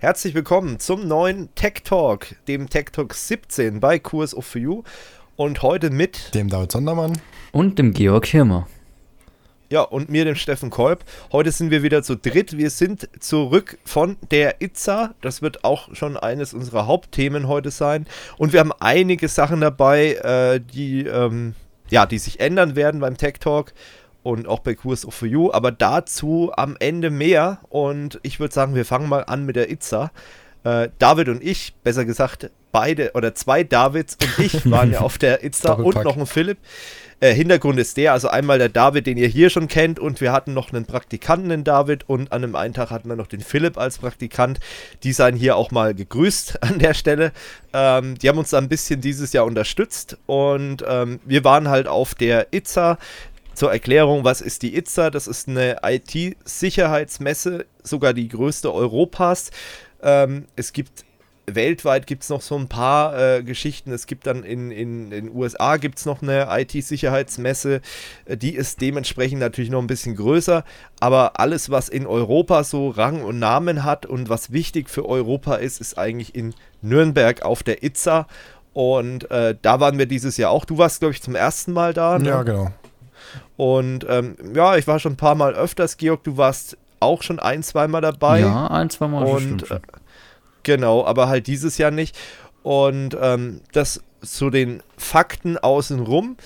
Herzlich willkommen zum neuen Tech Talk, dem Tech Talk 17 bei Kurs of You. Und heute mit dem David Sondermann und dem Georg Hirmer. Ja, und mir, dem Steffen Kolb. Heute sind wir wieder zu dritt. Wir sind zurück von der Itza. Das wird auch schon eines unserer Hauptthemen heute sein. Und wir haben einige Sachen dabei, äh, die, ähm, ja, die sich ändern werden beim Tech Talk und auch bei Kurs of You, aber dazu am Ende mehr. Und ich würde sagen, wir fangen mal an mit der Itza. Äh, David und ich, besser gesagt, beide oder zwei Davids und ich waren ja auf der Itza und noch ein Philipp. Äh, Hintergrund ist der, also einmal der David, den ihr hier schon kennt, und wir hatten noch einen Praktikanten, den David, und an einem einen Tag hatten wir noch den Philipp als Praktikant. Die seien hier auch mal gegrüßt an der Stelle. Ähm, die haben uns da ein bisschen dieses Jahr unterstützt und ähm, wir waren halt auf der Itza. Zur Erklärung, was ist die ITSA? Das ist eine IT-Sicherheitsmesse, sogar die größte Europas. Ähm, es gibt weltweit gibt es noch so ein paar äh, Geschichten. Es gibt dann in den in, in USA gibt es noch eine IT-Sicherheitsmesse, äh, die ist dementsprechend natürlich noch ein bisschen größer. Aber alles, was in Europa so Rang und Namen hat und was wichtig für Europa ist, ist eigentlich in Nürnberg auf der ITSA. Und äh, da waren wir dieses Jahr auch. Du warst, glaube ich, zum ersten Mal da. Ne? Ja, genau. Und ähm, ja, ich war schon ein paar Mal öfters, Georg, du warst auch schon ein, zweimal dabei. Ja, ein, zweimal. Und äh, genau, aber halt dieses Jahr nicht. Und ähm, das zu den Fakten außenrum.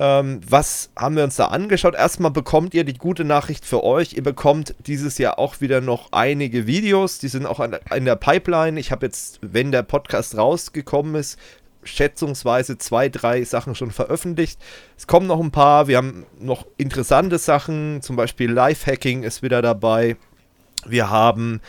Ähm, was haben wir uns da angeschaut? Erstmal bekommt ihr die gute Nachricht für euch. Ihr bekommt dieses Jahr auch wieder noch einige Videos. Die sind auch in der Pipeline. Ich habe jetzt, wenn der Podcast rausgekommen ist, schätzungsweise zwei, drei Sachen schon veröffentlicht. Es kommen noch ein paar. Wir haben noch interessante Sachen, zum Beispiel Lifehacking ist wieder dabei. Wir haben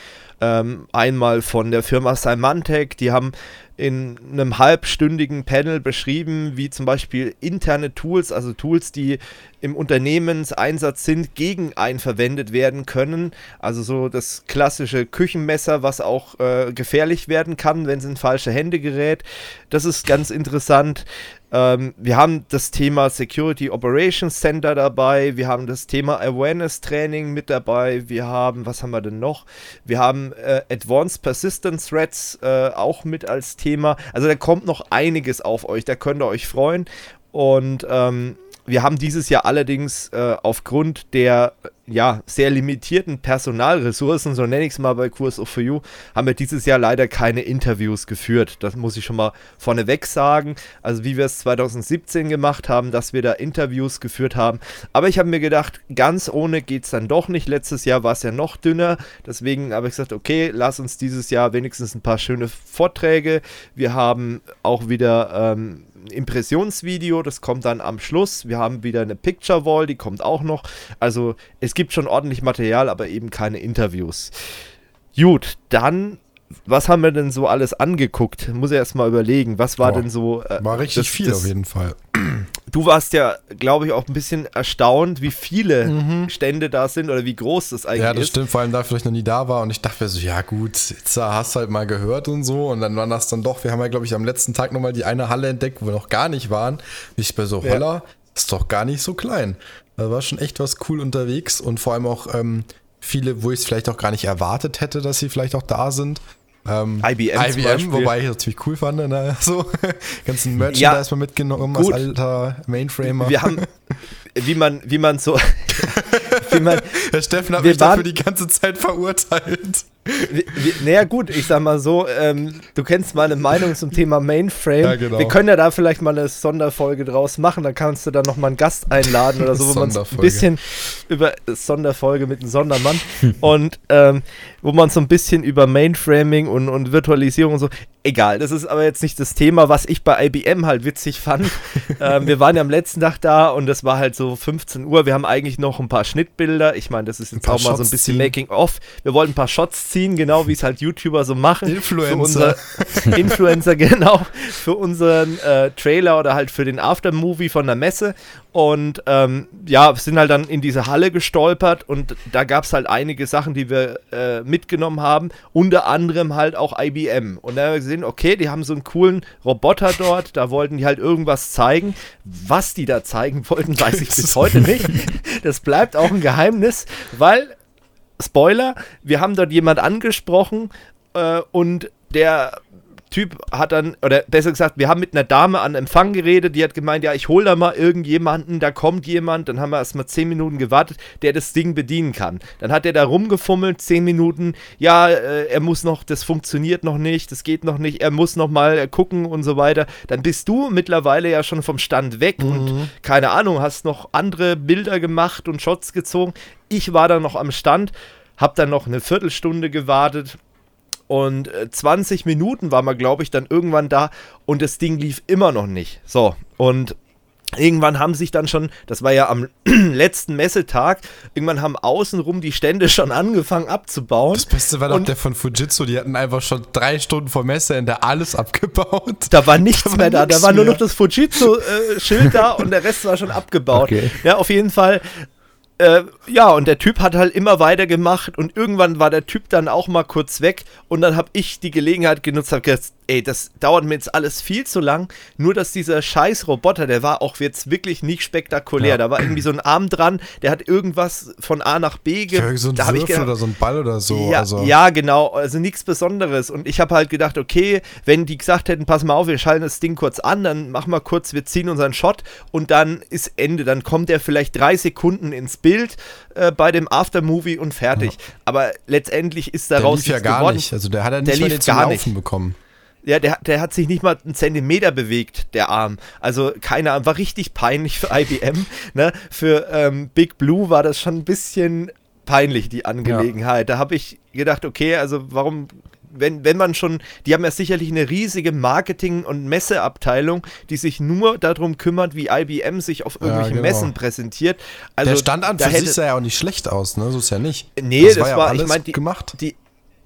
ähm, einmal von der Firma Symantec, die haben in einem halbstündigen Panel beschrieben, wie zum Beispiel interne Tools, also Tools, die im Unternehmenseinsatz sind, gegen einen verwendet werden können. Also so das klassische Küchenmesser, was auch äh, gefährlich werden kann, wenn es in falsche Hände gerät. Das ist ganz interessant. Ähm, wir haben das Thema Security Operations Center dabei, wir haben das Thema Awareness Training mit dabei, wir haben, was haben wir denn noch? Wir haben äh, Advanced Persistent Threats äh, auch mit als Thema. Also da kommt noch einiges auf euch, da könnt ihr euch freuen. Und ähm, wir haben dieses Jahr allerdings äh, aufgrund der ja, sehr limitierten Personalressourcen, so nenne ich es mal bei Kurs of For You, haben wir dieses Jahr leider keine Interviews geführt. Das muss ich schon mal vorneweg sagen. Also wie wir es 2017 gemacht haben, dass wir da Interviews geführt haben. Aber ich habe mir gedacht, ganz ohne geht es dann doch nicht. Letztes Jahr war es ja noch dünner. Deswegen habe ich gesagt, okay, lass uns dieses Jahr wenigstens ein paar schöne Vorträge. Wir haben auch wieder ähm, Impressionsvideo, das kommt dann am Schluss. Wir haben wieder eine Picture Wall, die kommt auch noch. Also es gibt schon ordentlich Material, aber eben keine Interviews. Gut, dann was haben wir denn so alles angeguckt? Muss ich erst mal überlegen. Was war oh, denn so. Äh, war richtig das, viel das, auf jeden Fall. Du warst ja, glaube ich, auch ein bisschen erstaunt, wie viele mhm. Stände da sind oder wie groß das eigentlich ist. Ja, das ist. stimmt, vor allem da vielleicht noch nie da war und ich dachte mir so, ja gut, jetzt hast du halt mal gehört und so und dann waren das dann doch, wir haben ja, glaube ich, am letzten Tag nochmal die eine Halle entdeckt, wo wir noch gar nicht waren. Ich bei so, holla, ja. ist doch gar nicht so klein. Da war schon echt was cool unterwegs und vor allem auch ähm, viele, wo ich es vielleicht auch gar nicht erwartet hätte, dass sie vielleicht auch da sind. Ähm, IBM, IBM wobei ich das ziemlich cool fand. Ne? So, ganzen Merchandise ja, mal mitgenommen gut. als alter Mainframer. Wir haben, wie man, wie man so. wie man, Herr Steffen hat mich dafür die ganze Zeit verurteilt. Naja, gut, ich sag mal so, ähm, du kennst meine Meinung zum Thema Mainframe. Ja, genau. Wir können ja da vielleicht mal eine Sonderfolge draus machen, dann kannst du da nochmal einen Gast einladen oder so, wo man ein bisschen über Sonderfolge mit einem Sondermann und ähm, wo man so ein bisschen über Mainframing und, und Virtualisierung und so. Egal, das ist aber jetzt nicht das Thema, was ich bei IBM halt witzig fand. ähm, wir waren ja am letzten Tag da und das war halt so 15 Uhr. Wir haben eigentlich noch ein paar Schnittbilder. Ich meine, das ist jetzt auch mal so ein bisschen Making-of. Wir wollten ein paar Shots ziehen, genau wie es halt YouTuber so machen. Influencer. Influencer, genau. Für unseren äh, Trailer oder halt für den Aftermovie von der Messe. Und ähm, ja, sind halt dann in diese Halle gestolpert und da gab es halt einige Sachen, die wir äh, mitgenommen haben. Unter anderem halt auch IBM. Und da haben wir gesehen, okay, die haben so einen coolen Roboter dort, da wollten die halt irgendwas zeigen. Was die da zeigen wollten, weiß ich bis heute nicht. Das bleibt auch ein Geheimnis, weil Spoiler, wir haben dort jemand angesprochen äh, und der Typ hat dann, oder besser gesagt, wir haben mit einer Dame an Empfang geredet, die hat gemeint, ja, ich hole da mal irgendjemanden, da kommt jemand, dann haben wir erstmal 10 Minuten gewartet, der das Ding bedienen kann. Dann hat er da rumgefummelt, 10 Minuten, ja, äh, er muss noch, das funktioniert noch nicht, das geht noch nicht, er muss noch mal äh, gucken und so weiter. Dann bist du mittlerweile ja schon vom Stand weg mhm. und keine Ahnung, hast noch andere Bilder gemacht und Shots gezogen. Ich war da noch am Stand, hab dann noch eine Viertelstunde gewartet und 20 äh, Minuten war man, glaube ich, dann irgendwann da und das Ding lief immer noch nicht. So, und Irgendwann haben sich dann schon, das war ja am letzten Messetag, irgendwann haben außenrum die Stände schon angefangen abzubauen. Das Beste war doch der von Fujitsu, die hatten einfach schon drei Stunden vor Messe in der alles abgebaut. Da war nichts da war mehr da, da war nur noch das Fujitsu-Schild äh, da und der Rest war schon abgebaut. Okay. Ja, auf jeden Fall äh, ja, und der Typ hat halt immer weitergemacht und irgendwann war der Typ dann auch mal kurz weg und dann habe ich die Gelegenheit genutzt, habe gesagt, ey, das dauert mir jetzt alles viel zu lang. Nur, dass dieser scheiß Roboter, der war auch jetzt wirklich nicht spektakulär. Ja. Da war irgendwie so ein Arm dran, der hat irgendwas von A nach B ge so ein da Würfel gedacht, oder so ein Ball oder so. Ja, also. ja genau, also nichts Besonderes. Und ich habe halt gedacht, okay, wenn die gesagt hätten, pass mal auf, wir schalten das Ding kurz an, dann machen wir kurz, wir ziehen unseren Shot und dann ist Ende. Dann kommt er vielleicht drei Sekunden ins Bild äh, bei dem Aftermovie und fertig. Ja. Aber letztendlich ist daraus der lief ja gar geworden. nicht. Also der hat er nicht der lief gar nicht. bekommen. Ja, der, der hat sich nicht mal einen Zentimeter bewegt, der Arm. Also keine Ahnung, war richtig peinlich für IBM. Ne? Für ähm, Big Blue war das schon ein bisschen peinlich, die Angelegenheit. Ja. Da habe ich gedacht, okay, also warum, wenn, wenn man schon, die haben ja sicherlich eine riesige Marketing- und Messeabteilung, die sich nur darum kümmert, wie IBM sich auf irgendwelchen ja, genau. Messen präsentiert. Also, der Stand an für sich sah ja auch nicht schlecht aus, ne? So ist ja nicht. Nee, das, das war, ja war ich meine, die, gemacht. Die,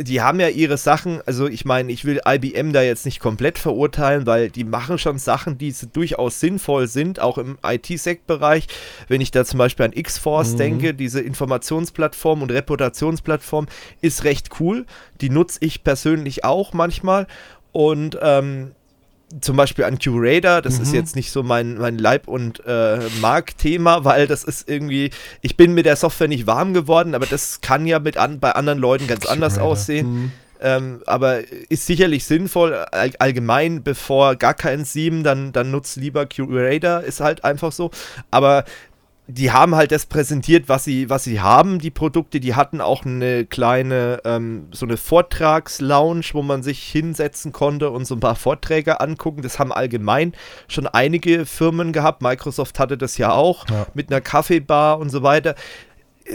die haben ja ihre Sachen, also ich meine, ich will IBM da jetzt nicht komplett verurteilen, weil die machen schon Sachen, die durchaus sinnvoll sind, auch im IT-Sec-Bereich. Wenn ich da zum Beispiel an X-Force mhm. denke, diese Informationsplattform und Reputationsplattform ist recht cool. Die nutze ich persönlich auch manchmal. Und ähm, zum Beispiel an Curator, das mhm. ist jetzt nicht so mein, mein Leib- und äh, Marktthema, weil das ist irgendwie, ich bin mit der Software nicht warm geworden, aber das kann ja mit an, bei anderen Leuten ganz Curator. anders aussehen. Mhm. Ähm, aber ist sicherlich sinnvoll, all, allgemein, bevor gar kein 7, dann, dann nutzt lieber Curator, ist halt einfach so. Aber die haben halt das präsentiert, was sie, was sie haben, die Produkte. Die hatten auch eine kleine, ähm, so eine Vortragslounge, wo man sich hinsetzen konnte und so ein paar Vorträge angucken. Das haben allgemein schon einige Firmen gehabt. Microsoft hatte das ja auch ja. mit einer Kaffeebar und so weiter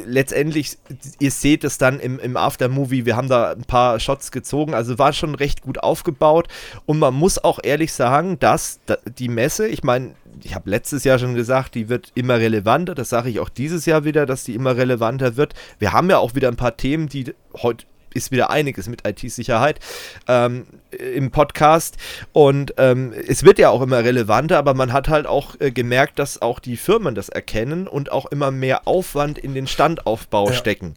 letztendlich, ihr seht es dann im, im Aftermovie, wir haben da ein paar Shots gezogen, also war schon recht gut aufgebaut. Und man muss auch ehrlich sagen, dass die Messe, ich meine, ich habe letztes Jahr schon gesagt, die wird immer relevanter, das sage ich auch dieses Jahr wieder, dass die immer relevanter wird. Wir haben ja auch wieder ein paar Themen, die heute ist wieder einiges mit IT-Sicherheit ähm, im Podcast. Und ähm, es wird ja auch immer relevanter, aber man hat halt auch äh, gemerkt, dass auch die Firmen das erkennen und auch immer mehr Aufwand in den Standaufbau ja. stecken.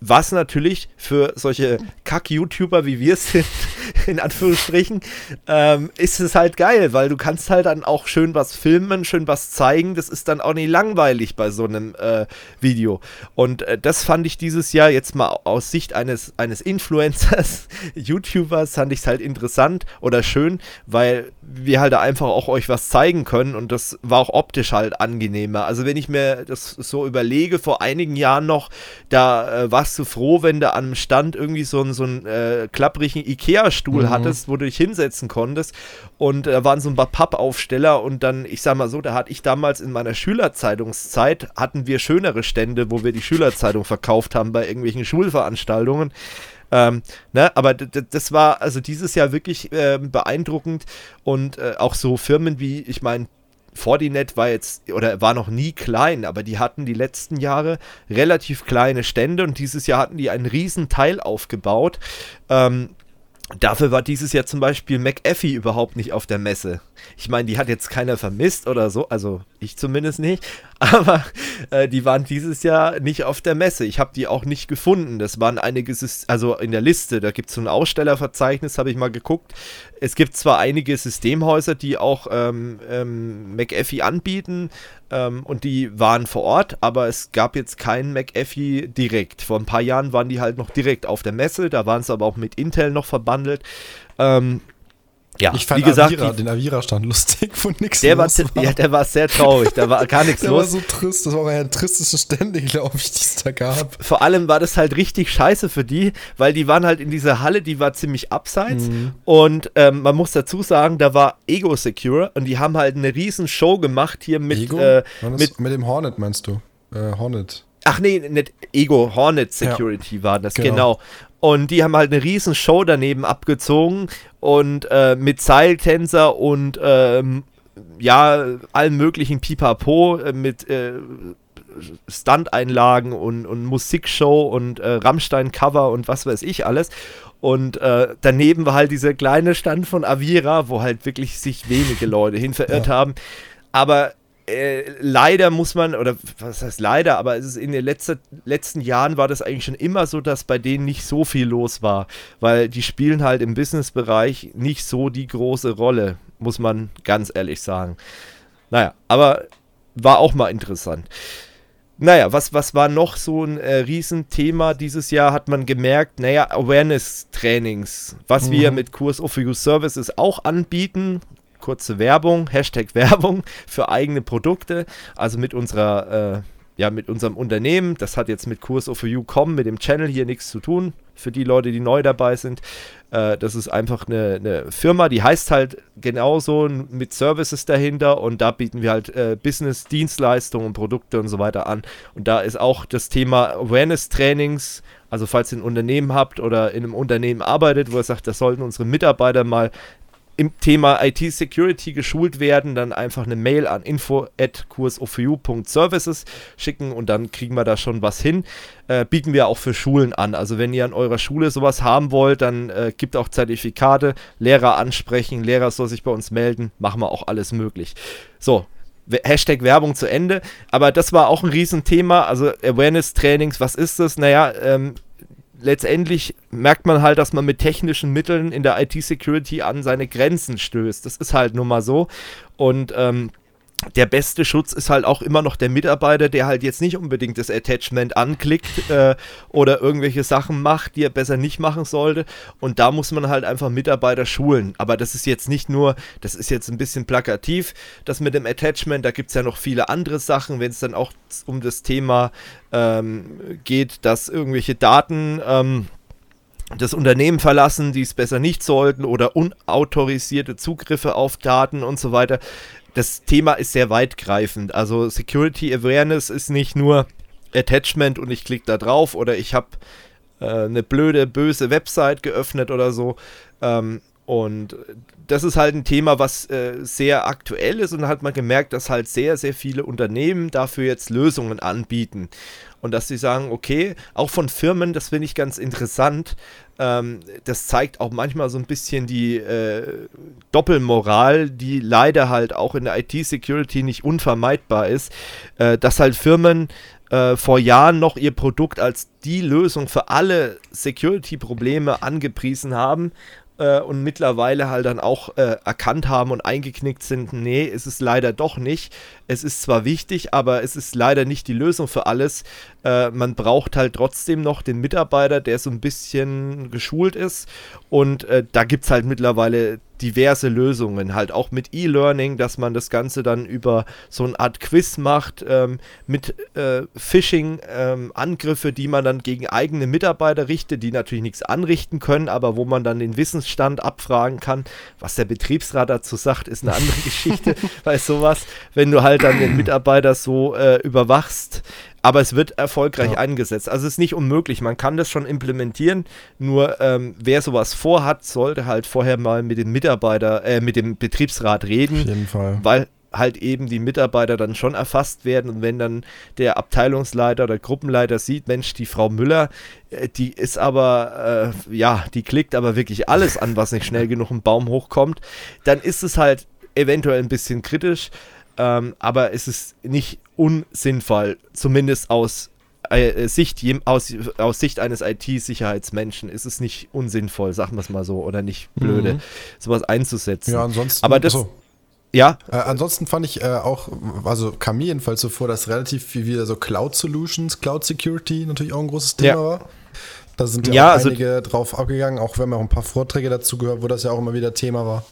Was natürlich für solche Kack-YouTuber wie wir sind, in Anführungsstrichen, ähm, ist es halt geil, weil du kannst halt dann auch schön was filmen, schön was zeigen. Das ist dann auch nicht langweilig bei so einem äh, Video. Und äh, das fand ich dieses Jahr jetzt mal aus Sicht eines, eines Influencers, YouTubers, fand ich es halt interessant oder schön, weil wir halt einfach auch euch was zeigen können und das war auch optisch halt angenehmer. Also wenn ich mir das so überlege, vor einigen Jahren noch, da äh, warst du froh, wenn du an einem Stand irgendwie so, einen, so einen äh, klapprigen Ikea-Stuhl mhm. hattest, wo du dich hinsetzen konntest und da äh, waren so ein paar Pappaufsteller und dann, ich sag mal so, da hatte ich damals in meiner Schülerzeitungszeit, hatten wir schönere Stände, wo wir die Schülerzeitung verkauft haben bei irgendwelchen Schulveranstaltungen. Ähm, ne, aber das war also dieses Jahr wirklich äh, beeindruckend und äh, auch so Firmen wie, ich meine, Fortinet war jetzt oder war noch nie klein, aber die hatten die letzten Jahre relativ kleine Stände und dieses Jahr hatten die einen riesen Teil aufgebaut. Ähm, Dafür war dieses Jahr zum Beispiel McAfee überhaupt nicht auf der Messe. Ich meine, die hat jetzt keiner vermisst oder so, also ich zumindest nicht. aber äh, die waren dieses Jahr nicht auf der Messe. Ich habe die auch nicht gefunden. Das waren einige, also in der Liste, da gibt es so ein Ausstellerverzeichnis, habe ich mal geguckt. Es gibt zwar einige Systemhäuser, die auch ähm, ähm, McAfee anbieten ähm, und die waren vor Ort, aber es gab jetzt keinen McAfee direkt. Vor ein paar Jahren waren die halt noch direkt auf der Messe, da waren sie aber auch mit Intel noch verbandelt. Ähm, ja, Ich fand wie gesagt, Avira, den Avira-Stand lustig, wo nix der war, zi- ja, der war sehr traurig, da war gar nichts Der war los. so trist, das war einer der tristesten Stände, glaube ich, die es da gab. Vor allem war das halt richtig scheiße für die, weil die waren halt in dieser Halle, die war ziemlich abseits Mhm. und ähm, man muss dazu sagen, da war Ego Secure und die haben halt eine riesen Show gemacht hier mit, Ego? äh, War mit mit dem Hornet meinst du? Äh, Hornet. Ach nee, nicht Ego, Hornet Security war das, genau. genau. Und die haben halt eine riesen Show daneben abgezogen und äh, mit Seiltänzer und ähm, ja, allen möglichen Pipapo äh, mit äh, Stunt-Einlagen und, und Musikshow und äh, Rammstein-Cover und was weiß ich alles. Und äh, daneben war halt dieser kleine Stand von Avira, wo halt wirklich sich wenige Leute hin verirrt Ja. haben. Aber äh, leider muss man, oder was heißt leider, aber es ist in den letzten, letzten Jahren war das eigentlich schon immer so, dass bei denen nicht so viel los war, weil die spielen halt im Businessbereich nicht so die große Rolle, muss man ganz ehrlich sagen. Naja, aber war auch mal interessant. Naja, was, was war noch so ein äh, Riesenthema dieses Jahr, hat man gemerkt, naja, Awareness-Trainings, was wir mit Kurs of You Services auch anbieten, kurze Werbung, Hashtag Werbung für eigene Produkte, also mit unserer, äh, ja, mit unserem Unternehmen, das hat jetzt mit Kurs of You kommen, mit dem Channel hier nichts zu tun, für die Leute, die neu dabei sind. Äh, das ist einfach eine, eine Firma, die heißt halt genauso mit Services dahinter und da bieten wir halt äh, Business, Dienstleistungen Produkte und so weiter an. Und da ist auch das Thema Awareness-Trainings, also falls ihr ein Unternehmen habt oder in einem Unternehmen arbeitet, wo ihr sagt, das sollten unsere Mitarbeiter mal im Thema IT-Security geschult werden, dann einfach eine Mail an info at kursofu.services schicken und dann kriegen wir da schon was hin. Äh, bieten wir auch für Schulen an. Also wenn ihr an eurer Schule sowas haben wollt, dann äh, gibt auch Zertifikate, Lehrer ansprechen, Lehrer soll sich bei uns melden, machen wir auch alles möglich. So, Hashtag Werbung zu Ende. Aber das war auch ein Riesenthema. Also Awareness-Trainings, was ist das? Naja, ähm, letztendlich merkt man halt, dass man mit technischen Mitteln in der IT-Security an seine Grenzen stößt. Das ist halt nun mal so. Und ähm, der beste Schutz ist halt auch immer noch der Mitarbeiter, der halt jetzt nicht unbedingt das Attachment anklickt äh, oder irgendwelche Sachen macht, die er besser nicht machen sollte. Und da muss man halt einfach Mitarbeiter schulen. Aber das ist jetzt nicht nur, das ist jetzt ein bisschen plakativ, das mit dem Attachment, da gibt es ja noch viele andere Sachen, wenn es dann auch um das Thema ähm, geht, dass irgendwelche Daten ähm, das Unternehmen verlassen, die es besser nicht sollten oder unautorisierte Zugriffe auf Daten und so weiter. Das Thema ist sehr weitgreifend. Also Security Awareness ist nicht nur Attachment und ich klicke da drauf oder ich habe äh, eine blöde, böse Website geöffnet oder so. Ähm, und das ist halt ein Thema, was äh, sehr aktuell ist und hat man gemerkt, dass halt sehr, sehr viele Unternehmen dafür jetzt Lösungen anbieten. Und dass sie sagen, okay, auch von Firmen, das finde ich ganz interessant, ähm, das zeigt auch manchmal so ein bisschen die äh, Doppelmoral, die leider halt auch in der IT-Security nicht unvermeidbar ist, äh, dass halt Firmen äh, vor Jahren noch ihr Produkt als die Lösung für alle Security-Probleme angepriesen haben äh, und mittlerweile halt dann auch äh, erkannt haben und eingeknickt sind, nee, es ist leider doch nicht. Es ist zwar wichtig, aber es ist leider nicht die Lösung für alles. Äh, man braucht halt trotzdem noch den Mitarbeiter, der so ein bisschen geschult ist. Und äh, da gibt es halt mittlerweile diverse Lösungen, halt auch mit E-Learning, dass man das Ganze dann über so eine Art Quiz macht, ähm, mit äh, Phishing-Angriffe, die man dann gegen eigene Mitarbeiter richtet, die natürlich nichts anrichten können, aber wo man dann den Wissensstand abfragen kann. Was der Betriebsrat dazu sagt, ist eine andere Geschichte, weil sowas, wenn du halt dann den Mitarbeiter so äh, überwachst, aber es wird erfolgreich Ja. eingesetzt. Also es ist nicht unmöglich, man kann das schon implementieren, nur ähm, wer sowas vorhat, sollte halt vorher mal mit dem Mitarbeiter, äh, mit dem Betriebsrat Auf reden, jeden Fall. weil halt eben die Mitarbeiter dann schon erfasst werden und wenn dann der Abteilungsleiter oder Gruppenleiter sieht, Mensch, die Frau Müller, äh, die ist aber, äh, ja, die klickt aber wirklich alles an, was nicht schnell genug im Baum hochkommt, dann ist es halt eventuell ein bisschen kritisch, ähm, aber es ist nicht unsinnvoll, zumindest aus äh, Sicht, aus, aus Sicht eines IT-Sicherheitsmenschen ist es nicht unsinnvoll, sagen wir es mal so, oder nicht blöde, mhm. sowas einzusetzen. Ja, ansonsten. Aber das, so. Ja. Äh, ansonsten fand ich äh, auch, also kam mir jedenfalls so vor, dass relativ viel wieder so Cloud Solutions, Cloud Security natürlich auch ein großes Thema ja. war. Da sind ja, ja auch also einige drauf abgegangen, auch wenn man auch ein paar Vorträge dazu gehört, wo das ja auch immer wieder Thema war.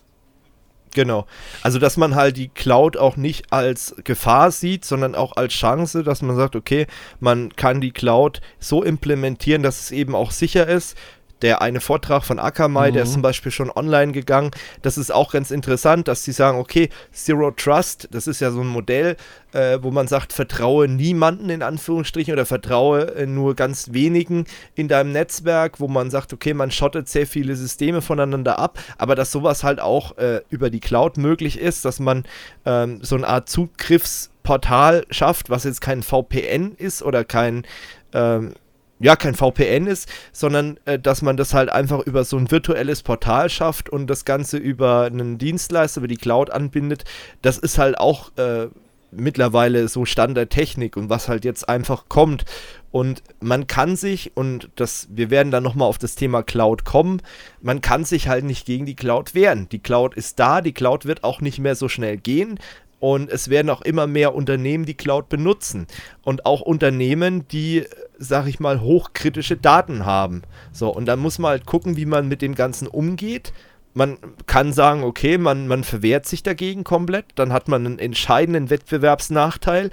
Genau. Also, dass man halt die Cloud auch nicht als Gefahr sieht, sondern auch als Chance, dass man sagt, okay, man kann die Cloud so implementieren, dass es eben auch sicher ist der eine Vortrag von Akamai, mhm. der ist mhm. zum Beispiel schon online gegangen. Das ist auch ganz interessant, dass sie sagen, okay, Zero Trust, das ist ja so ein Modell, äh, wo man sagt, vertraue niemanden in Anführungsstrichen oder vertraue äh, nur ganz wenigen in deinem Netzwerk, wo man sagt, okay, man schottet sehr viele Systeme voneinander ab, aber dass sowas halt auch äh, über die Cloud möglich ist, dass man ähm, so eine Art Zugriffsportal schafft, was jetzt kein VPN ist oder kein ähm, ja, kein VPN ist, sondern äh, dass man das halt einfach über so ein virtuelles Portal schafft und das Ganze über einen Dienstleister, über die Cloud anbindet. Das ist halt auch äh, mittlerweile so Standardtechnik und was halt jetzt einfach kommt. Und man kann sich, und das, wir werden dann nochmal auf das Thema Cloud kommen, man kann sich halt nicht gegen die Cloud wehren. Die Cloud ist da, die Cloud wird auch nicht mehr so schnell gehen. Und es werden auch immer mehr Unternehmen die Cloud benutzen. Und auch Unternehmen, die, sag ich mal, hochkritische Daten haben. So, und dann muss man halt gucken, wie man mit dem Ganzen umgeht. Man kann sagen, okay, man, man verwehrt sich dagegen komplett, dann hat man einen entscheidenden Wettbewerbsnachteil.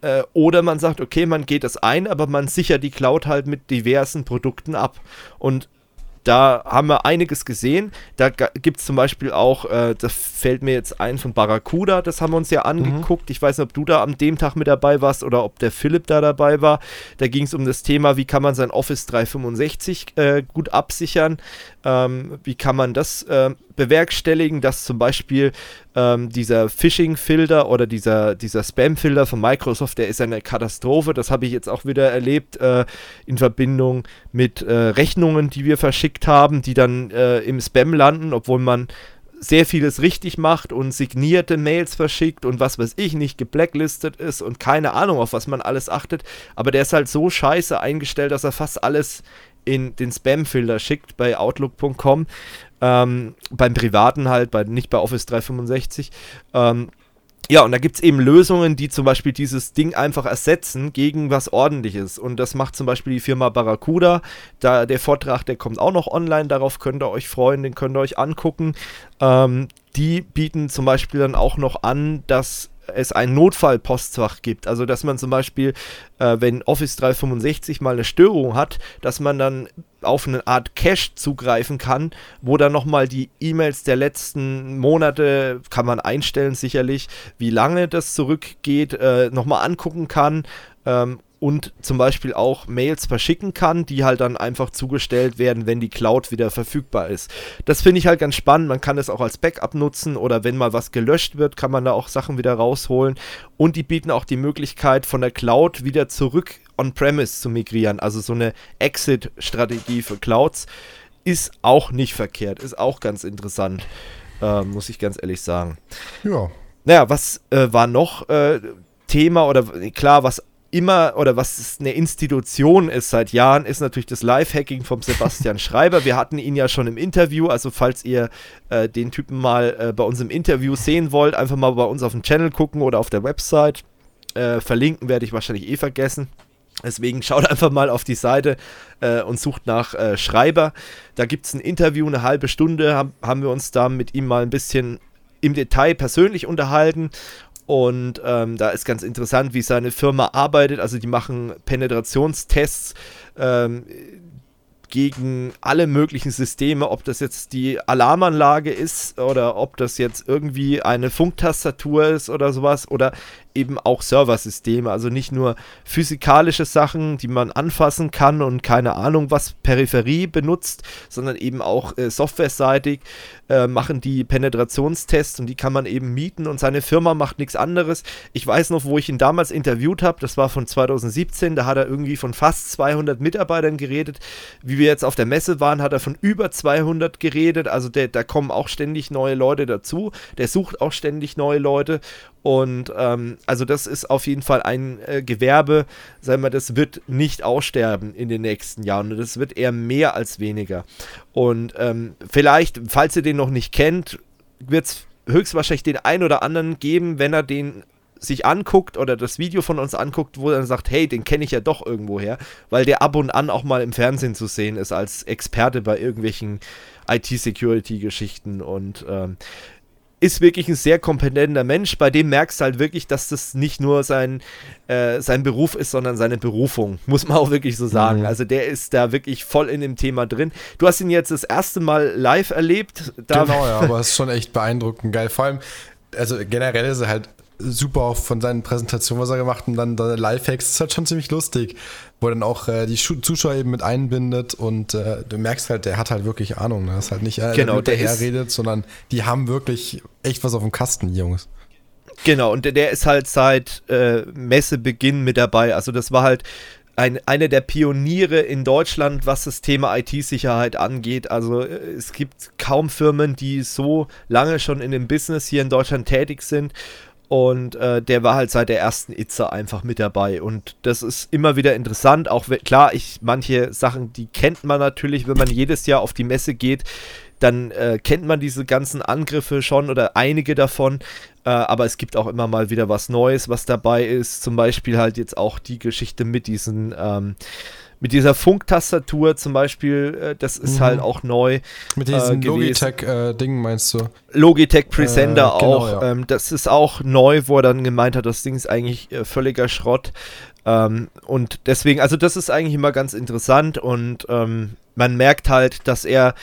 Äh, oder man sagt, okay, man geht das ein, aber man sichert die Cloud halt mit diversen Produkten ab. Und da haben wir einiges gesehen. Da gibt es zum Beispiel auch, äh, das fällt mir jetzt ein von Barracuda, das haben wir uns ja mhm. angeguckt. Mhm. Ich weiß nicht, ob du da am dem Tag mit dabei warst oder ob der Philipp da dabei war. Da ging es um das Thema, wie kann man sein Office 365 äh, gut absichern. Ähm, wie kann man das äh, bewerkstelligen, dass zum Beispiel ähm, dieser Phishing-Filter oder dieser, dieser Spam-Filter von Microsoft, der ist eine Katastrophe. Das habe ich jetzt auch wieder erlebt äh, in Verbindung mit äh, Rechnungen, die wir verschickt haben, die dann äh, im Spam landen, obwohl man sehr vieles richtig macht und signierte Mails verschickt und was weiß ich nicht geblacklistet ist und keine Ahnung, auf was man alles achtet. Aber der ist halt so scheiße eingestellt, dass er fast alles in den Spam-Filter schickt bei Outlook.com. Ähm, beim Privaten halt, bei, nicht bei Office 365. Ähm, ja, und da gibt es eben Lösungen, die zum Beispiel dieses Ding einfach ersetzen gegen was ordentliches. Und das macht zum Beispiel die Firma Barracuda. Da der Vortrag, der kommt auch noch online, darauf könnt ihr euch freuen, den könnt ihr euch angucken. Ähm, die bieten zum Beispiel dann auch noch an, dass es ein Notfallpostfach gibt. Also dass man zum Beispiel, äh, wenn Office 365 mal eine Störung hat, dass man dann auf eine Art Cache zugreifen kann, wo dann nochmal die E-Mails der letzten Monate, kann man einstellen sicherlich, wie lange das zurückgeht, äh, nochmal angucken kann ähm, und zum Beispiel auch Mails verschicken kann, die halt dann einfach zugestellt werden, wenn die Cloud wieder verfügbar ist. Das finde ich halt ganz spannend. Man kann es auch als Backup nutzen oder wenn mal was gelöscht wird, kann man da auch Sachen wieder rausholen. Und die bieten auch die Möglichkeit, von der Cloud wieder zurück on-premise zu migrieren. Also so eine Exit-Strategie für Clouds ist auch nicht verkehrt, ist auch ganz interessant, äh, muss ich ganz ehrlich sagen. Ja. Naja, was äh, war noch äh, Thema oder klar, was immer oder was eine Institution ist seit Jahren, ist natürlich das Live-Hacking vom Sebastian Schreiber. Wir hatten ihn ja schon im Interview, also falls ihr äh, den Typen mal äh, bei uns im Interview sehen wollt, einfach mal bei uns auf dem Channel gucken oder auf der Website. Äh, verlinken werde ich wahrscheinlich eh vergessen. Deswegen schaut einfach mal auf die Seite äh, und sucht nach äh, Schreiber. Da gibt es ein Interview, eine halbe Stunde, hab, haben wir uns da mit ihm mal ein bisschen im Detail persönlich unterhalten und ähm, da ist ganz interessant, wie seine Firma arbeitet. Also die machen Penetrationstests ähm, gegen alle möglichen Systeme, ob das jetzt die Alarmanlage ist oder ob das jetzt irgendwie eine Funktastatur ist oder sowas oder eben auch Serversysteme, also nicht nur physikalische Sachen, die man anfassen kann und keine Ahnung, was Peripherie benutzt, sondern eben auch äh, softwareseitig äh, machen die Penetrationstests und die kann man eben mieten und seine Firma macht nichts anderes. Ich weiß noch, wo ich ihn damals interviewt habe, das war von 2017, da hat er irgendwie von fast 200 Mitarbeitern geredet. Wie wir jetzt auf der Messe waren, hat er von über 200 geredet, also der, da kommen auch ständig neue Leute dazu, der sucht auch ständig neue Leute Und ähm, also das ist auf jeden Fall ein äh, Gewerbe, sagen wir, das wird nicht aussterben in den nächsten Jahren. Das wird eher mehr als weniger. Und ähm, vielleicht, falls ihr den noch nicht kennt, wird es höchstwahrscheinlich den einen oder anderen geben, wenn er den sich anguckt oder das Video von uns anguckt, wo er dann sagt, hey, den kenne ich ja doch irgendwo her, weil der ab und an auch mal im Fernsehen zu sehen ist als Experte bei irgendwelchen IT-Security-Geschichten und ähm, ist wirklich ein sehr kompetenter Mensch, bei dem merkst du halt wirklich, dass das nicht nur sein, äh, sein Beruf ist, sondern seine Berufung, muss man auch wirklich so sagen. Mhm. Also der ist da wirklich voll in dem Thema drin. Du hast ihn jetzt das erste Mal live erlebt. genau, ja, aber es ist schon echt beeindruckend geil. Vor allem, also generell ist er halt super auch von seinen Präsentationen, was er gemacht hat und dann da Lifehacks, ist halt schon ziemlich lustig, wo er dann auch äh, die Zuschauer eben mit einbindet und äh, du merkst halt, der hat halt wirklich Ahnung, ne? das ist halt nicht äh, genau, der, der redet, sondern die haben wirklich echt was auf dem Kasten, die Jungs. Genau, und der, der ist halt seit äh, Messebeginn mit dabei. Also das war halt ein, einer der Pioniere in Deutschland, was das Thema IT-Sicherheit angeht. Also äh, es gibt kaum Firmen, die so lange schon in dem Business hier in Deutschland tätig sind und äh, der war halt seit der ersten Itze einfach mit dabei. Und das ist immer wieder interessant. Auch klar, ich, manche Sachen, die kennt man natürlich, wenn man jedes Jahr auf die Messe geht, dann äh, kennt man diese ganzen Angriffe schon oder einige davon. Äh, aber es gibt auch immer mal wieder was Neues, was dabei ist. Zum Beispiel halt jetzt auch die Geschichte mit diesen. Ähm, mit dieser Funktastatur zum Beispiel, äh, das ist mhm. halt auch neu. Mit diesen äh, Logitech-Dingen äh, meinst du? Logitech Presenter äh, genau, auch. Ja. Ähm, das ist auch neu, wo er dann gemeint hat, das Ding ist eigentlich äh, völliger Schrott. Ähm, und deswegen, also das ist eigentlich immer ganz interessant und ähm, man merkt halt, dass er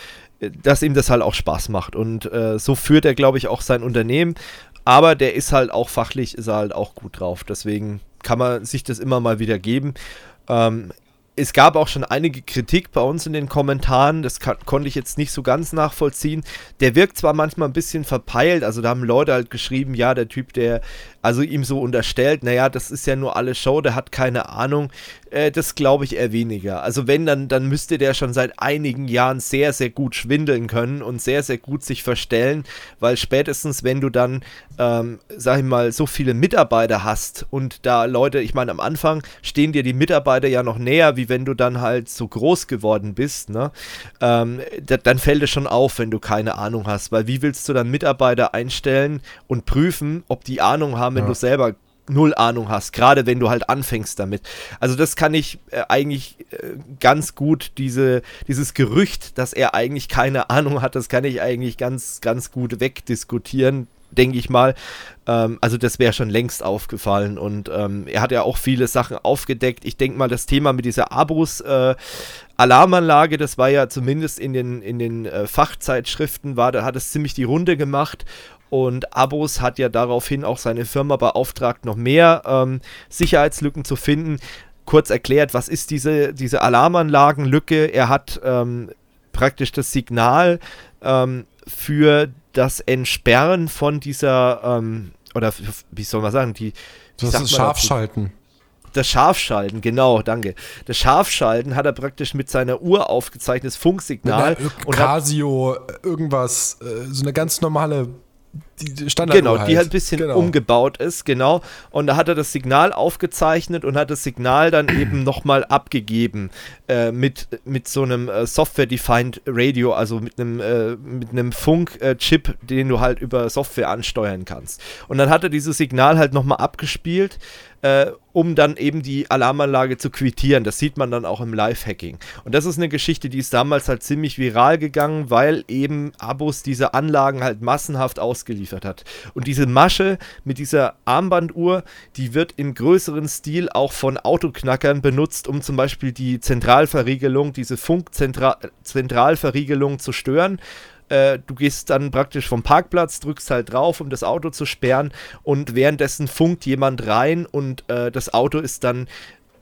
dass ihm das halt auch Spaß macht. Und äh, so führt er, glaube ich, auch sein Unternehmen. Aber der ist halt auch fachlich, ist er halt auch gut drauf. Deswegen kann man sich das immer mal wieder geben. Ähm, es gab auch schon einige Kritik bei uns in den Kommentaren, das kann, konnte ich jetzt nicht so ganz nachvollziehen. Der wirkt zwar manchmal ein bisschen verpeilt, also da haben Leute halt geschrieben, ja, der Typ, der also ihm so unterstellt, naja, das ist ja nur alles Show, der hat keine Ahnung. Äh, das glaube ich eher weniger. Also wenn, dann, dann müsste der schon seit einigen Jahren sehr, sehr gut schwindeln können und sehr, sehr gut sich verstellen, weil spätestens, wenn du dann, ähm, sag ich mal, so viele Mitarbeiter hast und da Leute, ich meine, am Anfang stehen dir die Mitarbeiter ja noch näher, wie wenn du dann halt so groß geworden bist, ne? Ähm, dann fällt es schon auf, wenn du keine Ahnung hast, weil wie willst du dann Mitarbeiter einstellen und prüfen, ob die Ahnung haben, wenn ja. du selber null Ahnung hast, gerade wenn du halt anfängst damit. Also das kann ich äh, eigentlich äh, ganz gut, diese, dieses Gerücht, dass er eigentlich keine Ahnung hat, das kann ich eigentlich ganz, ganz gut wegdiskutieren, denke ich mal. Ähm, also das wäre schon längst aufgefallen und ähm, er hat ja auch viele Sachen aufgedeckt. Ich denke mal, das Thema mit dieser Abus äh, Alarmanlage, das war ja zumindest in den, in den äh, Fachzeitschriften, war, da hat es ziemlich die Runde gemacht und Abos hat ja daraufhin auch seine Firma beauftragt, noch mehr ähm, Sicherheitslücken zu finden. Kurz erklärt, was ist diese, diese Alarmanlagenlücke? Er hat ähm, praktisch das Signal ähm, für das Entsperren von dieser, ähm, oder wie soll man sagen, die. Das ist Scharfschalten. Das Scharfschalten, genau, danke. Das Scharfschalten hat er praktisch mit seiner Uhr aufgezeichnetes Funksignal. Mit Casio, irgendwas, äh, so eine ganz normale die Standard genau, halt. die halt ein bisschen genau. umgebaut ist, genau. Und da hat er das Signal aufgezeichnet und hat das Signal dann eben nochmal abgegeben äh, mit, mit so einem äh, Software-Defined Radio, also mit einem, äh, mit einem Funk-Chip, den du halt über Software ansteuern kannst. Und dann hat er dieses Signal halt nochmal abgespielt äh, um dann eben die Alarmanlage zu quittieren. Das sieht man dann auch im Live-Hacking. Und das ist eine Geschichte, die ist damals halt ziemlich viral gegangen, weil eben Abos diese Anlagen halt massenhaft ausgeliefert hat. Und diese Masche mit dieser Armbanduhr, die wird im größeren Stil auch von Autoknackern benutzt, um zum Beispiel die Zentralverriegelung, diese Funkzentralverriegelung zu stören. Äh, du gehst dann praktisch vom Parkplatz, drückst halt drauf, um das Auto zu sperren und währenddessen funkt jemand rein und äh, das Auto ist dann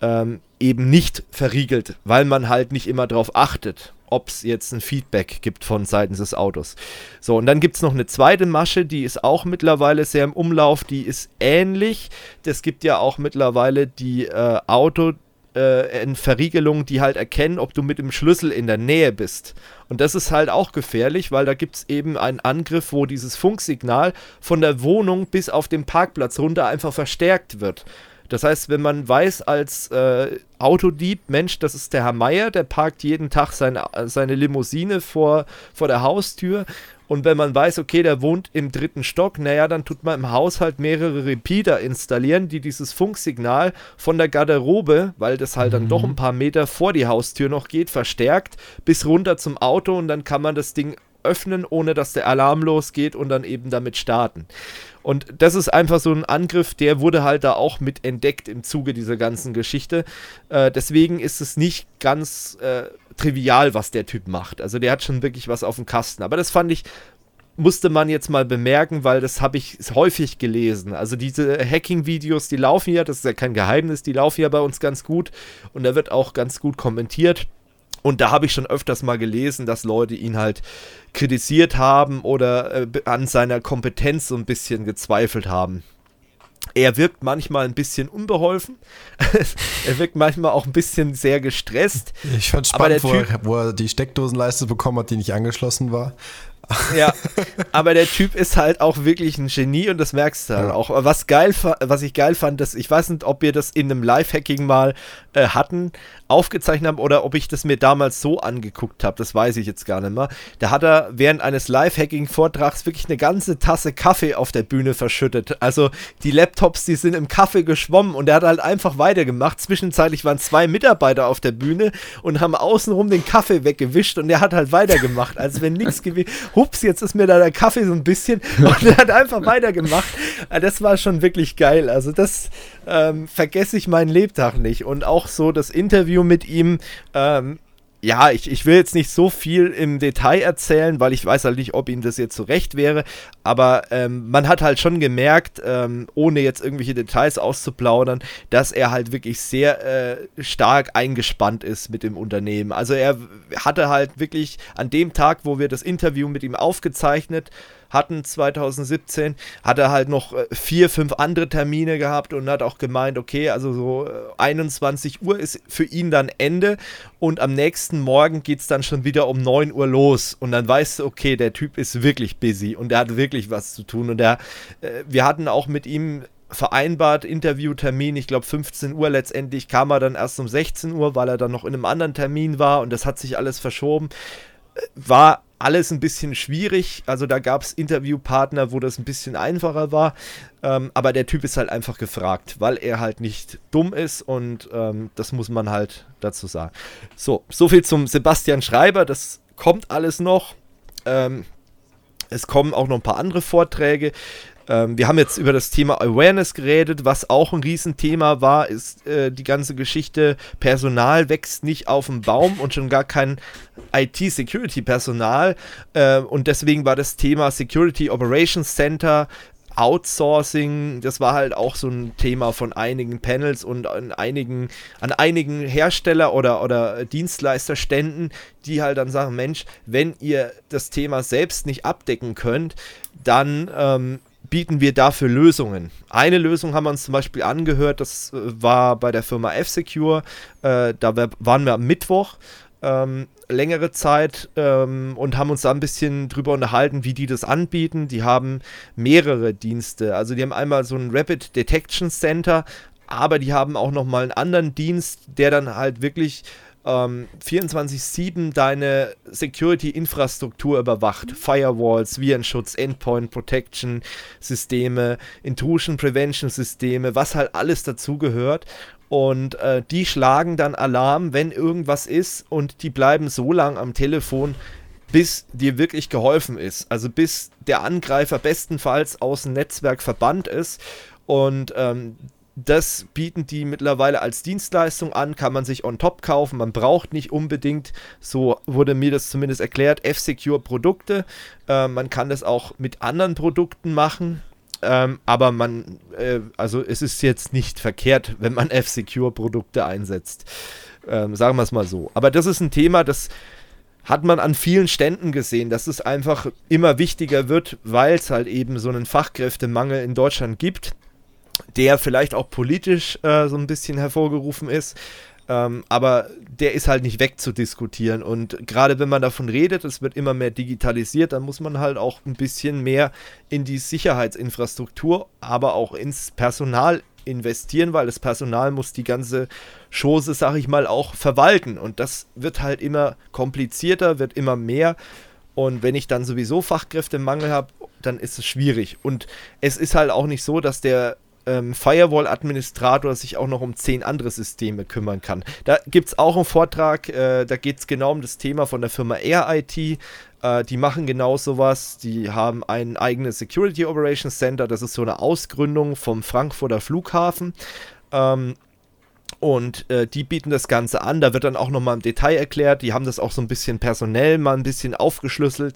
ähm, eben nicht verriegelt, weil man halt nicht immer darauf achtet, ob es jetzt ein Feedback gibt von seitens des Autos. So, und dann gibt es noch eine zweite Masche, die ist auch mittlerweile sehr im Umlauf, die ist ähnlich. Das gibt ja auch mittlerweile die äh, Auto- äh, Verriegelungen, die halt erkennen, ob du mit dem Schlüssel in der Nähe bist. Und das ist halt auch gefährlich, weil da gibt es eben einen Angriff, wo dieses Funksignal von der Wohnung bis auf den Parkplatz runter einfach verstärkt wird. Das heißt, wenn man weiß als äh, Autodieb, Mensch, das ist der Herr Meier, der parkt jeden Tag seine, seine Limousine vor, vor der Haustür und wenn man weiß, okay, der wohnt im dritten Stock, naja, dann tut man im Haushalt mehrere Repeater installieren, die dieses Funksignal von der Garderobe, weil das halt dann mhm. doch ein paar Meter vor die Haustür noch geht, verstärkt bis runter zum Auto und dann kann man das Ding öffnen, ohne dass der Alarm losgeht und dann eben damit starten. Und das ist einfach so ein Angriff, der wurde halt da auch mit entdeckt im Zuge dieser ganzen Geschichte. Äh, deswegen ist es nicht ganz äh, trivial, was der Typ macht. Also der hat schon wirklich was auf dem Kasten. Aber das fand ich, musste man jetzt mal bemerken, weil das habe ich häufig gelesen. Also diese Hacking-Videos, die laufen ja, das ist ja kein Geheimnis, die laufen ja bei uns ganz gut und da wird auch ganz gut kommentiert. Und da habe ich schon öfters mal gelesen, dass Leute ihn halt kritisiert haben oder äh, an seiner Kompetenz so ein bisschen gezweifelt haben. Er wirkt manchmal ein bisschen unbeholfen. er wirkt manchmal auch ein bisschen sehr gestresst. Ich fand spannend, wo, er, wo er die Steckdosenleiste bekommen hat, die nicht angeschlossen war. Ja, aber der Typ ist halt auch wirklich ein Genie und das merkst du halt ja. auch. Was geil, was ich geil fand, dass ich weiß nicht, ob wir das in einem Live-Hacking mal äh, hatten, aufgezeichnet haben oder ob ich das mir damals so angeguckt habe. Das weiß ich jetzt gar nicht mehr. Da hat er während eines Live-Hacking-Vortrags wirklich eine ganze Tasse Kaffee auf der Bühne verschüttet. Also die Laptops, die sind im Kaffee geschwommen und er hat halt einfach weitergemacht. Zwischenzeitlich waren zwei Mitarbeiter auf der Bühne und haben außenrum den Kaffee weggewischt und er hat halt weitergemacht, als wenn nichts gewesen hups, jetzt ist mir da der Kaffee so ein bisschen und er hat einfach weitergemacht. Äh, das war schon wirklich geil. Also das ähm, vergesse ich meinen Lebtag nicht. Und auch so das Interview mit ihm, ähm, ja, ich, ich will jetzt nicht so viel im Detail erzählen, weil ich weiß halt nicht, ob ihm das jetzt so recht wäre. Aber ähm, man hat halt schon gemerkt, ähm, ohne jetzt irgendwelche Details auszuplaudern, dass er halt wirklich sehr äh, stark eingespannt ist mit dem Unternehmen. Also er hatte halt wirklich an dem Tag, wo wir das Interview mit ihm aufgezeichnet hatten 2017, hat er halt noch äh, vier, fünf andere Termine gehabt und hat auch gemeint, okay, also so 21 äh, Uhr ist für ihn dann Ende und am nächsten Morgen geht es dann schon wieder um 9 Uhr los und dann weißt du, okay, der Typ ist wirklich busy und der hat wirklich was zu tun und der, äh, wir hatten auch mit ihm vereinbart, Interviewtermin, ich glaube 15 Uhr, letztendlich kam er dann erst um 16 Uhr, weil er dann noch in einem anderen Termin war und das hat sich alles verschoben. War alles ein bisschen schwierig. Also da gab es Interviewpartner, wo das ein bisschen einfacher war. Ähm, aber der Typ ist halt einfach gefragt, weil er halt nicht dumm ist und ähm, das muss man halt dazu sagen. So, soviel zum Sebastian Schreiber. Das kommt alles noch. Ähm, es kommen auch noch ein paar andere Vorträge. Ähm, wir haben jetzt über das Thema Awareness geredet, was auch ein Riesenthema war, ist äh, die ganze Geschichte, Personal wächst nicht auf dem Baum und schon gar kein IT-Security-Personal. Äh, und deswegen war das Thema Security Operations Center Outsourcing, das war halt auch so ein Thema von einigen Panels und an einigen, an einigen Hersteller oder, oder Dienstleisterständen, die halt dann sagen, Mensch, wenn ihr das Thema selbst nicht abdecken könnt, dann ähm, bieten wir dafür Lösungen. Eine Lösung haben wir uns zum Beispiel angehört, das äh, war bei der Firma F-Secure. Äh, da waren wir am Mittwoch ähm, längere Zeit ähm, und haben uns da ein bisschen drüber unterhalten, wie die das anbieten. Die haben mehrere Dienste. Also die haben einmal so ein Rapid Detection Center, aber die haben auch noch mal einen anderen Dienst, der dann halt wirklich ähm, 24-7 deine Security-Infrastruktur überwacht. Firewalls, Virenschutz, Endpoint Protection Systeme, Intrusion Prevention Systeme, was halt alles dazugehört. Und äh, die schlagen dann Alarm, wenn irgendwas ist und die bleiben so lang am Telefon, bis dir wirklich geholfen ist. Also bis der Angreifer bestenfalls aus dem Netzwerk verbannt ist. Und ähm, das bieten die mittlerweile als Dienstleistung an, kann man sich on top kaufen. Man braucht nicht unbedingt, so wurde mir das zumindest erklärt, F-Secure Produkte. Äh, man kann das auch mit anderen Produkten machen. Ähm, aber man, äh, also es ist jetzt nicht verkehrt, wenn man F-Secure Produkte einsetzt. Ähm, sagen wir es mal so. Aber das ist ein Thema, das hat man an vielen Ständen gesehen, dass es einfach immer wichtiger wird, weil es halt eben so einen Fachkräftemangel in Deutschland gibt der vielleicht auch politisch äh, so ein bisschen hervorgerufen ist. Ähm, aber der ist halt nicht wegzudiskutieren. Und gerade wenn man davon redet, es wird immer mehr digitalisiert, dann muss man halt auch ein bisschen mehr in die Sicherheitsinfrastruktur, aber auch ins Personal investieren, weil das Personal muss die ganze Chose, sag ich mal, auch verwalten. Und das wird halt immer komplizierter, wird immer mehr. Und wenn ich dann sowieso Fachkräftemangel habe, dann ist es schwierig. Und es ist halt auch nicht so, dass der ähm, Firewall-Administrator sich auch noch um zehn andere Systeme kümmern kann. Da gibt es auch einen Vortrag, äh, da geht es genau um das Thema von der Firma Air IT. Äh, die machen genau sowas. Die haben ein eigenes Security Operations Center. Das ist so eine Ausgründung vom Frankfurter Flughafen. Ähm, und äh, die bieten das Ganze an. Da wird dann auch nochmal im Detail erklärt. Die haben das auch so ein bisschen personell mal ein bisschen aufgeschlüsselt,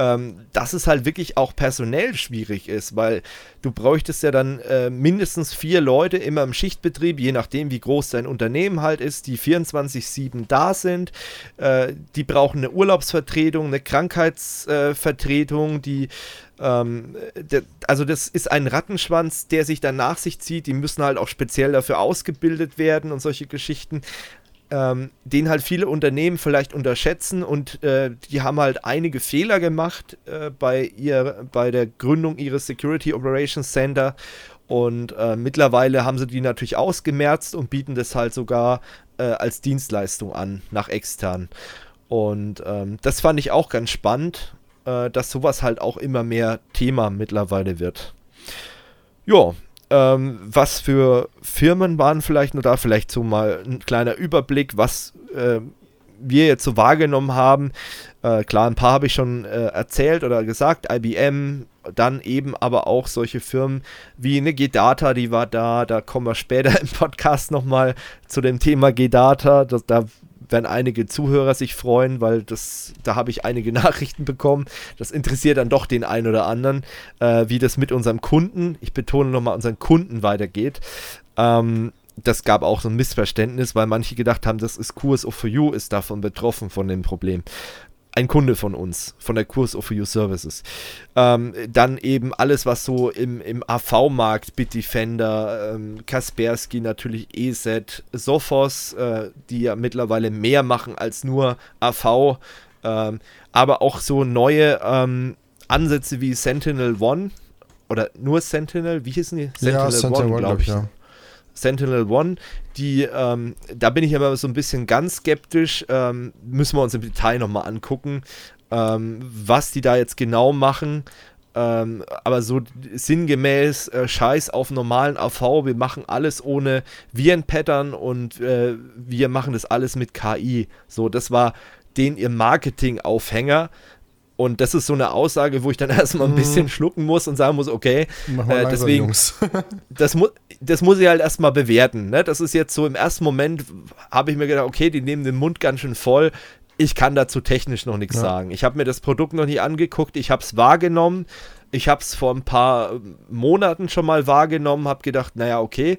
ähm, dass es halt wirklich auch personell schwierig ist, weil du bräuchtest ja dann äh, mindestens vier Leute immer im Schichtbetrieb, je nachdem, wie groß dein Unternehmen halt ist, die 24-7 da sind. Äh, die brauchen eine Urlaubsvertretung, eine Krankheitsvertretung, die ähm, also das ist ein Rattenschwanz, der sich dann nach sich zieht. Die müssen halt auch speziell dafür ausgebildet werden und solche Geschichten. Ähm, den halt viele Unternehmen vielleicht unterschätzen und äh, die haben halt einige Fehler gemacht äh, bei, ihr, bei der Gründung ihres Security Operations Center und äh, mittlerweile haben sie die natürlich ausgemerzt und bieten das halt sogar äh, als Dienstleistung an, nach extern. Und ähm, das fand ich auch ganz spannend äh, dass sowas halt auch immer mehr Thema mittlerweile wird. Ja, ähm, was für Firmen waren vielleicht nur da, vielleicht so mal ein kleiner Überblick, was äh, wir jetzt so wahrgenommen haben. Äh, klar, ein paar habe ich schon äh, erzählt oder gesagt, IBM, dann eben aber auch solche Firmen wie eine G-Data, die war da, da kommen wir später im Podcast nochmal zu dem Thema G-Data, da werden einige Zuhörer sich freuen, weil das, da habe ich einige Nachrichten bekommen. Das interessiert dann doch den einen oder anderen, äh, wie das mit unserem Kunden, ich betone nochmal, unseren Kunden weitergeht. Ähm, das gab auch so ein Missverständnis, weil manche gedacht haben, das ist of for You, ist davon betroffen von dem Problem ein Kunde von uns, von der Kurs of You Services. Ähm, dann eben alles, was so im, im AV-Markt, Bitdefender, ähm, Kaspersky, natürlich EZ, Sophos, äh, die ja mittlerweile mehr machen als nur AV, ähm, aber auch so neue ähm, Ansätze wie Sentinel One oder nur Sentinel, wie hießen die? Sentinel ja, Sentinel One, glaube ich. Ja. Sentinel One, die, ähm, da bin ich aber so ein bisschen ganz skeptisch, ähm, müssen wir uns im Detail nochmal angucken, ähm, was die da jetzt genau machen. Ähm, aber so sinngemäß äh, Scheiß auf normalen AV, wir machen alles ohne Viren-Pattern und äh, wir machen das alles mit KI. So, das war den ihr Marketing-Aufhänger. Und das ist so eine Aussage, wo ich dann erstmal ein mhm. bisschen schlucken muss und sagen muss, okay, äh, deswegen, das, mu das muss ich halt erstmal bewerten. Ne? Das ist jetzt so im ersten Moment, habe ich mir gedacht, okay, die nehmen den Mund ganz schön voll. Ich kann dazu technisch noch nichts ja. sagen. Ich habe mir das Produkt noch nie angeguckt, ich habe es wahrgenommen. Ich habe es vor ein paar Monaten schon mal wahrgenommen, habe gedacht, naja, okay.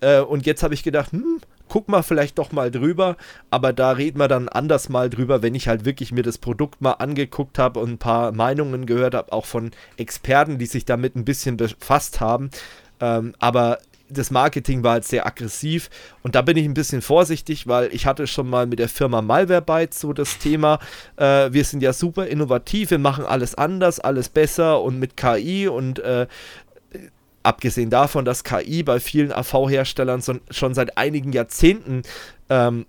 Äh, und jetzt habe ich gedacht, hm, guck mal vielleicht doch mal drüber, aber da reden wir dann anders mal drüber, wenn ich halt wirklich mir das Produkt mal angeguckt habe und ein paar Meinungen gehört habe, auch von Experten, die sich damit ein bisschen befasst haben. Ähm, aber das Marketing war halt sehr aggressiv und da bin ich ein bisschen vorsichtig, weil ich hatte schon mal mit der Firma Malwarebytes so das Thema, äh, wir sind ja super innovativ, wir machen alles anders, alles besser und mit KI und äh, Abgesehen davon, dass KI bei vielen AV-Herstellern schon seit einigen Jahrzehnten ähm,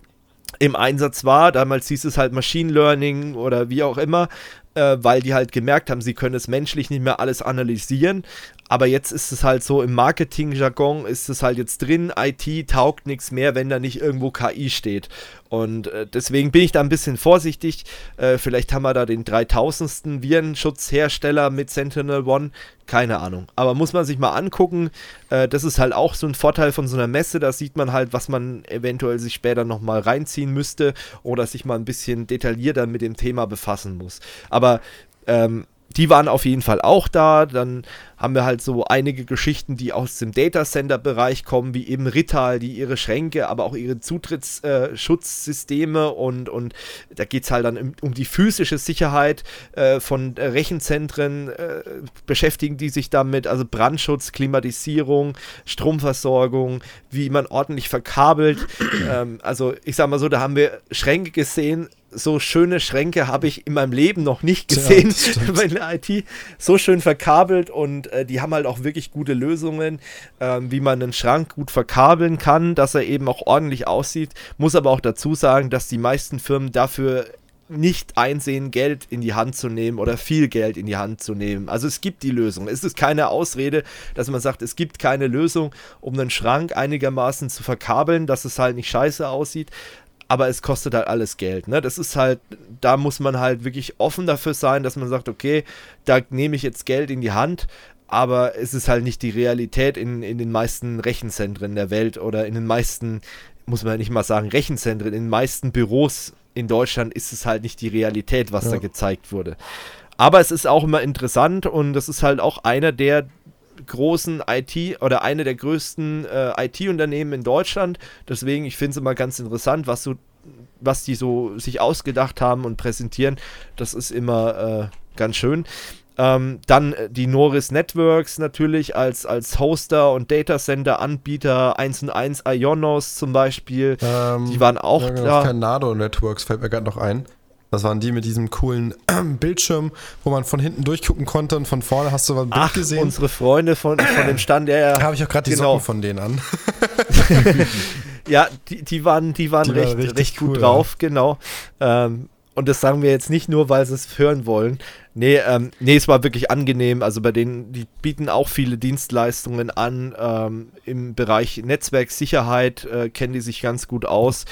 im Einsatz war. Damals hieß es halt Machine Learning oder wie auch immer, äh, weil die halt gemerkt haben, sie können es menschlich nicht mehr alles analysieren. Aber jetzt ist es halt so, im Marketing-Jargon ist es halt jetzt drin, IT taugt nichts mehr, wenn da nicht irgendwo KI steht. Und äh, deswegen bin ich da ein bisschen vorsichtig. Äh, vielleicht haben wir da den 3000. Virenschutzhersteller mit Sentinel One. Keine Ahnung. Aber muss man sich mal angucken. Äh, das ist halt auch so ein Vorteil von so einer Messe. Da sieht man halt, was man eventuell sich später nochmal reinziehen müsste oder sich mal ein bisschen detaillierter mit dem Thema befassen muss. Aber ähm, die waren auf jeden Fall auch da. Dann haben wir halt so einige Geschichten, die aus dem Data Center Bereich kommen, wie eben Rital, die ihre Schränke, aber auch ihre Zutrittsschutzsysteme äh, und, und da geht es halt dann um, um, die physische Sicherheit äh, von äh, Rechenzentren, äh, beschäftigen die sich damit, also Brandschutz, Klimatisierung, Stromversorgung, wie man ordentlich verkabelt. ähm, also ich sag mal so, da haben wir Schränke gesehen, so schöne Schränke habe ich in meinem Leben noch nicht gesehen ja, bei der IT. So schön verkabelt und äh, die haben halt auch wirklich gute Lösungen, äh, wie man einen Schrank gut verkabeln kann, dass er eben auch ordentlich aussieht. Muss aber auch dazu sagen, dass die meisten Firmen dafür nicht einsehen, Geld in die Hand zu nehmen oder viel Geld in die Hand zu nehmen. Also es gibt die Lösung. Es ist keine Ausrede, dass man sagt, es gibt keine Lösung, um einen Schrank einigermaßen zu verkabeln, dass es halt nicht scheiße aussieht aber es kostet halt alles Geld. Ne? Das ist halt, da muss man halt wirklich offen dafür sein, dass man sagt, okay, da nehme ich jetzt Geld in die Hand, aber es ist halt nicht die Realität in, in den meisten Rechenzentren der Welt oder in den meisten, muss man nicht mal sagen, Rechenzentren, in den meisten Büros in Deutschland ist es halt nicht die Realität, was ja. da gezeigt wurde. Aber es ist auch immer interessant und das ist halt auch einer der großen IT oder eine der größten äh, IT-Unternehmen in Deutschland. Deswegen, ich finde es immer ganz interessant, was so, was die so sich ausgedacht haben und präsentieren. Das ist immer äh, ganz schön. Ähm, dann äh, die Norris Networks natürlich als, als Hoster und Datacenter Anbieter 1 und 1 Ionos zum Beispiel. Ähm, die waren auch ja, genau, da. Canado Networks fällt mir gerade noch ein. Das waren die mit diesem coolen Bildschirm, wo man von hinten durchgucken konnte und von vorne hast du was Bild gesehen. unsere Freunde von, von dem Stand, ja, ja. Da habe ich auch gerade die genau. Socken von denen an. ja, die, die waren, die waren die recht, war recht gut cool, drauf, ja. genau. Ähm, und das sagen wir jetzt nicht nur, weil sie es hören wollen. Nee, ähm, nee, es war wirklich angenehm. Also bei denen, die bieten auch viele Dienstleistungen an. Ähm, Im Bereich Netzwerksicherheit äh, kennen die sich ganz gut aus.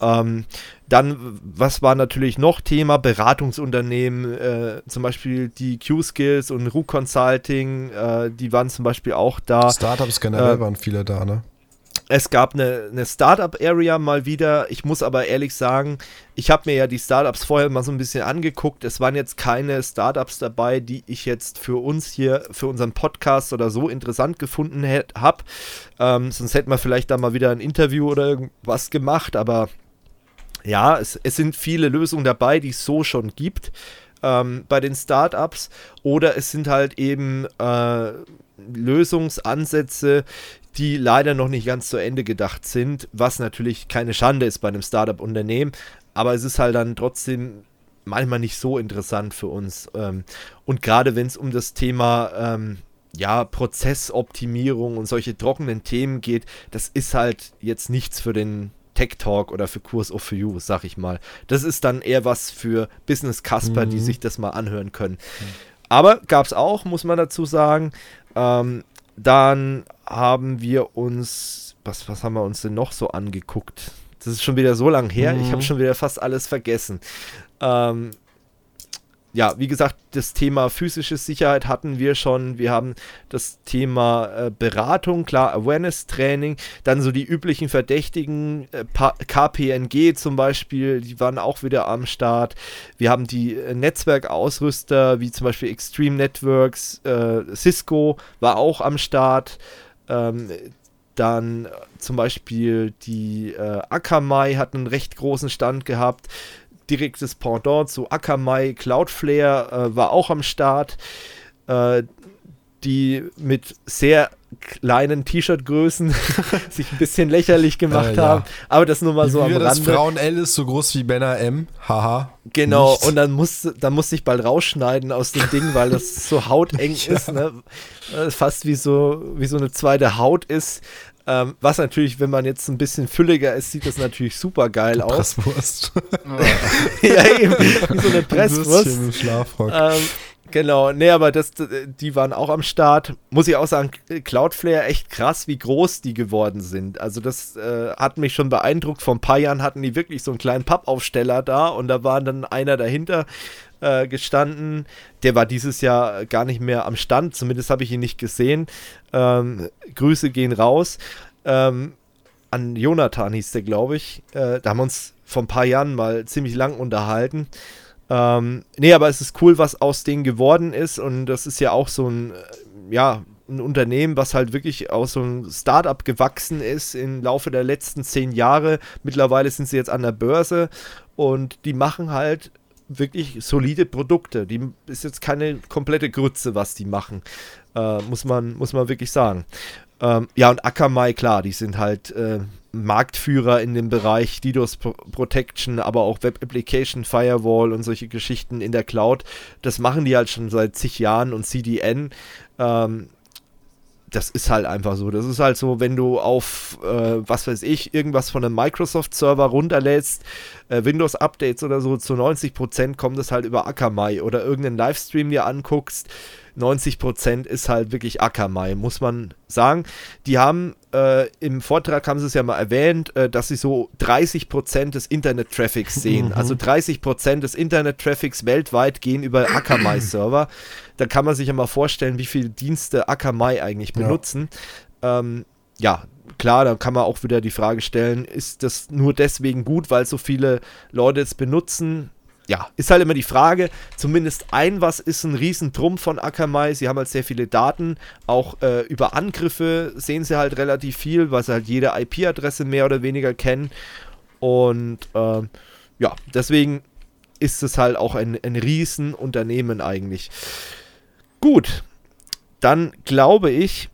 Ähm, dann, was war natürlich noch Thema? Beratungsunternehmen, äh, zum Beispiel die Q-Skills und RU Consulting, äh, die waren zum Beispiel auch da. Startups generell äh, waren viele da, ne? Es gab eine, eine Startup-Area mal wieder. Ich muss aber ehrlich sagen, ich habe mir ja die Startups vorher mal so ein bisschen angeguckt. Es waren jetzt keine Startups dabei, die ich jetzt für uns hier, für unseren Podcast oder so interessant gefunden habe. Ähm, sonst hätten wir vielleicht da mal wieder ein Interview oder irgendwas gemacht, aber ja, es, es sind viele Lösungen dabei, die es so schon gibt ähm, bei den Startups. Oder es sind halt eben äh, Lösungsansätze, die leider noch nicht ganz zu Ende gedacht sind, was natürlich keine Schande ist bei einem Startup-Unternehmen. Aber es ist halt dann trotzdem manchmal nicht so interessant für uns. Ähm, und gerade wenn es um das Thema ähm, ja, Prozessoptimierung und solche trockenen Themen geht, das ist halt jetzt nichts für den Tech Talk oder für Kurs of For You, sag ich mal. Das ist dann eher was für Business Casper, mhm. die sich das mal anhören können. Mhm. Aber gab es auch, muss man dazu sagen. Ähm, dann haben wir uns, was, was haben wir uns denn noch so angeguckt? Das ist schon wieder so lang her, mhm. ich habe schon wieder fast alles vergessen. Ähm, ja, wie gesagt, das Thema physische Sicherheit hatten wir schon. Wir haben das Thema äh, Beratung, klar, Awareness-Training, dann so die üblichen Verdächtigen, äh, KPNG zum Beispiel, die waren auch wieder am Start. Wir haben die äh, Netzwerkausrüster, wie zum Beispiel Extreme Networks, äh, Cisco war auch am Start. Ähm, dann zum Beispiel die äh, Akamai hat einen recht großen Stand gehabt direktes Pendant zu Akamai. Cloudflare äh, war auch am Start. Äh, die mit sehr kleinen T-Shirt-Größen sich ein bisschen lächerlich gemacht äh, ja. haben. Aber das nur mal so am Rande. Das Frauen L ist so groß wie Benner M. Haha. Genau. Nicht. Und dann muss, dann muss ich bald rausschneiden aus dem Ding, weil das so hauteng ja. ist. Ne? Fast wie so, wie so eine zweite Haut ist. Ähm, was natürlich, wenn man jetzt ein bisschen fülliger ist, sieht das natürlich super geil aus. Presswurst. ja, eben, wie so eine Presswurst. Im Schlafrock. Ähm, genau, nee, aber das, die waren auch am Start. Muss ich auch sagen, Cloudflare echt krass, wie groß die geworden sind. Also das äh, hat mich schon beeindruckt. Vor ein paar Jahren hatten die wirklich so einen kleinen Pappaufsteller da und da war dann einer dahinter äh, gestanden. Der war dieses Jahr gar nicht mehr am Stand, zumindest habe ich ihn nicht gesehen. Ähm, Grüße gehen raus. Ähm, an Jonathan hieß der, glaube ich. Äh, da haben wir uns vor ein paar Jahren mal ziemlich lang unterhalten. Äh, Ähm, nee, aber es ist cool, was aus denen geworden ist und das ist ja auch so ein, äh, ja, ein Unternehmen, was halt wirklich aus so einem Startup gewachsen ist im Laufe der letzten zehn Jahre. Mittlerweile sind sie jetzt an der Börse und die machen halt wirklich solide Produkte. Die ist jetzt keine komplette Grütze, was die machen. Äh, muss, man, muss man wirklich sagen. Ähm, ja, und Akamai, klar, die sind halt äh, Marktführer in dem Bereich DDoS Protection, aber auch Web Application Firewall und solche Geschichten in der Cloud. Das machen die halt schon seit zig Jahren und CDN. Ähm, das ist halt einfach so. Das ist halt so, wenn du auf, äh, was weiß ich, irgendwas von einem Microsoft-Server runterlädst, äh, Windows-Updates oder so, zu 90% kommt es halt über Akamai oder irgendeinen Livestream dir anguckst, 90% ist halt wirklich Akamai, muss man sagen. Die haben äh, im Vortrag, haben sie es ja mal erwähnt, äh, dass sie so 30% des Internet-Traffics sehen. Mhm. Also 30% des Internet-Traffics weltweit gehen über Akamai-Server. Da kann man sich ja mal vorstellen, wie viele Dienste Akamai eigentlich benutzen. Ja. Ähm, ja, klar, da kann man auch wieder die Frage stellen, ist das nur deswegen gut, weil so viele Leute es benutzen? Ja, ist halt immer die Frage. Zumindest ein was ist ein Riesentrumpf von Akamai. Sie haben halt sehr viele Daten. Auch äh, über Angriffe sehen sie halt relativ viel, weil sie halt jede IP-Adresse mehr oder weniger kennen. Und äh, ja, deswegen ist es halt auch ein, ein Riesenunternehmen eigentlich. Gut, dann glaube ich,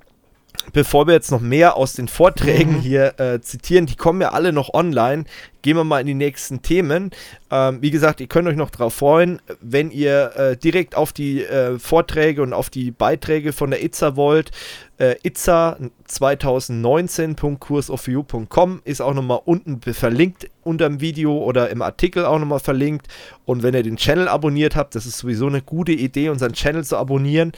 bevor wir jetzt noch mehr aus den Vorträgen mhm. hier äh, zitieren, die kommen ja alle noch online, gehen wir mal in die nächsten Themen. Ähm, wie gesagt, ihr könnt euch noch darauf freuen, wenn ihr äh, direkt auf die äh, Vorträge und auf die Beiträge von der ITSA wollt. Äh, ITSA 2019.kursofu.com ist auch nochmal unten verlinkt unter dem Video oder im Artikel auch nochmal verlinkt. Und wenn ihr den Channel abonniert habt, das ist sowieso eine gute Idee, unseren Channel zu abonnieren.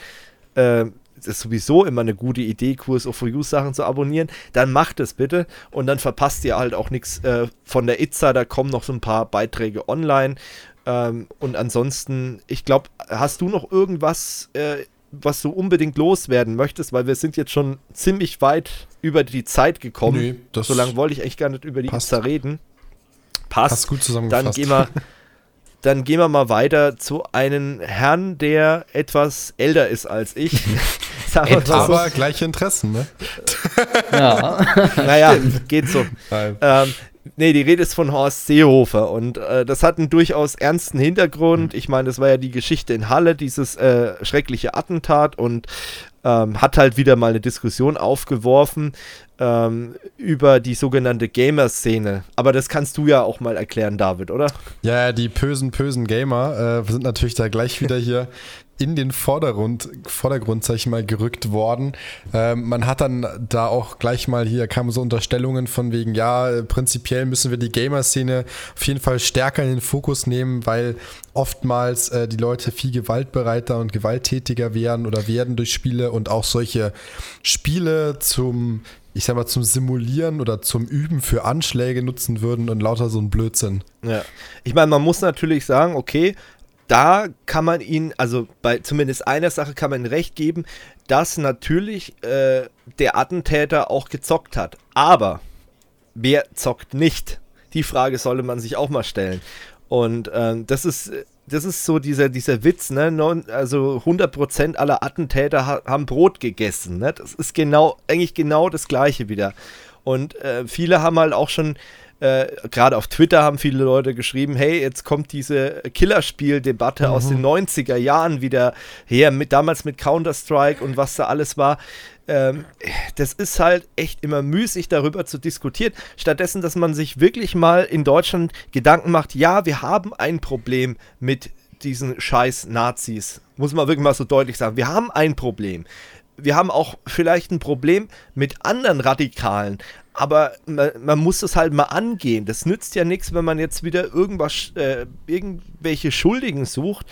Äh, ist sowieso immer eine gute Idee, Kurs of You Sachen zu abonnieren, dann macht es bitte und dann verpasst ihr halt auch nichts äh, von der Itza. Da kommen noch so ein paar Beiträge online. Ähm, und ansonsten, ich glaube, hast du noch irgendwas, äh, was du unbedingt loswerden möchtest? Weil wir sind jetzt schon ziemlich weit über die Zeit gekommen. Nee, so lange wollte ich echt gar nicht über die passt. Itza reden. Passt. Passt gut zusammengefasst. Dann gehen wir. Dann gehen wir mal weiter zu einem Herrn, der etwas älter ist als ich. Aber gleiche Interessen, ne? ja. naja, geht so. Ähm, nee, die Rede ist von Horst Seehofer und äh, das hat einen durchaus ernsten Hintergrund. Ich meine, das war ja die Geschichte in Halle, dieses äh, schreckliche Attentat und ähm, hat halt wieder mal eine Diskussion aufgeworfen ähm, über die sogenannte Gamer-Szene. Aber das kannst du ja auch mal erklären, David, oder? Ja, die bösen, bösen Gamer äh, sind natürlich da gleich wieder hier in den Vordergrund, Vordergrund, sag ich mal, gerückt worden. Ähm, man hat dann da auch gleich mal hier kamen so Unterstellungen von wegen, ja, prinzipiell müssen wir die Gamer-Szene auf jeden Fall stärker in den Fokus nehmen, weil oftmals äh, die Leute viel gewaltbereiter und gewalttätiger werden oder werden durch Spiele und auch solche Spiele zum ich sag mal, zum Simulieren oder zum Üben für Anschläge nutzen würden und lauter so ein Blödsinn. Ja. Ich meine, man muss natürlich sagen, okay, da kann man ihn, also bei zumindest einer Sache kann man recht geben, dass natürlich äh, der Attentäter auch gezockt hat. Aber wer zockt nicht? Die Frage sollte man sich auch mal stellen. Und ähm, das ist das ist so dieser, dieser Witz, ne? Also 100% aller Attentäter ha haben Brot gegessen, ne? Das ist genau, eigentlich genau das Gleiche wieder. Und äh, viele haben halt auch schon äh, gerade auf Twitter haben viele Leute geschrieben, hey, jetzt kommt diese Killerspiel-Debatte mhm. aus den 90er Jahren wieder her, mit, damals mit Counter-Strike und was da alles war. Ähm, das ist halt echt immer müßig, darüber zu diskutieren. Stattdessen, dass man sich wirklich mal in Deutschland Gedanken macht, ja, wir haben ein Problem mit diesen scheiß Nazis. Muss man wirklich mal so deutlich sagen. Wir haben ein Problem wir haben auch vielleicht ein Problem mit anderen Radikalen, aber man, man, muss es halt mal angehen. Das nützt ja nichts, wenn man jetzt wieder irgendwas, äh, irgendwelche Schuldigen sucht.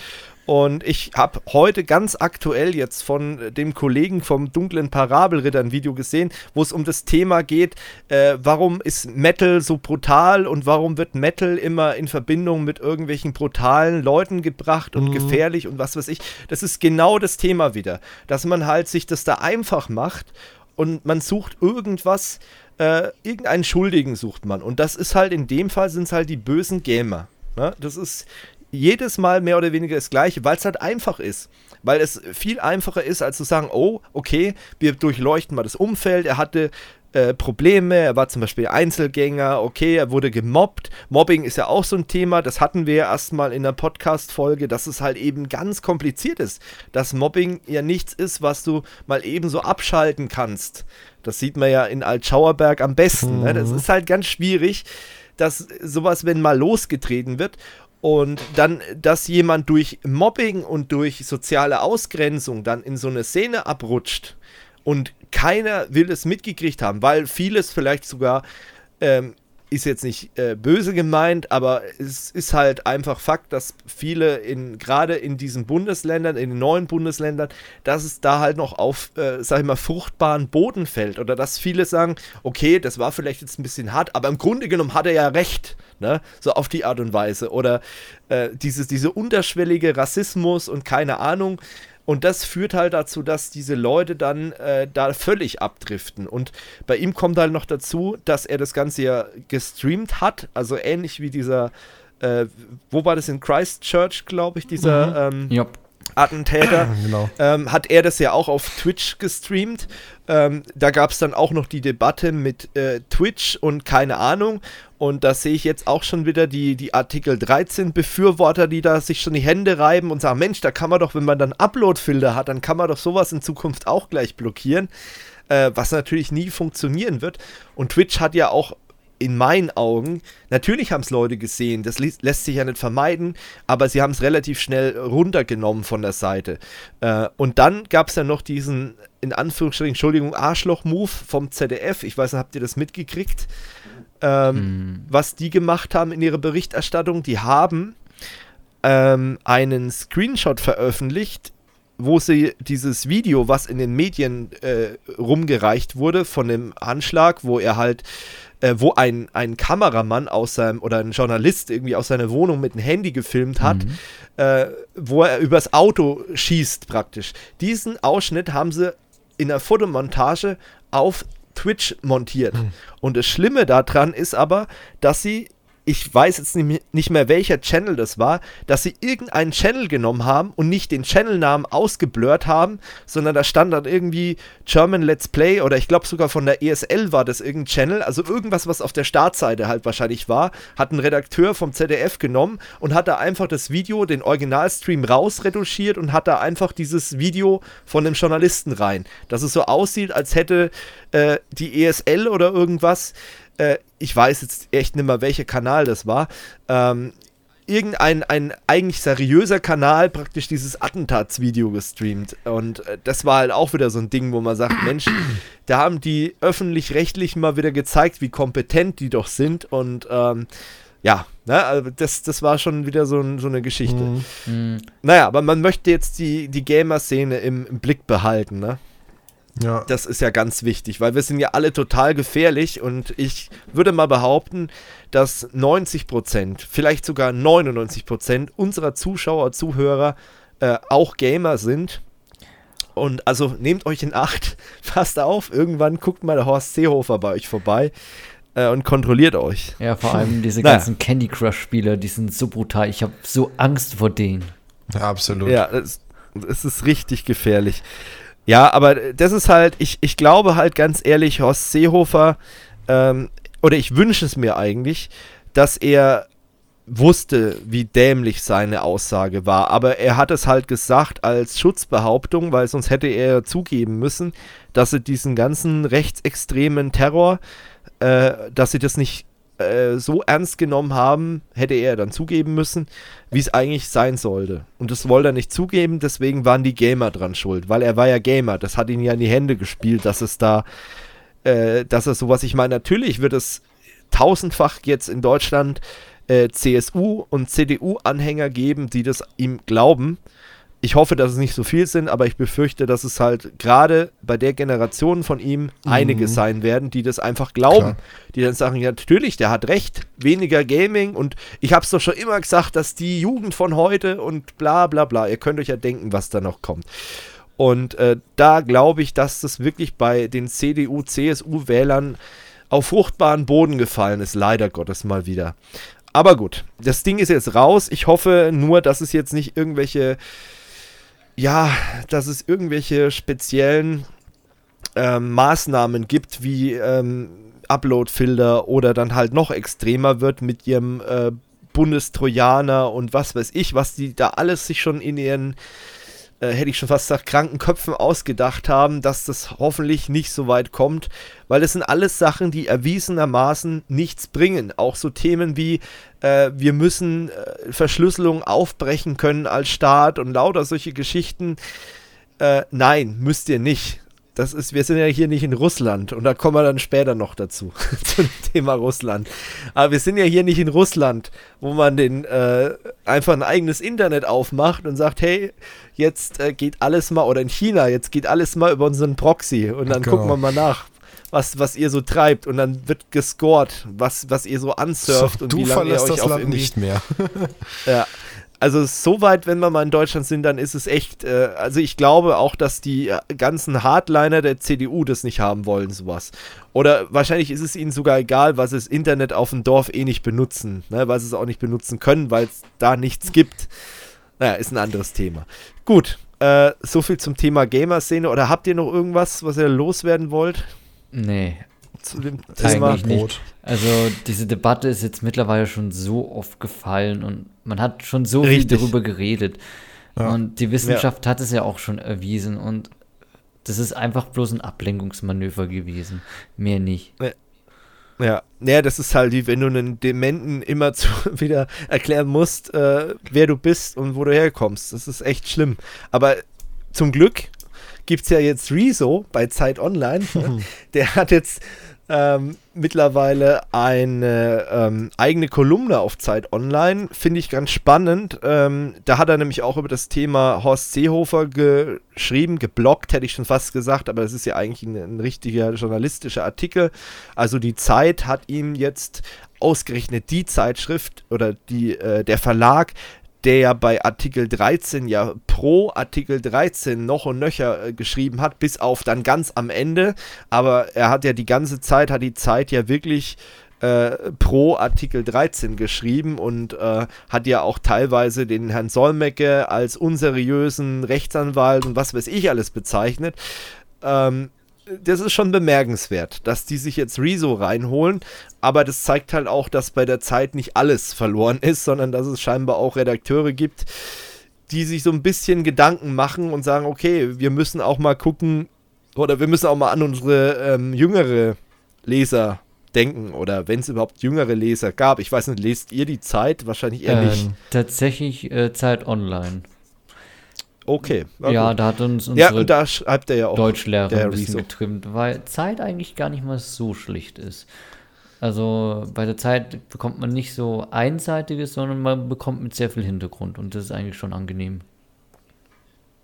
Und ich habe heute ganz aktuell jetzt von dem Kollegen vom dunklen Parabelritter ein Video gesehen, wo es um das Thema geht, äh, warum ist Metal so brutal und warum wird Metal immer in Verbindung mit irgendwelchen brutalen Leuten gebracht und mhm. gefährlich und was weiß ich. Das ist genau das Thema wieder, dass man halt sich das da einfach macht und man sucht irgendwas, äh, irgendeinen Schuldigen sucht man. Und das ist halt in dem Fall sind es halt die bösen Gamer. Ne? Das ist jedes Mal mehr oder weniger das Gleiche, weil es halt einfach ist. Weil es viel einfacher ist, als zu sagen, oh, okay, wir durchleuchten mal das Umfeld. Er hatte äh, Probleme, er war zum Beispiel Einzelgänger, okay, er wurde gemobbt. Mobbing ist ja auch so ein Thema, das hatten wir ja erstmal in der Podcast-Folge, dass es halt eben ganz kompliziert ist. Dass Mobbing ja nichts ist, was du mal eben so abschalten kannst. Das sieht man ja in Altschauerberg am besten. Mhm. Ne? Das mhm. ist halt ganz schwierig, dass sowas, wenn mal losgetreten wird, und dann, dass jemand durch Mobbing und durch soziale Ausgrenzung dann in so eine Szene abrutscht und keiner will es mitgekriegt haben, weil vieles vielleicht sogar ähm, ist jetzt nicht äh, böse gemeint, aber es ist halt einfach Fakt, dass viele in gerade in diesen Bundesländern, in den neuen Bundesländern, dass es da halt noch auf, äh, sag ich mal, fruchtbaren Boden fällt oder dass viele sagen, okay, das war vielleicht jetzt ein bisschen hart, aber im Grunde genommen hat er ja recht, ne? So auf die Art und Weise oder äh, dieses, diese unterschwellige Rassismus und keine Ahnung, und das führt halt dazu, dass diese Leute dann äh, da völlig abdriften. Und bei ihm kommt halt noch dazu, dass er das Ganze ja gestreamt hat, also ähnlich wie dieser, äh, wo war das in Christchurch, glaube ich, dieser mhm. ähm. Attentäter, genau. ähm, hat er das ja auch auf Twitch gestreamt. Ähm, da gab es dann auch noch die Debatte mit äh, Twitch und keine Ahnung. Und da sehe ich jetzt auch schon wieder die, die Artikel 13 Befürworter, die da sich schon die Hände reiben und sagen, Mensch, da kann man doch, wenn man dann Upload-Filter hat, dann kann man doch sowas in Zukunft auch gleich blockieren. Äh, was natürlich nie funktionieren wird. Und Twitch hat ja auch in meinen Augen, natürlich haben es Leute gesehen, das lässt sich ja nicht vermeiden, aber sie haben es relativ schnell runtergenommen von der Seite. Äh, und dann gab es ja noch diesen, in Anführungsstrichen, Entschuldigung, Arschloch-Move vom ZDF. Ich weiß nicht, habt ihr das mitgekriegt? Ähm, mhm. Was die gemacht haben in ihrer Berichterstattung, die haben ähm, einen Screenshot veröffentlicht, wo sie dieses Video, was in den Medien äh, rumgereicht wurde, von dem Anschlag, wo er halt äh, wo ein, ein Kameramann aus seinem oder ein Journalist irgendwie aus seiner Wohnung mit einem Handy gefilmt hat, mhm. äh, wo er übers Auto schießt praktisch. Diesen Ausschnitt haben sie in der Fotomontage auf Twitch montiert. Mhm. Und das Schlimme daran ist aber, dass sie ich weiß jetzt nicht mehr welcher Channel das war, dass sie irgendeinen Channel genommen haben und nicht den Channelnamen ausgeblurrt haben, sondern da stand dann irgendwie German Let's Play oder ich glaube sogar von der ESL war das irgendein Channel, also irgendwas, was auf der Startseite halt wahrscheinlich war, hat ein Redakteur vom ZDF genommen und hat da einfach das Video, den Originalstream rausretuschiert und hat da einfach dieses Video von dem Journalisten rein, dass es so aussieht, als hätte äh, die ESL oder irgendwas äh, ich weiß jetzt echt nicht mehr, welcher Kanal das war, ähm, irgendein ein eigentlich seriöser Kanal praktisch dieses Attentatsvideo gestreamt. Und äh, das war halt auch wieder so ein Ding, wo man sagt, Mensch, da haben die öffentlich-rechtlich mal wieder gezeigt, wie kompetent die doch sind. Und ähm, ja, ne, also das, das war schon wieder so, so eine Geschichte. Mhm. mhm. Naja, aber man möchte jetzt die, die Gamer-Szene im, im Blick behalten, ne? Ja. Das ist ja ganz wichtig, weil wir sind ja alle total gefährlich und ich würde mal behaupten, dass 90 Prozent, vielleicht sogar 99 Prozent unserer Zuschauer, Zuhörer äh, auch Gamer sind. Und also nehmt euch in Acht, passt auf, irgendwann guckt mal der Horst Seehofer bei euch vorbei äh, und kontrolliert euch. Ja, vor allem diese naja. ganzen Candy Crush-Spieler, die sind so brutal. Ich habe so Angst vor denen. Ja, absolut. Ja, es, es ist richtig gefährlich. Ja, aber das ist halt, ich, ich glaube halt ganz ehrlich, Horst Seehofer, ähm, oder ich wünsche es mir eigentlich, dass er wusste, wie dämlich seine Aussage war. Aber er hat es halt gesagt als Schutzbehauptung, weil sonst hätte er zugeben müssen, dass er diesen ganzen rechtsextremen Terror, äh, dass sie das nicht äh, so ernst genommen haben, hätte er dann zugeben müssen, wie es eigentlich sein sollte. Und das wollte er nicht zugeben, deswegen waren die Gamer dran schuld, weil er war ja Gamer, das hat ihn ja in die Hände gespielt, dass es da, äh, dass er sowas, ich meine, natürlich wird es tausendfach jetzt in Deutschland äh, CSU und CDU-Anhänger geben, die das ihm glauben ich hoffe, dass es nicht so viel sind, aber ich befürchte, dass es halt gerade bei der Generation von ihm mhm. einige sein werden, die das einfach glauben. Klar. Die dann sagen, ja, natürlich, der hat recht, weniger Gaming und ich habe es doch schon immer gesagt, dass die Jugend von heute und bla bla bla, ihr könnt euch ja denken, was da noch kommt. Und äh, da glaube ich, dass das wirklich bei den CDU, CSU-Wählern auf fruchtbaren Boden gefallen ist, leider Gottes mal wieder. Aber gut, das Ding ist jetzt raus. Ich hoffe nur, dass es jetzt nicht irgendwelche, ja, dass es irgendwelche speziellen ähm, Maßnahmen gibt, wie ähm, Upload-Filter oder dann halt noch extremer wird mit ihrem äh, Bundestrojaner und was weiß ich, was die da alles sich schon in ihren äh, hätte ich schon fast gesagt, kranken Köpfen ausgedacht haben, dass das hoffentlich nicht so weit kommt, weil es sind alles Sachen, die erwiesenermaßen nichts bringen. Auch so Themen wie, äh, wir müssen äh, Verschlüsselung aufbrechen können als Staat und lauter solche Geschichten. Äh, nein, müsst ihr nicht das ist, wir sind ja hier nicht in Russland und da kommen wir dann später noch dazu, zum Thema Russland. Aber wir sind ja hier nicht in Russland, wo man den äh, einfach ein eigenes Internet aufmacht und sagt, hey, jetzt äh, geht alles mal, oder in China, jetzt geht alles mal über unseren Proxy und dann genau. gucken wir mal nach. Was, was ihr so treibt und dann wird gescored, was, was ihr so ansurft so, und wie lange ihr euch das auf Land nicht mehr. ja, also soweit, wenn wir mal in Deutschland sind, dann ist es echt, äh, also ich glaube auch, dass die äh, ganzen Hardliner der CDU das nicht haben wollen, sowas. Oder wahrscheinlich ist es ihnen sogar egal, was das Internet auf dem Dorf eh nicht benutzen, ne, weil sie es auch nicht benutzen können, weil es da nichts gibt. Naja, ist ein anderes Thema. Gut, äh, so viel zum Thema Gamer-Szene. Oder habt ihr noch irgendwas, was ihr loswerden wollt? Nee, zu dem Thema. Eigentlich nicht. Also diese Debatte ist jetzt mittlerweile schon so oft gefallen und man hat schon so Richtig. viel darüber geredet. Ja. Und die Wissenschaft ja. hat es ja auch schon erwiesen und das ist einfach bloß ein Ablenkungsmanöver gewesen. Mehr nicht. Ja. Ja, ja, das ist halt wie wenn du einen Dementen immer zu, wieder erklären musst, äh, wer du bist und wo du herkommst. Das ist echt schlimm. Aber zum Glück gibt es ja jetzt Rezo bei Zeit Online. Ne? Der hat jetzt ähm, mittlerweile eine ähm, eigene Kolumne auf Zeit Online. Finde ich ganz spannend. Ähm, da hat er nämlich auch über das Thema Horst Seehofer geschrieben, geblockt, hätte ich schon fast gesagt, aber das ist ja eigentlich ein, ein richtiger journalistischer Artikel. Also die Zeit hat ihm jetzt ausgerechnet die Zeitschrift oder die, äh, der Verlag der ja bei Artikel 13 ja pro Artikel 13 noch und nöcher äh, geschrieben hat, bis auf dann ganz am Ende. Aber er hat ja die ganze Zeit, hat die Zeit ja wirklich äh, pro Artikel 13 geschrieben und äh, hat ja auch teilweise den Herrn Solmecke als unseriösen Rechtsanwalt und was weiß ich alles bezeichnet. Ähm, das ist schon bemerkenswert, dass die sich jetzt Rezo reinholen, aber das zeigt halt auch, dass bei der Zeit nicht alles verloren ist, sondern dass es scheinbar auch Redakteure gibt, die sich so ein bisschen Gedanken machen und sagen, okay, wir müssen auch mal gucken oder wir müssen auch mal an unsere ähm, jüngere Leser denken oder wenn es überhaupt jüngere Leser gab. Ich weiß nicht, lest ihr die Zeit? Wahrscheinlich eher ähm, nicht. Tatsächlich äh, Zeit online. Okay. Ja, da hat uns unsere ja, da schreibt er ja auch Deutschlehrer ein bisschen Riso. getrimmt, weil Zeit eigentlich gar nicht mal so schlicht ist. Also bei der Zeit bekommt man nicht so einseitiges, sondern man bekommt mit sehr viel Hintergrund und das ist eigentlich schon angenehm.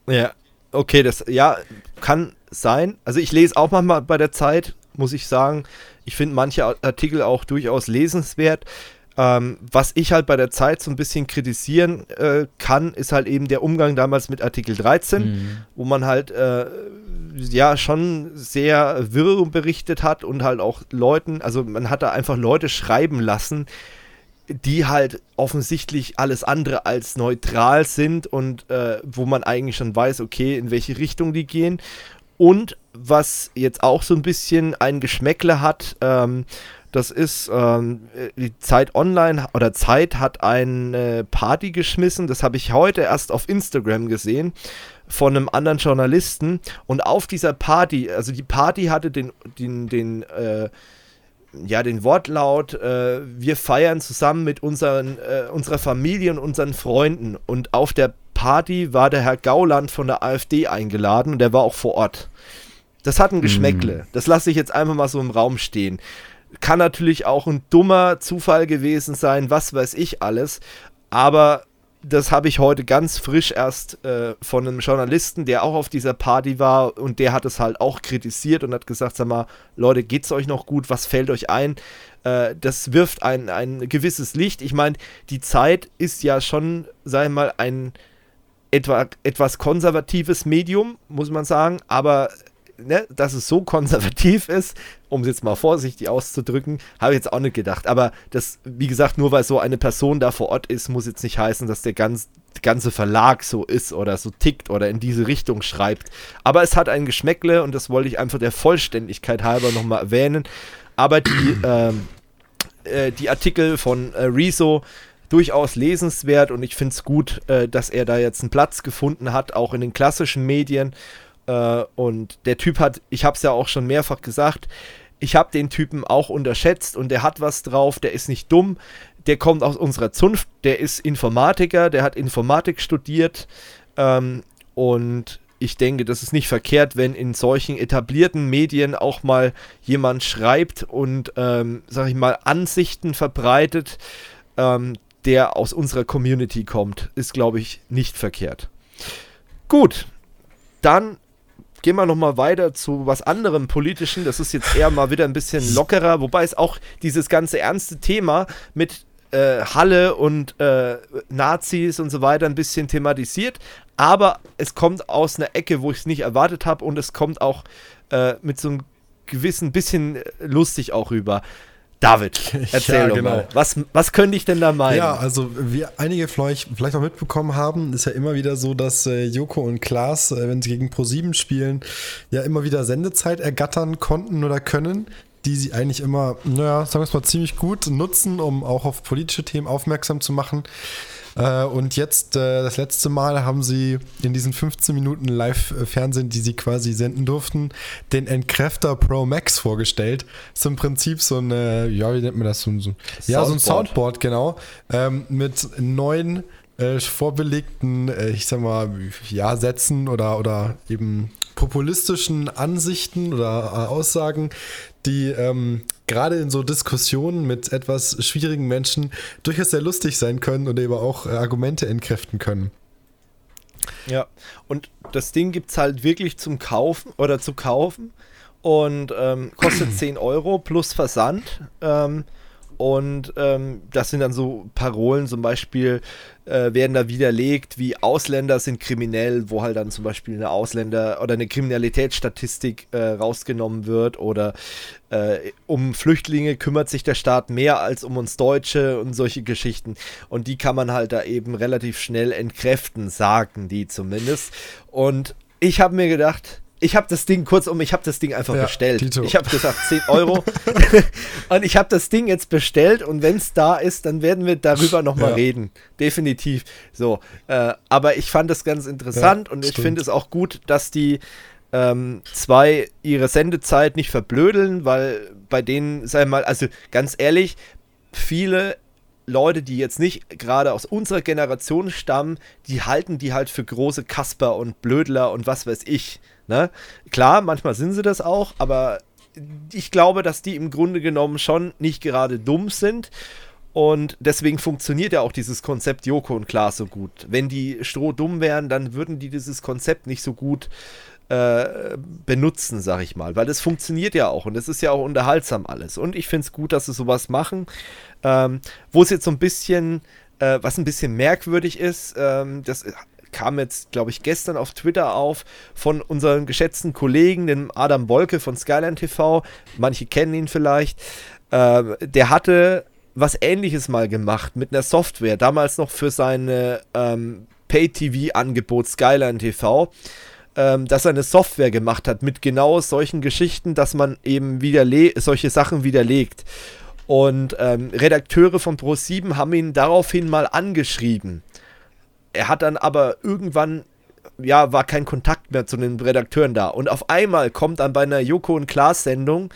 Ja, okay, das ja kann sein. Also ich lese auch manchmal bei der Zeit, muss ich sagen. Ich finde manche Artikel auch durchaus lesenswert. Ähm, was ich halt bei der Zeit so ein bisschen kritisieren äh, kann, ist halt eben der Umgang damals mit Artikel 13, mhm. wo man halt äh, ja schon sehr wirr berichtet hat und halt auch Leuten, also man hat da einfach Leute schreiben lassen, die halt offensichtlich alles andere als neutral sind und äh, wo man eigentlich schon weiß, okay, in welche Richtung die gehen. Und was jetzt auch so ein bisschen ein Geschmäckle hat, ähm, das ist ähm, die Zeit Online oder Zeit hat eine Party geschmissen. Das habe ich heute erst auf Instagram gesehen von einem anderen Journalisten. Und auf dieser Party, also die Party hatte den, den, den äh, ja, den Wortlaut, äh, wir feiern zusammen mit unseren, äh, unserer Familie und unseren Freunden. Und auf der Party war der Herr Gauland von der AfD eingeladen und der war auch vor Ort. Das hat ein Geschmäckle. Mm. Das lasse ich jetzt einfach mal so im Raum stehen. Kann natürlich auch ein dummer Zufall gewesen sein, was weiß ich alles. Aber das habe ich heute ganz frisch erst äh, von einem Journalisten, der auch auf dieser Party war und der hat es halt auch kritisiert und hat gesagt, sag mal, Leute, geht's euch noch gut? Was fällt euch ein? Äh, das wirft ein, ein gewisses Licht. Ich meine, die Zeit ist ja schon, sag ich mal, ein etwa, etwas konservatives Medium, muss man sagen, aber ne, dass es so konservativ ist, um es jetzt mal vorsichtig auszudrücken, habe ich jetzt auch nicht gedacht. Aber das, wie gesagt, nur weil so eine Person da vor Ort ist, muss jetzt nicht heißen, dass der ganz, ganze Verlag so ist oder so tickt oder in diese Richtung schreibt. Aber es hat ein Geschmäckle und das wollte ich einfach der Vollständigkeit halber nochmal erwähnen. Aber die, ähm, äh, die Artikel von äh, Rezo durchaus lesenswert und ich finde es gut, äh, dass er da jetzt einen Platz gefunden hat, auch in den klassischen Medien. Äh, und der Typ hat, ich habe es ja auch schon mehrfach gesagt, ich habe den Typen auch unterschätzt und der hat was drauf, der ist nicht dumm, der kommt aus unserer Zunft, der ist Informatiker, der hat Informatik studiert ähm, und ich denke, das ist nicht verkehrt, wenn in solchen etablierten Medien auch mal jemand schreibt und, ähm, sag ich mal, Ansichten verbreitet, ähm, der aus unserer Community kommt, ist, glaube ich, nicht verkehrt. Gut, dann gehen wir nochmal weiter zu was anderem politischen. Das ist jetzt eher mal wieder ein bisschen lockerer, wobei es auch dieses ganze ernste Thema mit äh, Halle und äh, Nazis und so weiter ein bisschen thematisiert. Aber es kommt aus einer Ecke, wo ich es nicht erwartet habe und es kommt auch äh, mit so einem gewissen bisschen lustig auch rüber. David, erzähl ja, doch genau. mal. Was, was könnte ich denn da meinen? Ja, also wie einige vielleicht, vielleicht auch mitbekommen haben, ist ja immer wieder so, dass äh, Joko und Klaas, äh, wenn sie gegen Pro7 spielen, ja immer wieder Sendezeit ergattern konnten oder können, die sie eigentlich immer, naja, sagen wir es mal, ziemlich gut nutzen, um auch auf politische Themen aufmerksam zu machen. Äh, und jetzt, äh, das letzte Mal, haben sie in diesen 15 Minuten Live-Fernsehen, die sie quasi senden durften, den Entkräfter Pro Max vorgestellt. Ist im Prinzip so ein, ja, wie nennt man das? So, so, ja, so ein Soundboard, genau. Ähm, mit neun äh, vorbelegten, äh, ich sag mal, ja, Sätzen oder, oder eben populistischen Ansichten oder äh, Aussagen, die ähm, gerade in so Diskussionen mit etwas schwierigen Menschen durchaus sehr lustig sein können und eben auch äh, Argumente entkräften können. Ja, und das Ding gibt es halt wirklich zum Kaufen oder zu kaufen und ähm, kostet 10 Euro plus Versand. Ähm, und ähm, das sind dann so Parolen, zum Beispiel äh, werden da widerlegt, wie Ausländer sind kriminell, wo halt dann zum Beispiel eine Ausländer- oder eine Kriminalitätsstatistik äh, rausgenommen wird oder äh, um Flüchtlinge kümmert sich der Staat mehr als um uns Deutsche und solche Geschichten. Und die kann man halt da eben relativ schnell entkräften, sagen die zumindest. Und ich habe mir gedacht, ich habe das Ding, kurzum, ich habe das Ding einfach ja, bestellt. Tito. Ich habe gesagt, 10 Euro. und ich habe das Ding jetzt bestellt und wenn es da ist, dann werden wir darüber nochmal ja. reden. Definitiv. So. Äh, aber ich fand das ganz interessant ja, und ich finde es auch gut, dass die ähm, zwei ihre Sendezeit nicht verblödeln, weil bei denen, sag ich mal, also ganz ehrlich, viele Leute, die jetzt nicht gerade aus unserer Generation stammen, die halten die halt für große Kasper und Blödler und was weiß ich. Ne? Klar, manchmal sind sie das auch, aber ich glaube, dass die im Grunde genommen schon nicht gerade dumm sind. Und deswegen funktioniert ja auch dieses Konzept Joko und Klaas so gut. Wenn die strohdumm wären, dann würden die dieses Konzept nicht so gut äh, benutzen, sag ich mal. Weil das funktioniert ja auch und es ist ja auch unterhaltsam alles. Und ich finde es gut, dass sie sowas machen. Ähm, Wo es jetzt so ein bisschen, äh, was ein bisschen merkwürdig ist, ähm, das kam jetzt, glaube ich, gestern auf Twitter auf von unserem geschätzten Kollegen, dem Adam Wolke von Skyline TV. Manche kennen ihn vielleicht. Äh, der hatte was ähnliches mal gemacht mit einer Software, damals noch für seine ähm, Pay-TV-Angebot Skyline TV, ähm, dass er eine Software gemacht hat mit genau solchen Geschichten, dass man eben solche Sachen widerlegt. Und ähm, Redakteure von Pro7 haben ihn daraufhin mal angeschrieben er hat dann aber irgendwann, ja, war kein Kontakt mehr zu den Redakteuren da. Und auf einmal kommt dann bei einer Joko und Klaas Sendung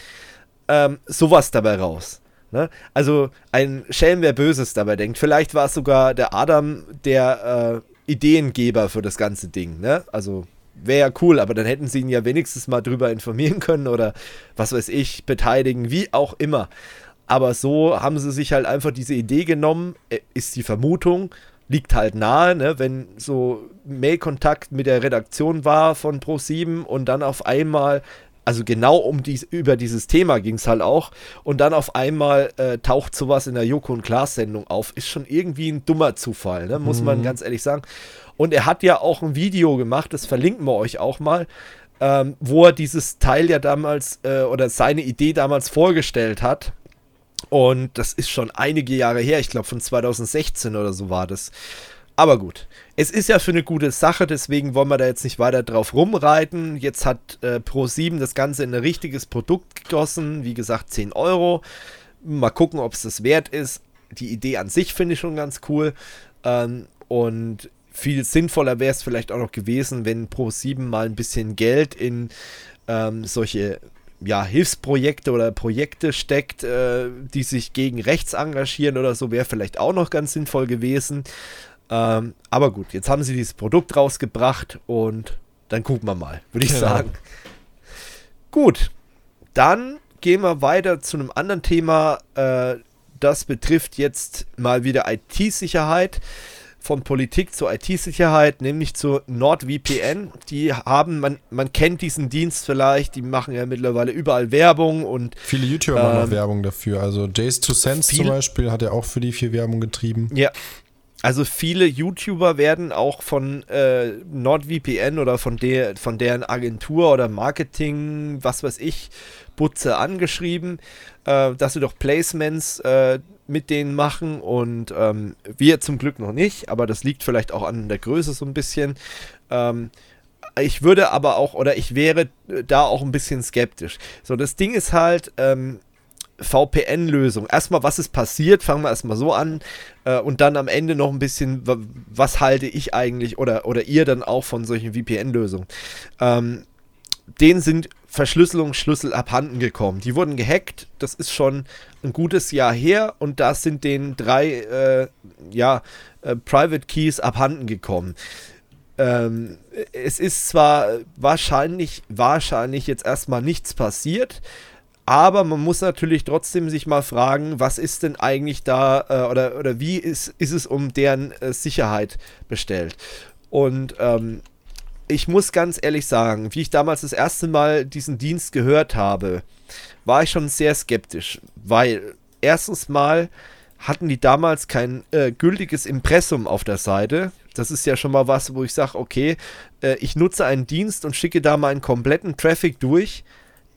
ähm, sowas dabei raus. Ne? Also ein Schelm, wer Böses dabei denkt. Vielleicht war es sogar der Adam, der äh, Ideengeber für das ganze Ding. Ne? Also wäre ja cool, aber dann hätten sie ihn ja wenigstens mal drüber informieren können oder was weiß ich, beteiligen, wie auch immer. Aber so haben sie sich halt einfach diese Idee genommen, äh, ist die Vermutung, liegt halt nahe, ne, wenn so Mailkontakt mit der Redaktion war von Pro7 und dann auf einmal, also genau um dies, über dieses Thema ging es halt auch, und dann auf einmal äh, taucht sowas in der Joko und Klaas Sendung auf, ist schon irgendwie ein dummer Zufall, ne, muss mhm. man ganz ehrlich sagen. Und er hat ja auch ein Video gemacht, das verlinken wir euch auch mal, ähm, wo er dieses Teil ja damals äh, oder seine Idee damals vorgestellt hat. Und das ist schon einige Jahre her, ich glaube von 2016 oder so war das. Aber gut, es ist ja für eine gute Sache, deswegen wollen wir da jetzt nicht weiter drauf rumreiten. Jetzt hat äh, Pro7 das Ganze in ein richtiges Produkt gegossen, wie gesagt 10 Euro. Mal gucken, ob es das wert ist. Die Idee an sich finde ich schon ganz cool. Ähm, und viel sinnvoller wäre es vielleicht auch noch gewesen, wenn Pro7 mal ein bisschen Geld in ähm, solche ja, Hilfsprojekte oder Projekte steckt, äh, die sich gegen rechts engagieren oder so, wäre vielleicht auch noch ganz sinnvoll gewesen. Ähm, aber gut, jetzt haben sie dieses Produkt rausgebracht und dann gucken wir mal, würde ich genau. sagen. Gut, dann gehen wir weiter zu einem anderen Thema. Äh, das betrifft jetzt mal wieder IT-Sicherheit von Politik zur IT-Sicherheit, nämlich zur NordVPN. Die haben, man, man kennt diesen Dienst vielleicht, die machen ja mittlerweile überall Werbung und. Viele YouTuber ähm, machen auch Werbung dafür. Also Jace 2 Cents zum Beispiel hat ja auch für die viel Werbung getrieben. Ja. Also viele YouTuber werden auch von äh, NordVPN oder von der von deren Agentur oder Marketing, was weiß ich, Butze angeschrieben, äh, dass sie doch Placements äh, mit denen machen und ähm, wir zum Glück noch nicht, aber das liegt vielleicht auch an der Größe so ein bisschen. Ähm, ich würde aber auch, oder ich wäre da auch ein bisschen skeptisch. So, das Ding ist halt, ähm, VPN-Lösung. Erstmal, was ist passiert? Fangen wir erstmal so an. Äh, und dann am Ende noch ein bisschen, was halte ich eigentlich oder, oder ihr dann auch von solchen VPN-Lösungen? Ähm, denen sind Verschlüsselungsschlüssel abhanden gekommen. Die wurden gehackt, das ist schon ein gutes Jahr her und da sind den drei äh, ja, äh, Private Keys abhanden gekommen. Ähm, es ist zwar wahrscheinlich, wahrscheinlich jetzt erstmal nichts passiert, aber man muss natürlich trotzdem sich mal fragen, was ist denn eigentlich da äh, oder, oder wie ist, ist es um deren äh, Sicherheit bestellt. Und ähm, ich muss ganz ehrlich sagen, wie ich damals das erste Mal diesen Dienst gehört habe, war ich schon sehr skeptisch, weil erstens mal hatten die damals kein äh, gültiges Impressum auf der Seite. Das ist ja schon mal was, wo ich sage, okay, äh, ich nutze einen Dienst und schicke da meinen kompletten Traffic durch.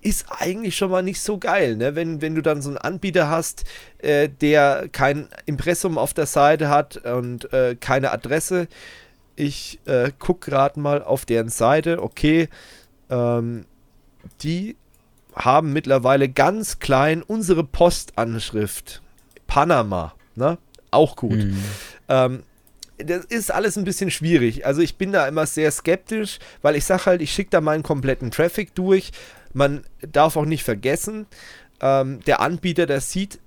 Ist eigentlich schon mal nicht so geil, ne? wenn, wenn du dann so einen Anbieter hast, äh, der kein Impressum auf der Seite hat und äh, keine Adresse ich äh, gucke gerade mal auf deren Seite. Okay, ähm, die haben mittlerweile ganz klein unsere Postanschrift. Panama, ne? Auch gut. Mhm. Ähm, das ist alles ein bisschen schwierig. Also ich bin da immer sehr skeptisch, weil ich sage halt, ich schicke da meinen kompletten Traffic durch. Man darf auch nicht vergessen, ähm, der Anbieter, der sieht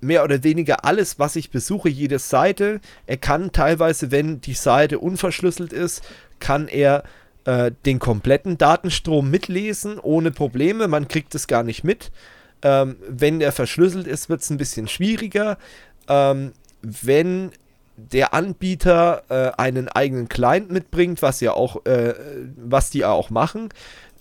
mehr oder weniger alles, was ich besuche, jede Seite. Er kann teilweise, wenn die Seite unverschlüsselt ist, kann er äh, den kompletten Datenstrom mitlesen, ohne Probleme. Man kriegt es gar nicht mit. Ähm, wenn der verschlüsselt ist, wird es ein bisschen schwieriger. Ähm, wenn der Anbieter äh, einen eigenen Client mitbringt, was ja auch, äh, was die auch machen,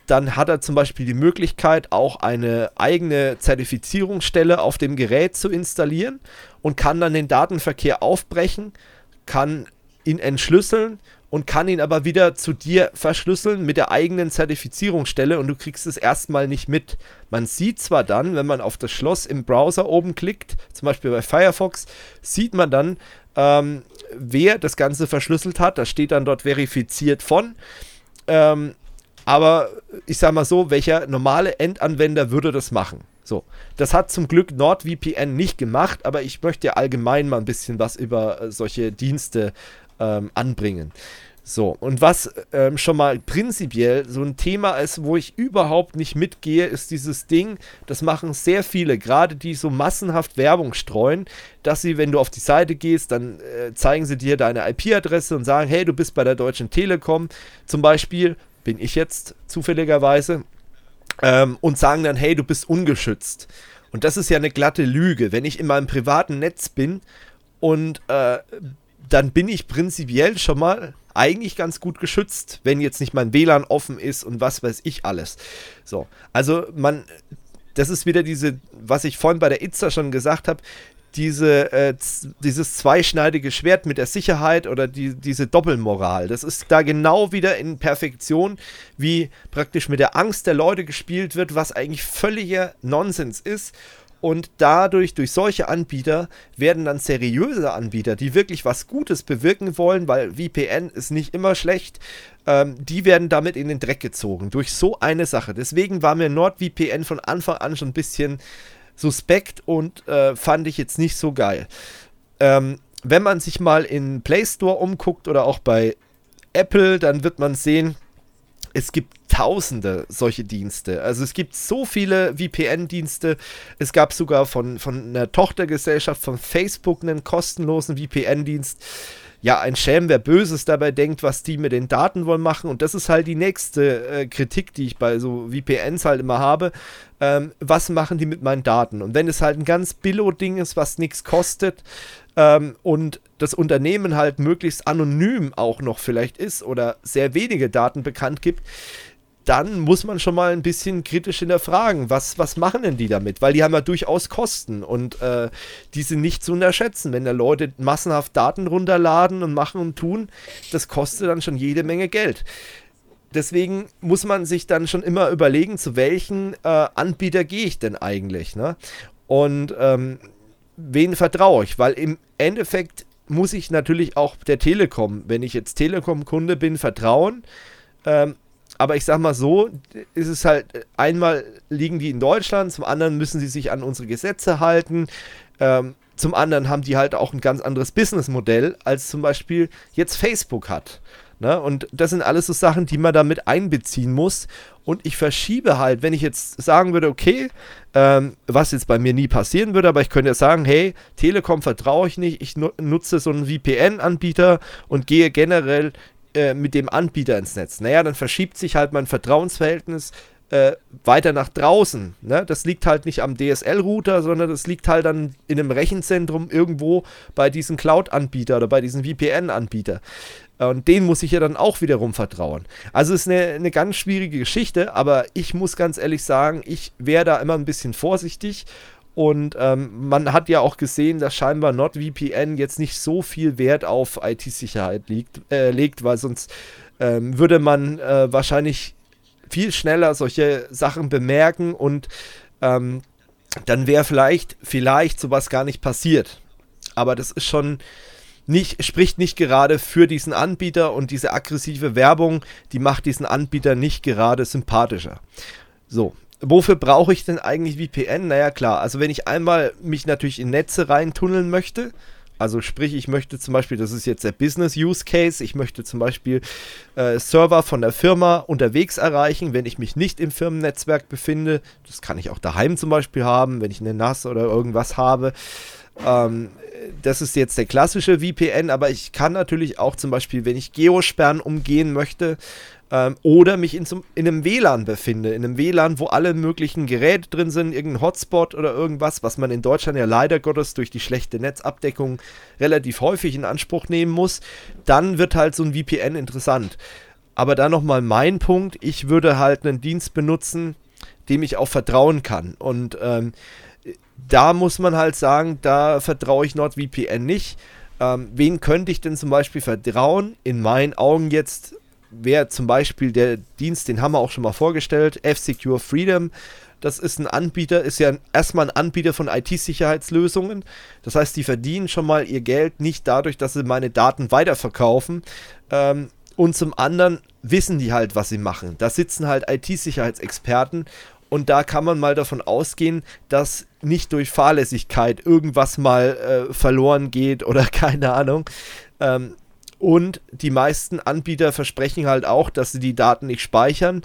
dann hat er zum Beispiel die Möglichkeit, auch eine eigene Zertifizierungsstelle auf dem Gerät zu installieren und kann dann den Datenverkehr aufbrechen, kann ihn entschlüsseln und kann ihn aber wieder zu dir verschlüsseln mit der eigenen Zertifizierungsstelle und du kriegst es erstmal nicht mit. Man sieht zwar dann, wenn man auf das Schloss im Browser oben klickt, zum Beispiel bei Firefox, sieht man dann, ähm, wer das Ganze verschlüsselt hat. Da steht dann dort verifiziert von. Ähm, aber ich sage mal so, welcher normale Endanwender würde das machen? So, das hat zum Glück NordVPN nicht gemacht, aber ich möchte ja allgemein mal ein bisschen was über äh, solche Dienste ähm, anbringen. So, und was ähm, schon mal prinzipiell so ein Thema ist, wo ich überhaupt nicht mitgehe, ist dieses Ding, das machen sehr viele, gerade die so massenhaft Werbung streuen, dass sie, wenn du auf die Seite gehst, dann äh, zeigen sie dir deine IP-Adresse und sagen, hey, du bist bei der Deutschen Telekom zum Beispiel, bin ich jetzt zufälligerweise, ähm, und sagen dann, hey, du bist ungeschützt. Und das ist ja eine glatte Lüge. Wenn ich in meinem privaten Netz bin und äh, dann bin ich prinzipiell schon mal eigentlich ganz gut geschützt, wenn jetzt nicht mein WLAN offen ist und was weiß ich alles. So, also man, das ist wieder diese, was ich vorhin bei der Itza schon gesagt habe, diese, äh, dieses zweischneidige Schwert mit der Sicherheit oder die, diese Doppelmoral. Das ist da genau wieder in Perfektion, wie praktisch mit der Angst der Leute gespielt wird, was eigentlich völliger Nonsens ist. Und dadurch, durch solche Anbieter, werden dann seriöse Anbieter, die wirklich was Gutes bewirken wollen, weil VPN ist nicht immer schlecht, ähm, die werden damit in den Dreck gezogen. Durch so eine Sache. Deswegen war mir NordVPN von Anfang an schon ein bisschen suspekt und äh, fand ich jetzt nicht so geil. Ähm, wenn man sich mal in Play Store umguckt oder auch bei Apple, dann wird man sehen, es gibt tausende solche Dienste. Also es gibt so viele VPN-Dienste. Es gab sogar von, von einer Tochtergesellschaft von Facebook einen kostenlosen VPN-Dienst. Ja, ein Schelm, wer Böses dabei denkt, was die mit den Daten wollen machen. Und das ist halt die nächste äh, Kritik, die ich bei so VPNs halt immer habe. Ähm, was machen die mit meinen Daten? Und wenn es halt ein ganz Billo-Ding ist, was nichts kostet, ähm, und das Unternehmen halt möglichst anonym auch noch vielleicht ist oder sehr wenige Daten bekannt gibt, dann muss man schon mal ein bisschen kritisch hinterfragen, was, was machen denn die damit? Weil die haben ja durchaus Kosten und äh, die sind nicht zu unterschätzen. Wenn da Leute massenhaft Daten runterladen und machen und tun, das kostet dann schon jede Menge Geld. Deswegen muss man sich dann schon immer überlegen, zu welchen äh, Anbieter gehe ich denn eigentlich. Ne? Und ähm, wen vertraue ich? Weil im Endeffekt muss ich natürlich auch der Telekom, wenn ich jetzt Telekom-Kunde bin, vertrauen. Ähm, aber ich sag mal so, ist es halt, einmal liegen die in Deutschland, zum anderen müssen sie sich an unsere Gesetze halten. Ähm, zum anderen haben die halt auch ein ganz anderes Businessmodell, als zum Beispiel jetzt Facebook hat. Ne? Und das sind alles so Sachen, die man damit einbeziehen muss. Und ich verschiebe halt, wenn ich jetzt sagen würde, okay, ähm, was jetzt bei mir nie passieren würde, aber ich könnte ja sagen, hey, Telekom vertraue ich nicht, ich nutze so einen VPN-Anbieter und gehe generell äh, mit dem Anbieter ins Netz. Naja, dann verschiebt sich halt mein Vertrauensverhältnis äh, weiter nach draußen. Ne? Das liegt halt nicht am DSL-Router, sondern das liegt halt dann in einem Rechenzentrum irgendwo bei diesem Cloud-Anbieter oder bei diesem VPN-Anbieter. Und den muss ich ja dann auch wiederum vertrauen. Also ist eine, eine ganz schwierige Geschichte, aber ich muss ganz ehrlich sagen, ich wäre da immer ein bisschen vorsichtig. Und ähm, man hat ja auch gesehen, dass scheinbar NordVPN jetzt nicht so viel Wert auf IT-Sicherheit äh, legt, weil sonst ähm, würde man äh, wahrscheinlich viel schneller solche Sachen bemerken und ähm, dann wäre vielleicht, vielleicht sowas gar nicht passiert. Aber das ist schon nicht, spricht nicht gerade für diesen Anbieter und diese aggressive Werbung, die macht diesen Anbieter nicht gerade sympathischer. So, wofür brauche ich denn eigentlich VPN? Naja, klar, also wenn ich einmal mich natürlich in Netze reintunneln möchte, also sprich, ich möchte zum Beispiel, das ist jetzt der Business Use Case, ich möchte zum Beispiel äh, Server von der Firma unterwegs erreichen, wenn ich mich nicht im Firmennetzwerk befinde. Das kann ich auch daheim zum Beispiel haben, wenn ich eine NAS oder irgendwas habe. Ähm, das ist jetzt der klassische VPN, aber ich kann natürlich auch zum Beispiel, wenn ich Geosperren umgehen möchte ähm, oder mich in, zum, in einem WLAN befinde, in einem WLAN, wo alle möglichen Geräte drin sind, irgendein Hotspot oder irgendwas, was man in Deutschland ja leider Gottes durch die schlechte Netzabdeckung relativ häufig in Anspruch nehmen muss, dann wird halt so ein VPN interessant. Aber dann nochmal mein Punkt, ich würde halt einen Dienst benutzen, dem ich auch vertrauen kann. Und ähm, da muss man halt sagen, da vertraue ich NordVPN nicht. Ähm, wen könnte ich denn zum Beispiel vertrauen? In meinen Augen jetzt wäre zum Beispiel der Dienst, den haben wir auch schon mal vorgestellt, F-Secure Freedom. Das ist ein Anbieter, ist ja erstmal ein Anbieter von IT-Sicherheitslösungen. Das heißt, die verdienen schon mal ihr Geld nicht dadurch, dass sie meine Daten weiterverkaufen. Ähm, und zum anderen wissen die halt, was sie machen. Da sitzen halt IT-Sicherheitsexperten und da kann man mal davon ausgehen, dass nicht durch Fahrlässigkeit irgendwas mal äh, verloren geht oder keine Ahnung. Ähm, und die meisten Anbieter versprechen halt auch, dass sie die Daten nicht speichern.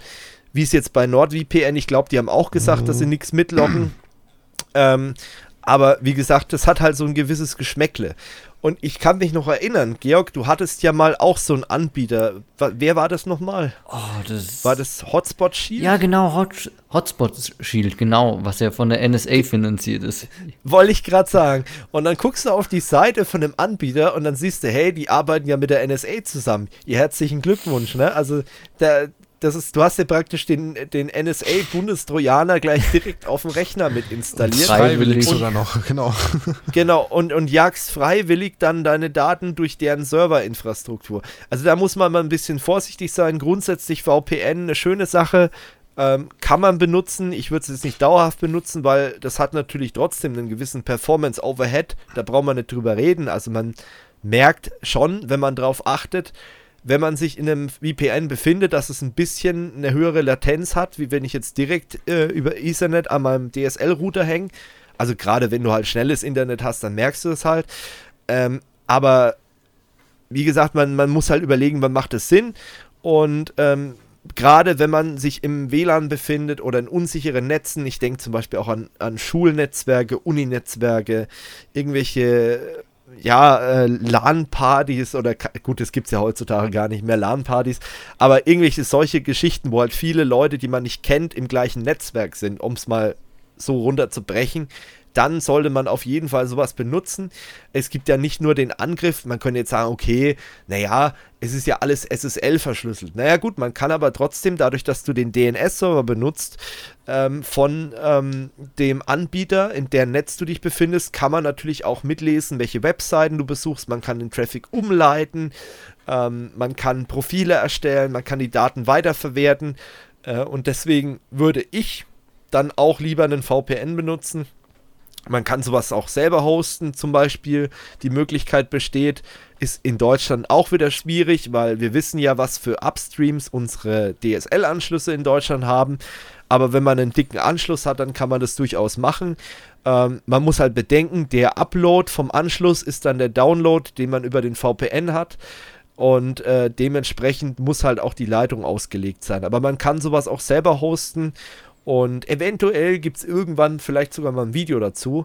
Wie es jetzt bei NordVPN, ich glaube, die haben auch gesagt, mhm. dass sie mhm. nichts mitloggen. Ähm, aber wie gesagt, das hat halt so ein gewisses Geschmäckle. Und ich kann mich noch erinnern, Georg, du hattest ja mal auch so einen Anbieter. Wer war das nochmal? Oh, das war das Hotspot Shield? Ja, genau, Hot Hotspot Shield, genau, was ja von der NSA finanziert ist. Wollte ich gerade sagen. Und dann guckst du auf die Seite von dem Anbieter und dann siehst du, hey, die arbeiten ja mit der NSA zusammen. Ihr herzlichen Glückwunsch, ne? Also, der, das ist, du hast ja praktisch den, den NSA-Bundestrojaner gleich direkt auf dem Rechner mit installiert. Freiwillig sogar noch, genau. Genau, und, und jagst freiwillig dann deine Daten durch deren Serverinfrastruktur. Also da muss man mal ein bisschen vorsichtig sein. Grundsätzlich VPN eine schöne Sache. Ähm, kann man benutzen. Ich würde es jetzt nicht dauerhaft benutzen, weil das hat natürlich trotzdem einen gewissen Performance-Overhead. Da braucht man nicht drüber reden. Also man merkt schon, wenn man drauf achtet, wenn man sich in einem VPN befindet, dass es ein bisschen eine höhere Latenz hat, wie wenn ich jetzt direkt äh, über Ethernet an meinem DSL-Router hänge. Also gerade wenn du halt schnelles Internet hast, dann merkst du es halt. Ähm, aber wie gesagt, man, man muss halt überlegen, wann macht es Sinn. Und ähm, gerade wenn man sich im WLAN befindet oder in unsicheren Netzen, ich denke zum Beispiel auch an, an Schulnetzwerke, Uninetzwerke, irgendwelche ja, äh, LAN-Partys oder gut, das gibt es ja heutzutage gar nicht mehr, LAN-Partys, aber irgendwelche solche Geschichten, wo halt viele Leute, die man nicht kennt, im gleichen Netzwerk sind, um es mal so runterzubrechen, dann sollte man auf jeden Fall sowas benutzen. Es gibt ja nicht nur den Angriff, man könnte jetzt sagen, okay, naja, es ist ja alles SSL verschlüsselt. Naja gut, man kann aber trotzdem, dadurch, dass du den DNS-Server benutzt, ähm, von ähm, dem Anbieter, in deren Netz du dich befindest, kann man natürlich auch mitlesen, welche Webseiten du besuchst. Man kann den Traffic umleiten, ähm, man kann Profile erstellen, man kann die Daten weiterverwerten. Äh, und deswegen würde ich dann auch lieber einen VPN benutzen man kann sowas auch selber hosten, zum Beispiel. Die Möglichkeit besteht, ist in Deutschland auch wieder schwierig, weil wir wissen ja, was für Upstreams unsere DSL-Anschlüsse in Deutschland haben. Aber wenn man einen dicken Anschluss hat, dann kann man das durchaus machen. Ähm, man muss halt bedenken, der Upload vom Anschluss ist dann der Download, den man über den VPN hat. Und äh, dementsprechend muss halt auch die Leitung ausgelegt sein. Aber man kann sowas auch selber hosten und eventuell gibt es irgendwann vielleicht sogar mal ein Video dazu.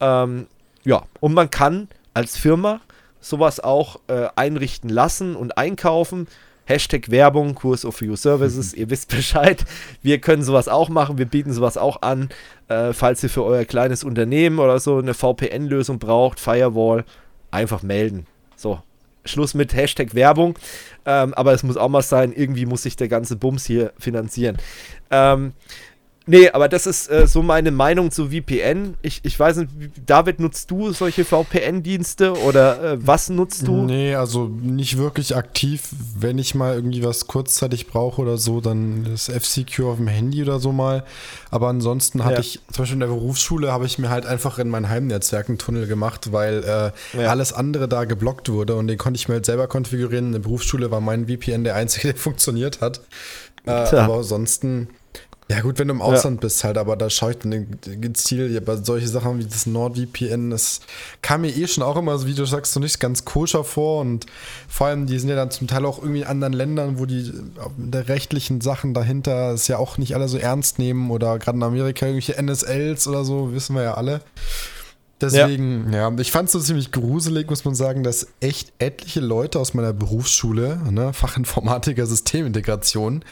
Ähm, ja, und man kann als Firma sowas auch äh, einrichten lassen und einkaufen. Hashtag Werbung, Kurs of You Services, ihr wisst Bescheid. Wir können sowas auch machen, wir bieten sowas auch an. Äh, falls ihr für euer kleines Unternehmen oder so eine VPN-Lösung braucht, Firewall, einfach melden. So, Schluss mit Hashtag Werbung. Ähm, aber es muss auch mal sein, irgendwie muss sich der ganze Bums hier finanzieren. Ähm, Nee, aber das ist äh, so meine Meinung zu VPN. Ich, ich weiß nicht, David, nutzt du solche VPN-Dienste oder äh, was nutzt du? Nee, also nicht wirklich aktiv. Wenn ich mal irgendwie was kurzzeitig brauche oder so, dann das FCQ auf dem Handy oder so mal. Aber ansonsten hatte ja. ich, zum Beispiel in der Berufsschule, habe ich mir halt einfach in mein Heimnetzwerk einen Tunnel gemacht, weil äh, ja. alles andere da geblockt wurde und den konnte ich mir halt selber konfigurieren. In der Berufsschule war mein VPN der einzige, der funktioniert hat. Äh, aber ansonsten ja, gut, wenn du im Ausland ja. bist halt, aber da schaue ich dann gezielt bei solche Sachen wie das NordVPN, das kam mir eh schon auch immer, wie du sagst, so nicht ganz koscher vor und vor allem, die sind ja dann zum Teil auch irgendwie in anderen Ländern, wo die der rechtlichen Sachen dahinter es ja auch nicht alle so ernst nehmen oder gerade in Amerika irgendwelche NSLs oder so, wissen wir ja alle. Deswegen, ja, ja ich fand es so ziemlich gruselig, muss man sagen, dass echt etliche Leute aus meiner Berufsschule, ne, Fachinformatiker Systemintegration,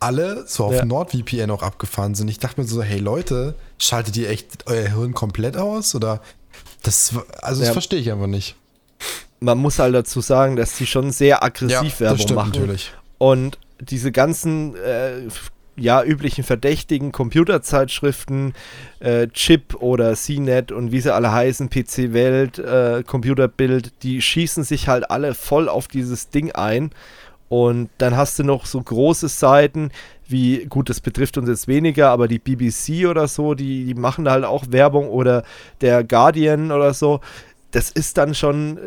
alle so auf ja. NordVPN auch abgefahren sind. Ich dachte mir so, hey Leute, schaltet ihr echt euer Hirn komplett aus? Oder das, also das ja. verstehe ich einfach nicht. Man muss halt dazu sagen, dass die schon sehr aggressiv ja, Werbung stimmt, machen. Natürlich. Und diese ganzen äh, ja, üblichen Verdächtigen, Computerzeitschriften, äh, Chip oder CNET und wie sie alle heißen, PC Welt, äh, Computerbild, die schießen sich halt alle voll auf dieses Ding ein und dann hast du noch so große Seiten wie, gut, das betrifft uns jetzt weniger, aber die BBC oder so, die, die machen da halt auch Werbung oder der Guardian oder so. Das ist dann schon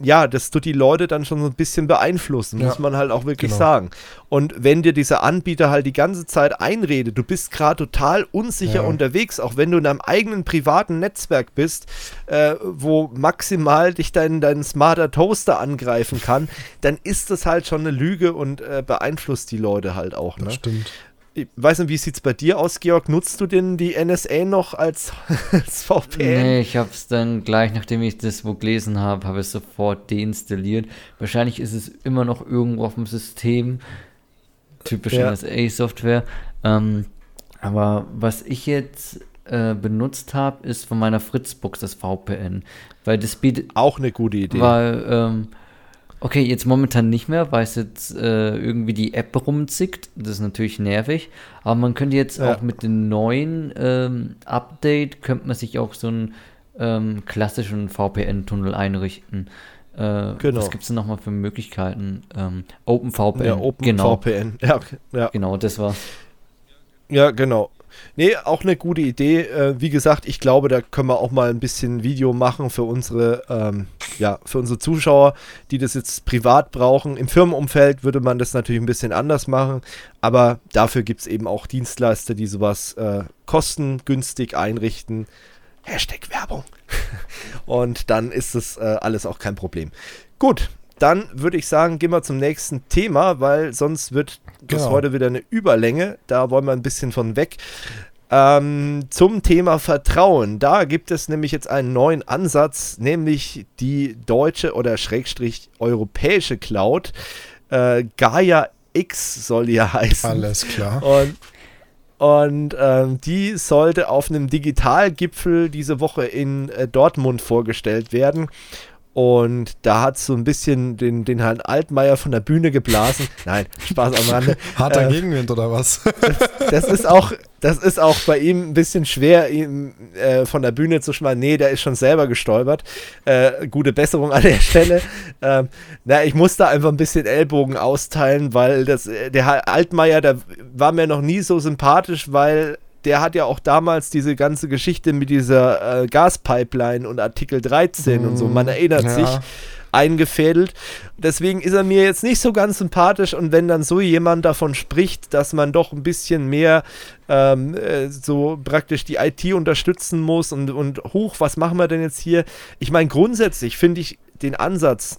ja, das tut die Leute dann schon so ein bisschen beeinflussen, ja, muss man halt auch wirklich genau. sagen. Und wenn dir dieser Anbieter halt die ganze Zeit einredet, du bist gerade total unsicher ja. unterwegs, auch wenn du in deinem eigenen privaten Netzwerk bist, äh, wo maximal dich dein, dein smarter Toaster angreifen kann, dann ist das halt schon eine Lüge und äh, beeinflusst die Leute halt auch. Ne? Das stimmt ich weiß nicht, wie sieht es bei dir aus, Georg? Nutzt du denn die NSA noch als, als VPN? Nee, ich habe es dann gleich, nachdem ich das wo gelesen habe, habe es sofort deinstalliert. Wahrscheinlich ist es immer noch irgendwo auf dem System. Typische ja. NSA-Software. Ähm, aber was ich jetzt äh, benutzt habe, ist von meiner Fritzbox das VPN. Weil das bietet. Auch eine gute Idee. Weil, ähm, Okay, jetzt momentan nicht mehr, weil es jetzt äh, irgendwie die App rumzickt. Das ist natürlich nervig. Aber man könnte jetzt ja. auch mit dem neuen ähm, Update, könnte man sich auch so einen ähm, klassischen VPN-Tunnel einrichten. Äh, genau. Was gibt es denn nochmal für Möglichkeiten? Ähm, OpenVPN. Ja, OpenVPN. Genau. Ja, ja. Genau, das war. Ja, genau. Nee, auch eine gute Idee. Äh, wie gesagt, ich glaube, da können wir auch mal ein bisschen Video machen für unsere, ähm, ja, für unsere Zuschauer, die das jetzt privat brauchen. Im Firmenumfeld würde man das natürlich ein bisschen anders machen, aber dafür gibt es eben auch Dienstleister, die sowas äh, kostengünstig einrichten. Hashtag Werbung. Und dann ist das äh, alles auch kein Problem. Gut, dann würde ich sagen, gehen wir zum nächsten Thema, weil sonst wird das genau. heute wieder eine Überlänge. Da wollen wir ein bisschen von weg. Ähm, zum Thema Vertrauen. Da gibt es nämlich jetzt einen neuen Ansatz, nämlich die deutsche oder schrägstrich europäische Cloud. Äh, Gaia X soll die heißen. Alles klar. Und und ähm, die sollte auf einem Digitalgipfel diese Woche in äh, Dortmund vorgestellt werden. Und da hat so ein bisschen den, den Herrn Altmaier von der Bühne geblasen. Nein, Spaß am Rande. Harter äh, Gegenwind oder was? Das, das, ist auch, das ist auch bei ihm ein bisschen schwer, ihn äh, von der Bühne zu schmeißen. Nee, der ist schon selber gestolpert. Äh, gute Besserung an der Stelle. Ähm, na, ich musste einfach ein bisschen Ellbogen austeilen, weil das, der Herr Altmaier, der war mir noch nie so sympathisch, weil der hat ja auch damals diese ganze Geschichte mit dieser äh, Gaspipeline und Artikel 13 mm, und so, man mhm. erinnert ja. sich, eingefädelt. Deswegen ist er mir jetzt nicht so ganz sympathisch und wenn dann so jemand davon spricht, dass man doch ein bisschen mehr ähm, äh, so praktisch die IT unterstützen muss und, und hoch, was machen wir denn jetzt hier? Ich meine, grundsätzlich finde ich den Ansatz,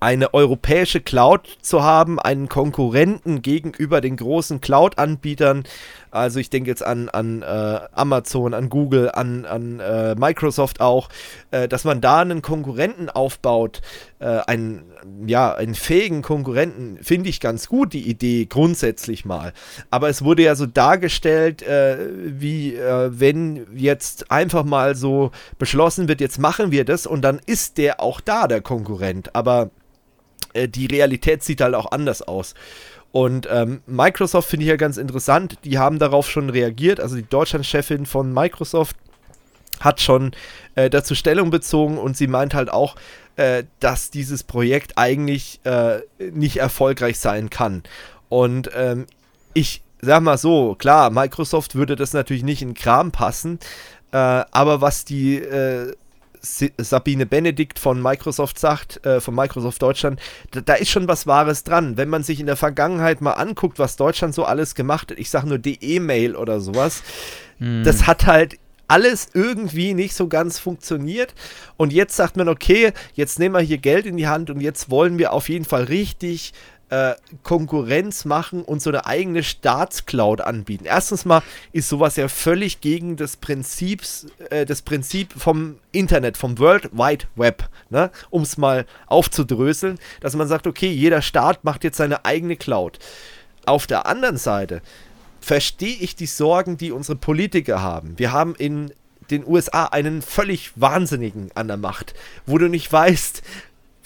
eine europäische Cloud zu haben, einen Konkurrenten gegenüber den großen Cloud-Anbietern. Also ich denke jetzt an, an äh, Amazon, an Google, an, an äh, Microsoft auch, äh, dass man da einen Konkurrenten aufbaut, äh, einen, ja, einen fähigen Konkurrenten, finde ich ganz gut, die Idee grundsätzlich mal. Aber es wurde ja so dargestellt, äh, wie äh, wenn jetzt einfach mal so beschlossen wird, jetzt machen wir das und dann ist der auch da, der Konkurrent. Aber die Realität sieht halt auch anders aus. Und ähm, Microsoft finde ich ja ganz interessant. Die haben darauf schon reagiert. Also die Deutschlandchefin von Microsoft hat schon äh, dazu Stellung bezogen und sie meint halt auch, äh, dass dieses Projekt eigentlich äh, nicht erfolgreich sein kann. Und ähm, ich sag mal so, klar, Microsoft würde das natürlich nicht in Kram passen, äh, aber was die äh, Sabine Benedikt von Microsoft sagt, äh, von Microsoft Deutschland, da, da, ist schon was Wahres dran. Wenn man sich in der Vergangenheit mal anguckt, was Deutschland so alles gemacht hat, ich sage nur die E-Mail oder sowas, hm. das hat halt alles irgendwie nicht so ganz funktioniert. Und jetzt sagt man, okay, jetzt nehmen wir hier Geld in die Hand und jetzt wollen wir auf jeden Fall richtig äh, Konkurrenz machen und so eine eigene Staatscloud anbieten. Erstens mal ist sowas ja völlig gegen das Prinzips, äh, das Prinzip vom Internet, vom World Wide Web, ne? um es mal aufzudröseln, dass man sagt, okay, jeder Staat macht jetzt seine eigene Cloud. Auf der anderen Seite verstehe ich die Sorgen, die unsere Politiker haben. Wir haben in den USA einen völlig Wahnsinnigen an der Macht, wo du nicht weißt,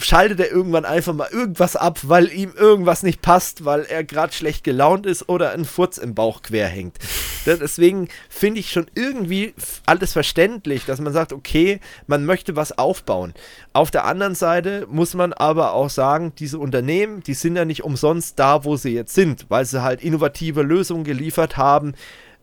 schaltet er irgendwann einfach mal irgendwas ab, weil ihm irgendwas nicht passt, weil er gerade schlecht gelaunt ist oder ein Furz im Bauch quer hängt. Deswegen finde ich schon irgendwie alles verständlich, dass man sagt, okay, man möchte was aufbauen. Auf der anderen Seite muss man aber auch sagen, diese Unternehmen, die sind ja nicht umsonst da, wo sie jetzt sind, weil sie halt innovative Lösungen geliefert haben,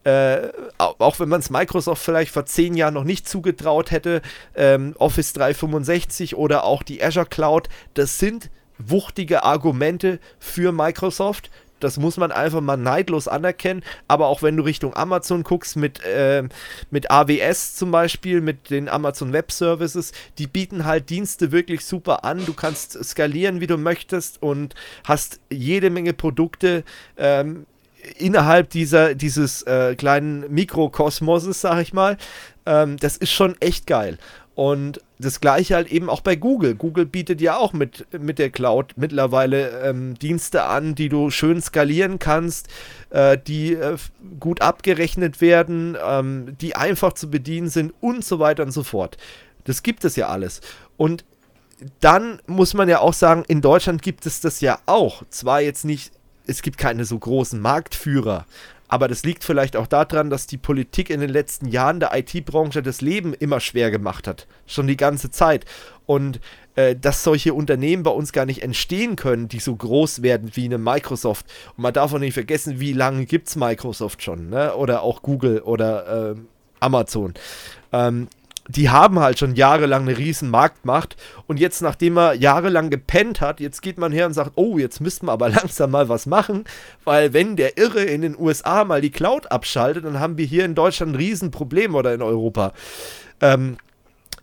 äh, auch wenn man es Microsoft vielleicht vor zehn Jahren noch nicht zugetraut hätte, ähm, Office 365 oder auch die Azure Cloud, das sind wuchtige Argumente für Microsoft. Das muss man einfach mal neidlos anerkennen. Aber auch wenn du Richtung Amazon guckst, mit, äh, mit AWS zum Beispiel, mit den Amazon Web Services, die bieten halt Dienste wirklich super an. Du kannst skalieren, wie du möchtest und hast jede Menge Produkte. Ähm, innerhalb dieser, dieses äh, kleinen Mikrokosmoses, sag ich mal, ähm, das ist schon echt geil. Und das gleiche halt eben auch bei Google. Google bietet ja auch mit, mit der Cloud mittlerweile ähm, Dienste an, die du schön skalieren kannst, äh, die äh, gut abgerechnet werden, ähm, die einfach zu bedienen sind und so weiter und so fort. Das gibt es ja alles. Und dann muss man ja auch sagen, in Deutschland gibt es das ja auch. Zwar jetzt nicht, es gibt keine so großen Marktführer, aber das liegt vielleicht auch daran, dass die Politik in den letzten Jahren der IT-Branche das Leben immer schwer gemacht hat. Schon die ganze Zeit. Und äh, dass solche Unternehmen bei uns gar nicht entstehen können, die so groß werden wie eine Microsoft. Und man darf auch nicht vergessen, wie lange gibt es Microsoft schon, ne? Oder auch Google oder äh, Amazon. Ähm, die haben halt schon jahrelang eine riesen Marktmacht und jetzt, nachdem er jahrelang gepennt hat, jetzt geht man her und sagt, oh, jetzt müssten wir aber langsam mal was machen, weil wenn der Irre in den USA mal die Cloud abschaltet, dann haben wir hier in Deutschland ein Riesenproblem oder in Europa. Ähm,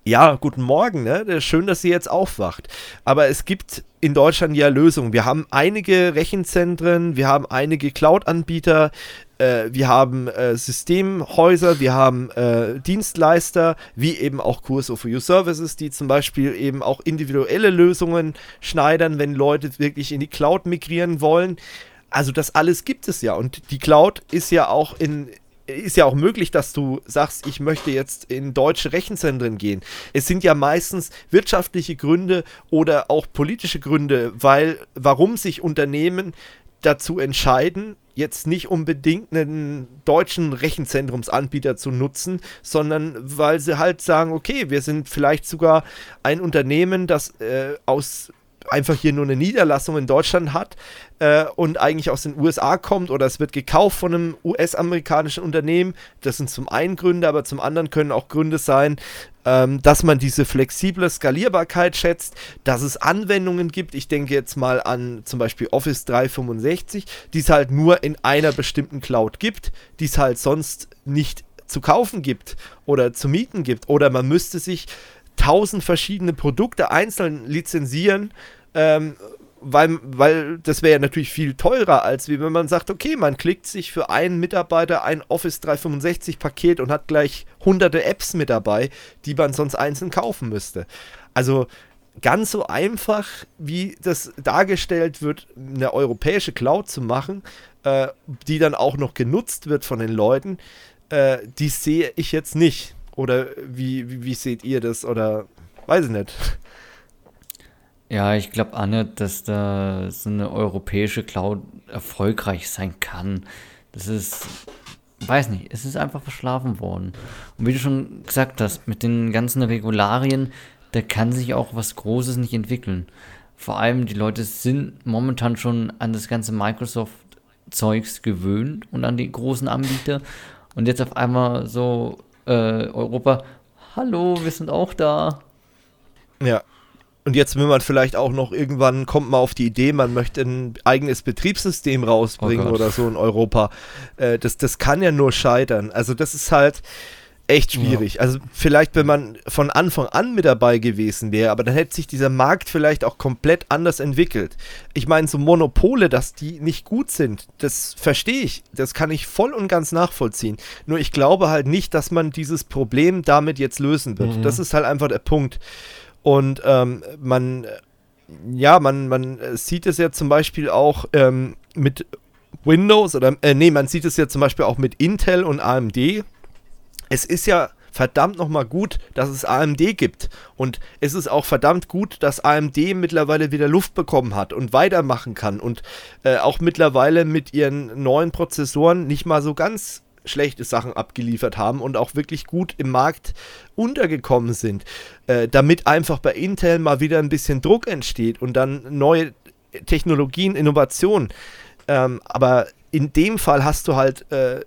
ja, guten Morgen, ne? Schön, dass sie jetzt aufwacht. Aber es gibt in Deutschland ja Lösungen. Wir haben einige Rechenzentren, wir haben einige Cloud-Anbieter, äh, wir haben äh, Systemhäuser, wir haben äh, Dienstleister, wie eben auch Kurs of You Services, die zum Beispiel eben auch individuelle Lösungen schneidern, wenn Leute wirklich in die Cloud migrieren wollen. Also das alles gibt es ja und die Cloud ist ja auch in ist ja auch möglich, dass du sagst, ich möchte jetzt in deutsche Rechenzentren gehen. Es sind ja meistens wirtschaftliche Gründe oder auch politische Gründe, weil warum sich Unternehmen dazu entscheiden, jetzt nicht unbedingt einen deutschen Rechenzentrumsanbieter zu nutzen, sondern weil sie halt sagen, okay, wir sind vielleicht sogar ein Unternehmen, das äh, aus einfach hier nur eine Niederlassung in Deutschland hat äh, und eigentlich aus den USA kommt oder es wird gekauft von einem US-amerikanischen Unternehmen. Das sind zum einen Gründe, aber zum anderen können auch Gründe sein, ähm, dass man diese flexible Skalierbarkeit schätzt, dass es Anwendungen gibt. Ich denke jetzt mal an zum Beispiel Office 365, die es halt nur in einer bestimmten Cloud gibt, die es halt sonst nicht zu kaufen gibt oder zu mieten gibt. Oder man müsste sich tausend verschiedene Produkte einzeln lizenzieren ähm, weil, weil das wäre ja natürlich viel teurer, als wie wenn man sagt, okay, man klickt sich für einen Mitarbeiter ein Office 365 Paket und hat gleich hunderte Apps mit dabei, die man sonst einzeln kaufen müsste. Also ganz so einfach, wie das dargestellt wird, eine europäische Cloud zu machen, äh, die dann auch noch genutzt wird von den Leuten, äh, die sehe ich jetzt nicht. Oder wie, wie, wie seht ihr das? Oder weiß ich nicht. Ja, ich glaube nicht, dass da so eine europäische Cloud erfolgreich sein kann. Das ist, weiß nicht, es ist einfach verschlafen worden. Und wie du schon gesagt hast, mit den ganzen Regularien, da kann sich auch was Großes nicht entwickeln. Vor allem die Leute sind momentan schon an das ganze Microsoft-Zeugs gewöhnt und an die großen Anbieter. Und jetzt auf einmal so äh, Europa, hallo, wir sind auch da. Ja, und jetzt will man vielleicht auch noch irgendwann, kommt man auf die Idee, man möchte ein eigenes Betriebssystem rausbringen oh oder so in Europa. Äh, das, das kann ja nur scheitern. Also das ist halt echt schwierig. Ja. Also vielleicht, wenn man von Anfang an mit dabei gewesen wäre, aber dann hätte sich dieser Markt vielleicht auch komplett anders entwickelt. Ich meine, so Monopole, dass die nicht gut sind, das verstehe ich. Das kann ich voll und ganz nachvollziehen. Nur ich glaube halt nicht, dass man dieses Problem damit jetzt lösen wird. Mhm. Das ist halt einfach der Punkt. Und ähm, man, ja, man, man sieht es ja zum Beispiel auch ähm, mit Windows oder, äh, nee, man sieht es ja zum Beispiel auch mit Intel und AMD. Es ist ja verdammt nochmal gut, dass es AMD gibt. Und es ist auch verdammt gut, dass AMD mittlerweile wieder Luft bekommen hat und weitermachen kann. Und äh, auch mittlerweile mit ihren neuen Prozessoren nicht mal so ganz schlechte Sachen abgeliefert haben und auch wirklich gut im Markt untergekommen sind, äh, damit einfach bei Intel mal wieder ein bisschen Druck entsteht und dann neue Technologien, Innovationen. Ähm, aber in dem Fall hast du halt äh,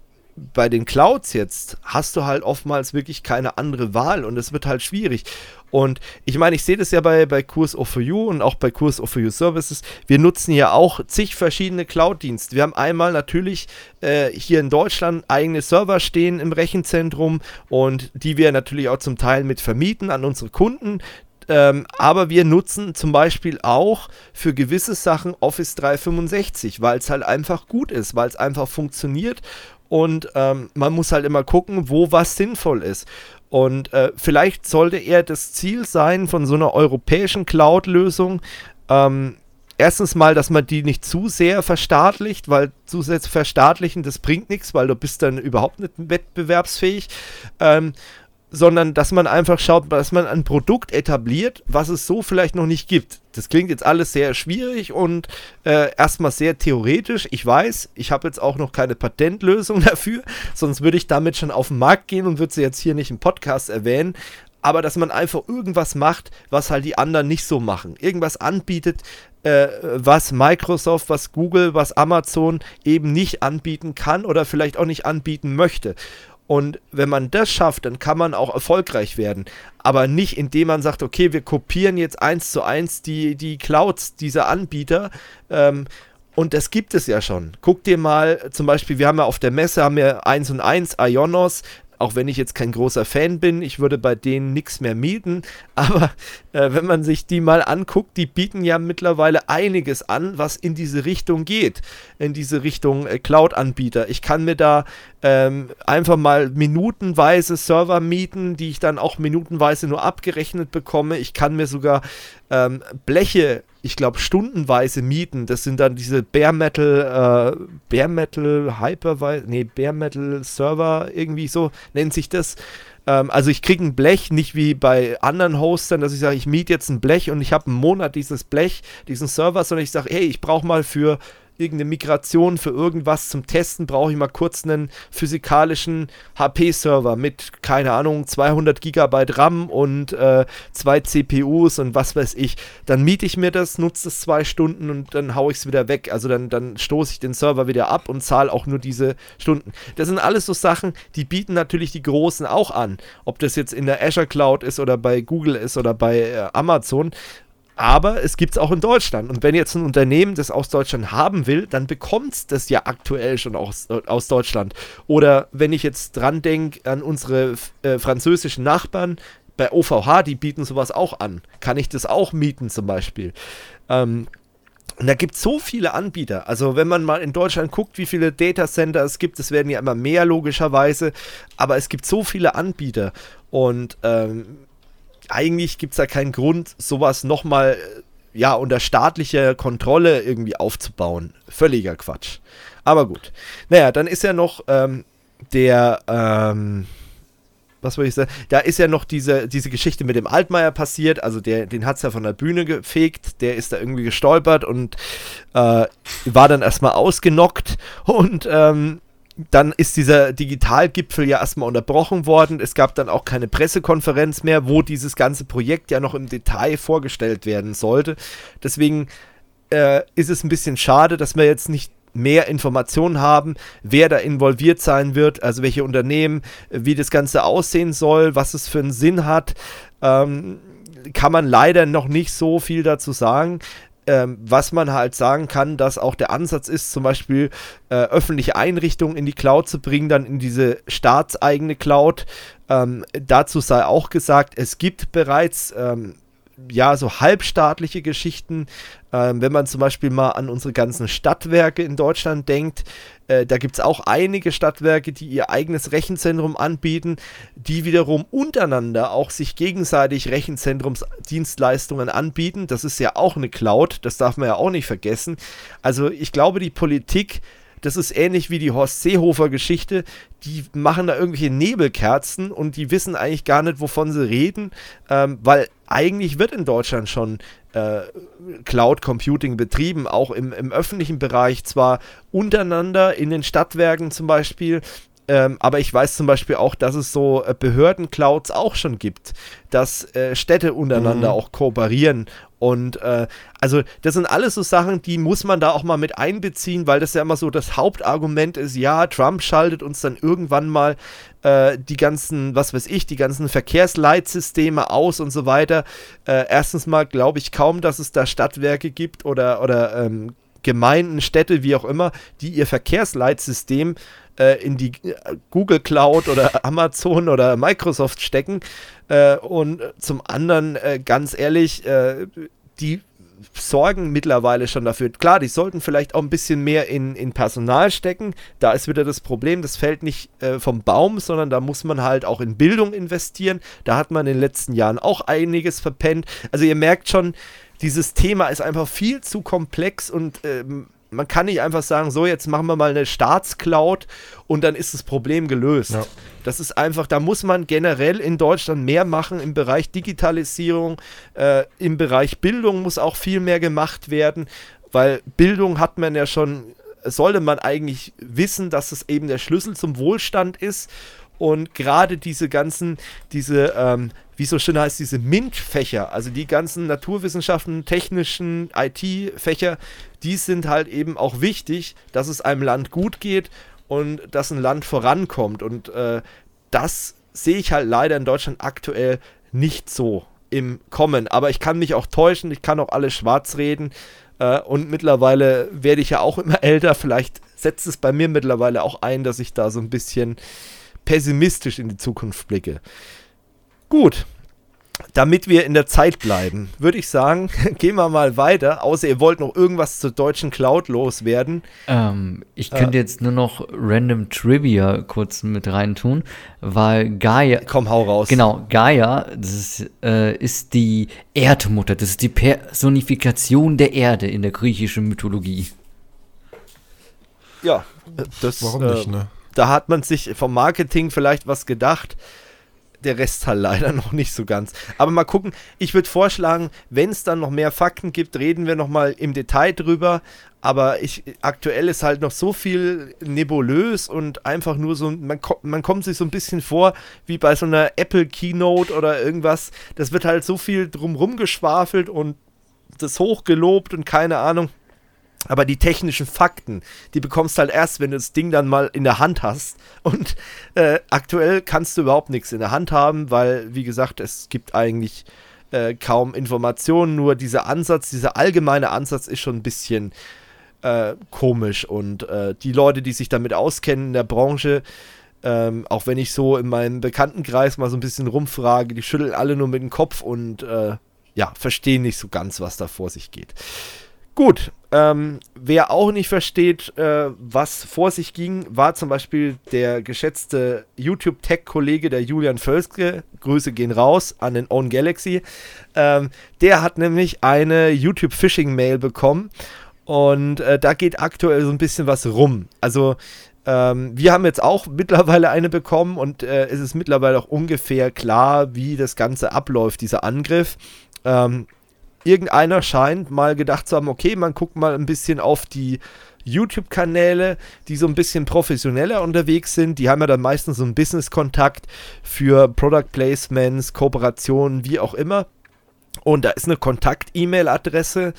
bei den Clouds jetzt, hast du halt oftmals wirklich keine andere Wahl und es wird halt schwierig. Und ich meine, ich sehe das ja bei, bei Kurs of You und auch bei Kurs of You Services. Wir nutzen ja auch zig verschiedene Cloud-Dienste. Wir haben einmal natürlich äh, hier in Deutschland eigene Server stehen im Rechenzentrum und die wir natürlich auch zum Teil mit vermieten an unsere Kunden. Ähm, aber wir nutzen zum Beispiel auch für gewisse Sachen Office 365, weil es halt einfach gut ist, weil es einfach funktioniert und ähm, man muss halt immer gucken, wo was sinnvoll ist. Und äh, vielleicht sollte eher das Ziel sein von so einer europäischen Cloud-Lösung, ähm, erstens mal, dass man die nicht zu sehr verstaatlicht, weil zu sehr verstaatlichen, das bringt nichts, weil du bist dann überhaupt nicht wettbewerbsfähig. Ähm, sondern dass man einfach schaut, dass man ein Produkt etabliert, was es so vielleicht noch nicht gibt. Das klingt jetzt alles sehr schwierig und äh, erstmal sehr theoretisch. Ich weiß, ich habe jetzt auch noch keine Patentlösung dafür, sonst würde ich damit schon auf den Markt gehen und würde sie jetzt hier nicht im Podcast erwähnen. Aber dass man einfach irgendwas macht, was halt die anderen nicht so machen. Irgendwas anbietet, äh, was Microsoft, was Google, was Amazon eben nicht anbieten kann oder vielleicht auch nicht anbieten möchte. Und wenn man das schafft, dann kann man auch erfolgreich werden. Aber nicht, indem man sagt, okay, wir kopieren jetzt eins zu eins die, die Clouds dieser Anbieter. Ähm, und das gibt es ja schon. Guck dir mal, zum Beispiel, wir haben ja auf der Messe haben wir 1 und 1 Ionos, auch wenn ich jetzt kein großer Fan bin, ich würde bei denen nichts mehr mieten, aber äh, wenn man sich die mal anguckt, die bieten ja mittlerweile einiges an, was in diese Richtung geht, in diese Richtung äh, Cloud-Anbieter. Ich kann mir da ähm, einfach mal minutenweise Server mieten, die ich dann auch minutenweise nur abgerechnet bekomme. Ich kann mir sogar ähm, Bleche, ich glaube, stundenweise mieten. Das sind dann diese Bare Metal, äh, Bare Metal Hypervisor, nee, Bare Metal Server, irgendwie so nennt sich das. Ähm, also ich kriege ein Blech, nicht wie bei anderen Hostern, dass ich sage, ich miete jetzt ein Blech und ich habe einen Monat dieses Blech, diesen Server, sondern ich sage, hey, ich brauche mal für irgendeine Migration für irgendwas zum Testen, brauche ich mal kurz einen physikalischen HP-Server mit, keine Ahnung, 200 Gigabyte RAM und äh, zwei CPUs und was weiß ich. Dann miete ich mir das, nutze das zwei Stunden und dann haue ich es wieder weg. Also dann, dann stoße ich den Server wieder ab und zahle auch nur diese Stunden. Das sind alles so Sachen, die bieten natürlich die Großen auch an. Ob das jetzt in der Azure Cloud ist oder bei Google ist oder bei äh, Amazon aber es gibt es auch in Deutschland. Und wenn jetzt ein Unternehmen das aus Deutschland haben will, dann bekommt es das ja aktuell schon aus, aus Deutschland. Oder wenn ich jetzt dran denke an unsere äh, französischen Nachbarn, bei OVH, die bieten sowas auch an. Kann ich das auch mieten zum Beispiel? Ähm, und da gibt es so viele Anbieter. Also wenn man mal in Deutschland guckt, wie viele Datacenter es gibt, es werden ja immer mehr logischerweise, aber es gibt so viele Anbieter. Und ähm, eigentlich gibt es da keinen Grund, sowas nochmal ja, unter staatlicher Kontrolle irgendwie aufzubauen. Völliger Quatsch. Aber gut. Naja, dann ist ja noch ähm, der, ähm, was soll ich sagen? Da ist ja noch diese, diese Geschichte mit dem Altmaier passiert. Also der, den hat es ja von der Bühne gefegt. Der ist da irgendwie gestolpert und äh, war dann erstmal ausgenockt. Und ähm, dann ist dieser Digitalgipfel ja erstmal unterbrochen worden. Es gab dann auch keine Pressekonferenz mehr, wo dieses ganze Projekt ja noch im Detail vorgestellt werden sollte. Deswegen äh, ist es ein bisschen schade, dass wir jetzt nicht mehr Informationen haben, wer da involviert sein wird, also welche Unternehmen, wie das Ganze aussehen soll, was es für einen Sinn hat. Ähm, kann man leider noch nicht so viel dazu sagen. Ähm, was man halt sagen kann, dass auch der Ansatz ist, zum Beispiel äh, öffentliche Einrichtungen in die Cloud zu bringen, dann in diese staatseigene Cloud. Ähm, dazu sei auch gesagt, es gibt bereits ähm, ja, so halbstaatliche Geschichten. Ähm, wenn man zum Beispiel mal an unsere ganzen Stadtwerke in Deutschland denkt, äh, da gibt es auch einige Stadtwerke, die ihr eigenes Rechenzentrum anbieten, die wiederum untereinander auch sich gegenseitig Rechenzentrumsdienstleistungen anbieten. Das ist ja auch eine Cloud, das darf man ja auch nicht vergessen. Also ich glaube, die Politik das ist ähnlich wie die Horst Seehofer Geschichte. Die machen da irgendwelche Nebelkerzen und die wissen eigentlich gar nicht, wovon sie reden, ähm, weil eigentlich wird in Deutschland schon äh, Cloud Computing betrieben, auch im, im öffentlichen Bereich, zwar untereinander in den Stadtwerken zum Beispiel, ähm, aber ich weiß zum Beispiel auch, dass es so äh, Behörden-Clouds auch schon gibt, dass äh, Städte untereinander mhm. auch kooperieren. Und äh, also das sind alles so Sachen, die muss man da auch mal mit einbeziehen, weil das ja immer so das Hauptargument ist, ja, Trump schaltet uns dann irgendwann mal äh, die ganzen, was weiß ich, die ganzen Verkehrsleitsysteme aus und so weiter. Äh, erstens mal glaube ich kaum, dass es da Stadtwerke gibt oder, oder ähm, Gemeinden, Städte, wie auch immer, die ihr Verkehrsleitsystem äh, in die äh, Google Cloud oder Amazon oder Microsoft stecken. Äh, und zum anderen, äh, ganz ehrlich, äh, die sorgen mittlerweile schon dafür. Klar, die sollten vielleicht auch ein bisschen mehr in, in Personal stecken. Da ist wieder das Problem, das fällt nicht äh, vom Baum, sondern da muss man halt auch in Bildung investieren. Da hat man in den letzten Jahren auch einiges verpennt. Also ihr merkt schon, dieses Thema ist einfach viel zu komplex und ähm, man kann nicht einfach sagen, so, jetzt machen wir mal eine Staatscloud und dann ist das Problem gelöst. Ja. Das ist einfach, da muss man generell in Deutschland mehr machen im Bereich Digitalisierung, äh, im Bereich Bildung muss auch viel mehr gemacht werden, weil Bildung hat man ja schon, sollte man eigentlich wissen, dass es eben der Schlüssel zum Wohlstand ist. Und gerade diese ganzen, diese, ähm, wie so schön heißt, diese MINT-Fächer, also die ganzen Naturwissenschaften, technischen IT-Fächer, die sind halt eben auch wichtig, dass es einem Land gut geht und dass ein Land vorankommt. Und äh, das sehe ich halt leider in Deutschland aktuell nicht so im Kommen. Aber ich kann mich auch täuschen, ich kann auch alles schwarz reden. Äh, und mittlerweile werde ich ja auch immer älter. Vielleicht setzt es bei mir mittlerweile auch ein, dass ich da so ein bisschen pessimistisch in die Zukunft blicke. Gut, damit wir in der Zeit bleiben, würde ich sagen, gehen wir mal weiter. Außer ihr wollt noch irgendwas zur deutschen Cloud loswerden. Ähm, ich könnte äh, jetzt nur noch Random Trivia kurz mit reintun, weil Gaia. Komm, hau raus. Genau, Gaia, das ist, äh, ist die Erdmutter. Das ist die Personifikation der Erde in der griechischen Mythologie. Ja, das. Warum nicht, äh, ne? Da hat man sich vom Marketing vielleicht was gedacht der Rest halt leider noch nicht so ganz. Aber mal gucken, ich würde vorschlagen, wenn es dann noch mehr Fakten gibt, reden wir nochmal im Detail drüber. Aber ich, aktuell ist halt noch so viel nebulös und einfach nur so, man, man kommt sich so ein bisschen vor wie bei so einer Apple Keynote oder irgendwas. Das wird halt so viel drumrum geschwafelt und das hochgelobt und keine Ahnung. Aber die technischen Fakten, die bekommst du halt erst, wenn du das Ding dann mal in der Hand hast. Und äh, aktuell kannst du überhaupt nichts in der Hand haben, weil, wie gesagt, es gibt eigentlich äh, kaum Informationen. Nur dieser Ansatz, dieser allgemeine Ansatz ist schon ein bisschen äh, komisch. Und äh, die Leute, die sich damit auskennen in der Branche, ähm, auch wenn ich so in meinem Bekanntenkreis mal so ein bisschen rumfrage, die schütteln alle nur mit dem Kopf und äh, ja, verstehen nicht so ganz, was da vor sich geht. Gut, ähm, wer auch nicht versteht, äh, was vor sich ging, war zum Beispiel der geschätzte YouTube-Tech-Kollege, der Julian Völske. Grüße gehen raus an den Own Galaxy. Ähm, der hat nämlich eine YouTube-Phishing-Mail bekommen und äh, da geht aktuell so ein bisschen was rum. Also, ähm, wir haben jetzt auch mittlerweile eine bekommen und äh, es ist mittlerweile auch ungefähr klar, wie das Ganze abläuft, dieser Angriff. Ähm, irgendeiner scheint mal gedacht zu haben, okay, man guckt mal ein bisschen auf die YouTube-Kanäle, die so ein bisschen professioneller unterwegs sind. Die haben ja dann meistens so einen Business-Kontakt für Product Placements, Kooperationen, wie auch immer. Und da ist eine Kontakt-E-Mail-Adresse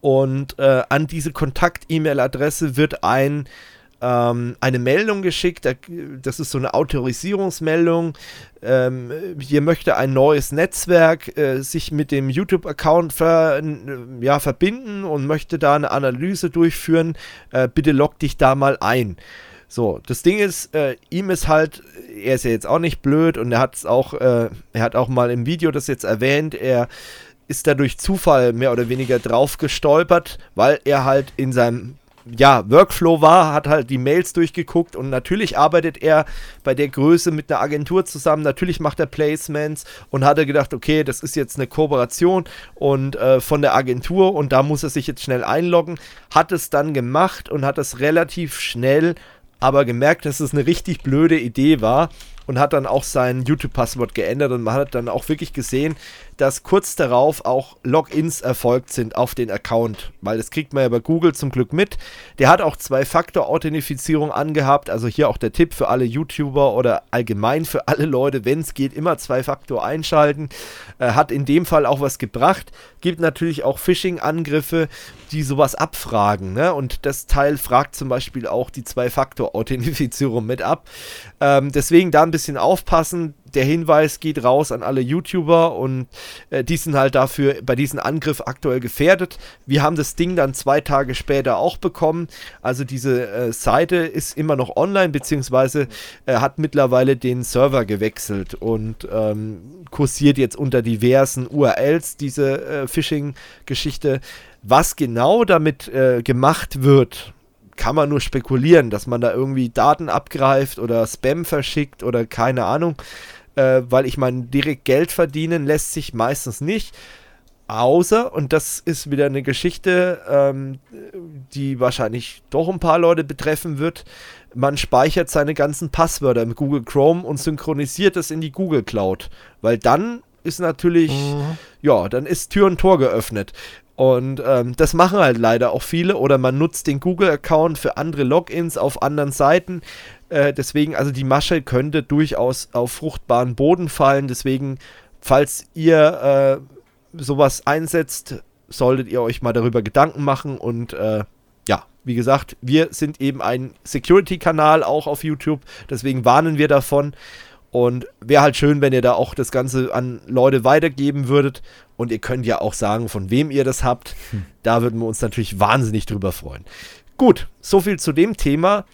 und äh, an diese Kontakt-E-Mail-Adresse wird ein ähm, eine Meldung geschickt. Das ist so eine Autorisierungsmeldung. Ähm, hier möchte ein neues Netzwerk äh, sich mit dem YouTube-Account ver, ja, verbinden und möchte da eine Analyse durchführen. Äh, bitte log dich da mal ein. So, das Ding ist, äh, ihm ist halt, er ist ja jetzt auch nicht blöd und er hat es auch, äh, er hat auch mal im Video das jetzt erwähnt, er ist da durch Zufall mehr oder weniger drauf gestolpert, weil er halt in seinem ja, Workflow war, hat halt die Mails durchgeguckt und natürlich arbeitet er bei der Größe mit einer Agentur zusammen, natürlich macht er Placements und hat er gedacht, okay, das ist jetzt eine Kooperation und äh, von der Agentur und da muss er sich jetzt schnell einloggen, hat es dann gemacht und hat es relativ schnell aber gemerkt, dass es eine richtig blöde Idee war und hat dann auch sein YouTube-Passwort geändert und man hat dann auch wirklich gesehen, dass kurz darauf auch Logins erfolgt sind auf den Account, weil das kriegt man ja bei Google zum Glück mit. Der hat auch Zwei-Faktor-Authentifizierung angehabt, also hier auch der Tipp für alle YouTuber oder allgemein für alle Leute, wenn es geht, immer Zwei-Faktor einschalten. Äh, hat in dem Fall auch was gebracht. Gibt natürlich auch Phishing-Angriffe, die sowas abfragen. Ne? Und das Teil fragt zum Beispiel auch die Zwei-Faktor-Authentifizierung mit ab. Ähm, deswegen da ein bisschen aufpassen der Hinweis geht raus an alle YouTuber und äh, die sind halt dafür bei diesem Angriff aktuell gefährdet. Wir haben das Ding dann zwei Tage später auch bekommen. Also diese äh, Seite ist immer noch online, beziehungsweise äh, hat mittlerweile den Server gewechselt und ähm, kursiert jetzt unter diversen URLs diese äh, Phishing-Geschichte. Was genau damit äh, gemacht wird, kann man nur spekulieren, dass man da irgendwie Daten abgreift oder Spam verschickt oder keine Ahnung äh, weil ich meine, direkt Geld verdienen lässt sich meistens nicht. Außer, und das ist wieder eine Geschichte, ähm, die wahrscheinlich doch ein paar Leute betreffen wird, man speichert seine ganzen Passwörter im Google Chrome und synchronisiert es in die Google Cloud. Weil dann ist natürlich, mhm. ja, dann ist Tür und Tor geöffnet. Und ähm, das machen halt leider auch viele. Oder man nutzt den Google-Account für andere Logins auf anderen Seiten. Äh, deswegen, also die Masche könnte durchaus auf fruchtbaren Boden fallen. Deswegen, falls ihr äh, sowas einsetzt, solltet ihr euch mal darüber Gedanken machen. Und äh, ja, wie gesagt, wir sind eben ein Security-Kanal auch auf YouTube. Deswegen warnen wir davon. Und wäre halt schön, wenn ihr da auch das Ganze an Leute weitergeben würdet. Und ihr könnt ja auch sagen, von wem ihr das habt. Hm. Da würden wir uns natürlich wahnsinnig drüber freuen. Gut, so viel zu dem Thema.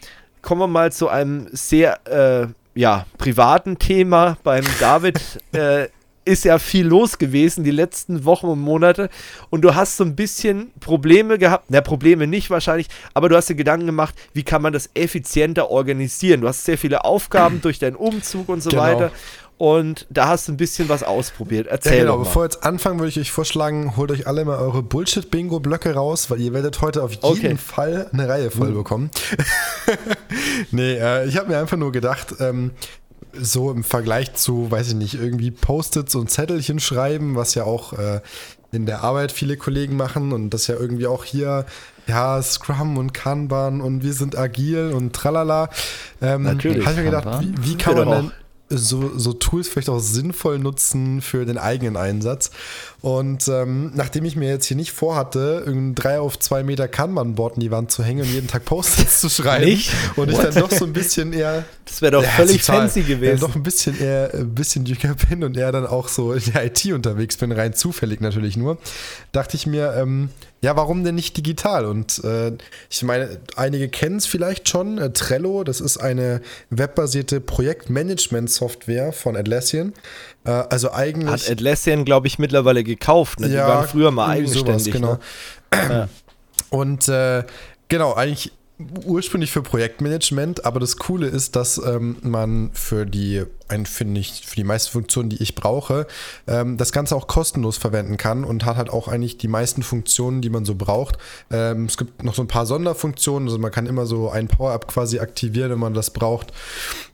Kommen wir mal zu einem sehr äh, ja, privaten Thema. Beim David äh, ist ja viel los gewesen die letzten Wochen und Monate und du hast so ein bisschen Probleme gehabt, na Probleme nicht wahrscheinlich, aber du hast dir Gedanken gemacht, wie kann man das effizienter organisieren. Du hast sehr viele Aufgaben durch deinen Umzug und so genau. weiter und da hast du ein bisschen was ausprobiert. Erzähl ja, genau. Mal. Bevor wir jetzt anfangen, würde ich euch vorschlagen, holt euch alle mal eure Bullshit-Bingo-Blöcke raus, weil ihr werdet heute auf jeden okay. Fall eine Reihe voll uh. bekommen. nee, äh, ich habe mir einfach nur gedacht, ähm, so im Vergleich zu, weiß ich nicht, irgendwie Post-its und Zettelchen schreiben, was ja auch äh, in der Arbeit viele Kollegen machen und das ja irgendwie auch hier, ja, Scrum und Kanban und wir sind agil und tralala. Ähm, Natürlich. Habe ich mir gedacht, wie, wie kann man denn so, so Tools vielleicht auch sinnvoll nutzen für den eigenen Einsatz. Und ähm, nachdem ich mir jetzt hier nicht vorhatte, ein 3 auf 2 Meter Kanban-Board in die Wand zu hängen und jeden Tag Post-its zu schreiben nicht? und What? ich dann doch so ein bisschen eher. Das wäre doch ja, völlig total, fancy gewesen. Ja, doch ein bisschen eher ein bisschen jünger bin und eher dann auch so in der IT unterwegs bin, rein zufällig natürlich nur, dachte ich mir, ähm, ja, warum denn nicht digital? Und äh, ich meine, einige kennen es vielleicht schon. Äh, Trello, das ist eine webbasierte Projektmanagement-Software von Atlassian. Äh, also eigentlich. Hat Atlassian, glaube ich, mittlerweile gekauft. Ne? Die ja, waren früher mal eigenständig. Sowas, genau. Ne? Ja. Und äh, genau, eigentlich ursprünglich für Projektmanagement, aber das Coole ist, dass ähm, man für die, finde ich, für die meisten Funktionen, die ich brauche, ähm, das Ganze auch kostenlos verwenden kann und hat halt auch eigentlich die meisten Funktionen, die man so braucht. Ähm, es gibt noch so ein paar Sonderfunktionen, also man kann immer so ein Power-Up quasi aktivieren, wenn man das braucht.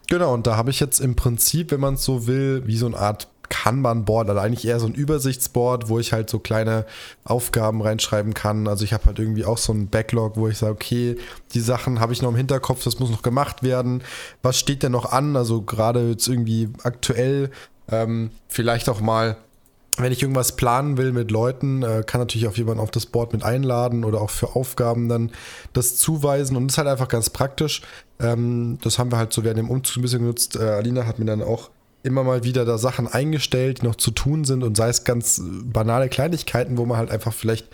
Genau, und da habe ich jetzt im Prinzip, wenn man es so will, wie so eine Art Kanban-Board, also eigentlich eher so ein Übersichtsboard, wo ich halt so kleine Aufgaben reinschreiben kann. Also ich habe halt irgendwie auch so ein Backlog, wo ich sage, okay, die Sachen habe ich noch im Hinterkopf, das muss noch gemacht werden. Was steht denn noch an? Also gerade jetzt irgendwie aktuell ähm, vielleicht auch mal wenn ich irgendwas planen will mit Leuten, äh, kann natürlich auch jemand auf das Board mit einladen oder auch für Aufgaben dann das zuweisen und das ist halt einfach ganz praktisch. Ähm, das haben wir halt so während dem Umzug ein bisschen genutzt. Äh, Alina hat mir dann auch immer mal wieder da Sachen eingestellt, die noch zu tun sind und sei es ganz banale Kleinigkeiten, wo man halt einfach vielleicht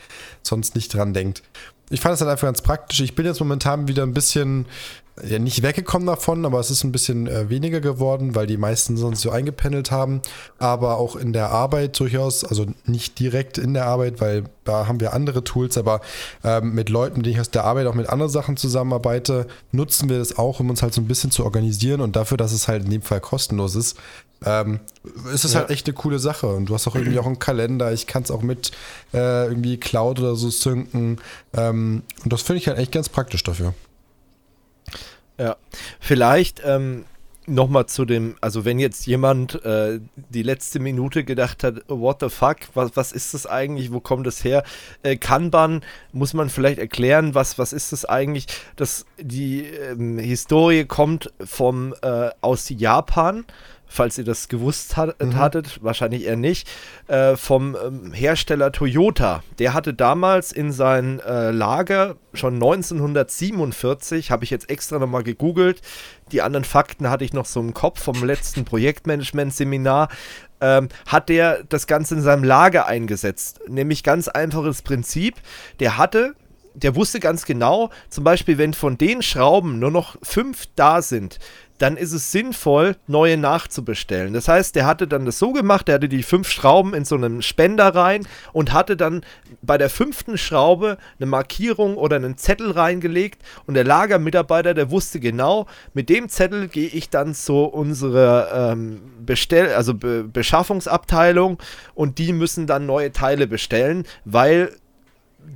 sonst nicht dran denkt. Ich fand es halt einfach ganz praktisch. Ich bin jetzt momentan wieder ein bisschen ja, nicht weggekommen davon, aber es ist ein bisschen äh, weniger geworden, weil die meisten sonst so eingependelt haben. Aber auch in der Arbeit durchaus, also nicht direkt in der Arbeit, weil da haben wir andere Tools, aber ähm, mit Leuten, mit denen ich aus der Arbeit auch mit anderen Sachen zusammenarbeite, nutzen wir das auch, um uns halt so ein bisschen zu organisieren und dafür, dass es halt in dem Fall kostenlos ist, ähm, ist es ja. halt echt eine coole Sache. Und du hast auch irgendwie auch einen Kalender. Ich kann es auch mit äh, irgendwie Cloud oder so synken. Ähm, und das finde ich halt echt ganz praktisch dafür. Ja, vielleicht ähm, nochmal zu dem, also wenn jetzt jemand äh, die letzte Minute gedacht hat, what the fuck, was, was ist das eigentlich, wo kommt das her? Äh, Kanban muss man vielleicht erklären, was, was ist das eigentlich? Das, die ähm, Historie kommt vom, äh, aus Japan falls ihr das gewusst hat, mhm. hattet, wahrscheinlich eher nicht, äh, vom ähm, Hersteller Toyota. Der hatte damals in sein äh, Lager schon 1947, habe ich jetzt extra nochmal gegoogelt, die anderen Fakten hatte ich noch so im Kopf vom letzten Projektmanagement-Seminar, ähm, hat der das Ganze in seinem Lager eingesetzt. Nämlich ganz einfaches Prinzip, der hatte der wusste ganz genau, zum Beispiel, wenn von den Schrauben nur noch fünf da sind, dann ist es sinnvoll, neue nachzubestellen. Das heißt, der hatte dann das so gemacht, der hatte die fünf Schrauben in so einem Spender rein und hatte dann bei der fünften Schraube eine Markierung oder einen Zettel reingelegt und der Lagermitarbeiter, der wusste genau, mit dem Zettel gehe ich dann zu unserer ähm, Bestell also Be Beschaffungsabteilung und die müssen dann neue Teile bestellen, weil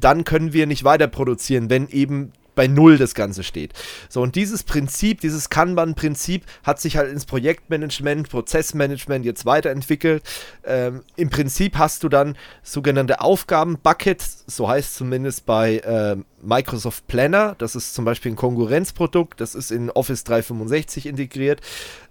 dann können wir nicht weiter produzieren, wenn eben bei Null das Ganze steht. So, und dieses Prinzip, dieses Kanban-Prinzip hat sich halt ins Projektmanagement, Prozessmanagement jetzt weiterentwickelt. Ähm, Im Prinzip hast du dann sogenannte Aufgaben-Buckets, so heißt zumindest bei äh, Microsoft Planner. Das ist zum Beispiel ein Konkurrenzprodukt, das ist in Office 365 integriert.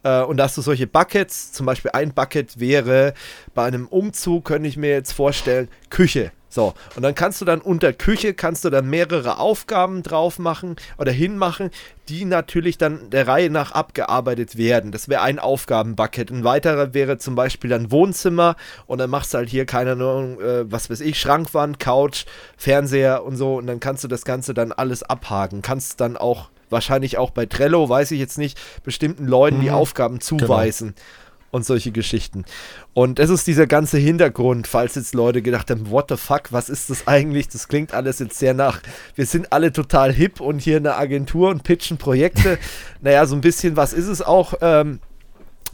Äh, und da hast du solche Buckets, zum Beispiel ein Bucket wäre bei einem Umzug, könnte ich mir jetzt vorstellen, Küche. So, und dann kannst du dann unter Küche, kannst du dann mehrere Aufgaben drauf machen oder hinmachen, die natürlich dann der Reihe nach abgearbeitet werden. Das wäre ein Aufgabenbucket. Ein weiterer wäre zum Beispiel dann Wohnzimmer und dann machst du halt hier, keine Ahnung, äh, was weiß ich, Schrankwand, Couch, Fernseher und so und dann kannst du das Ganze dann alles abhaken. Kannst dann auch, wahrscheinlich auch bei Trello, weiß ich jetzt nicht, bestimmten Leuten mhm. die Aufgaben genau. zuweisen. Genau und solche Geschichten. Und das ist dieser ganze Hintergrund, falls jetzt Leute gedacht haben, what the fuck, was ist das eigentlich? Das klingt alles jetzt sehr nach, wir sind alle total hip und hier eine Agentur und pitchen Projekte. naja, so ein bisschen was ist es auch, ähm,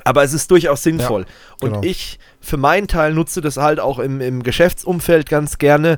aber es ist durchaus sinnvoll. Ja, genau. Und ich für meinen Teil nutze das halt auch im, im Geschäftsumfeld ganz gerne,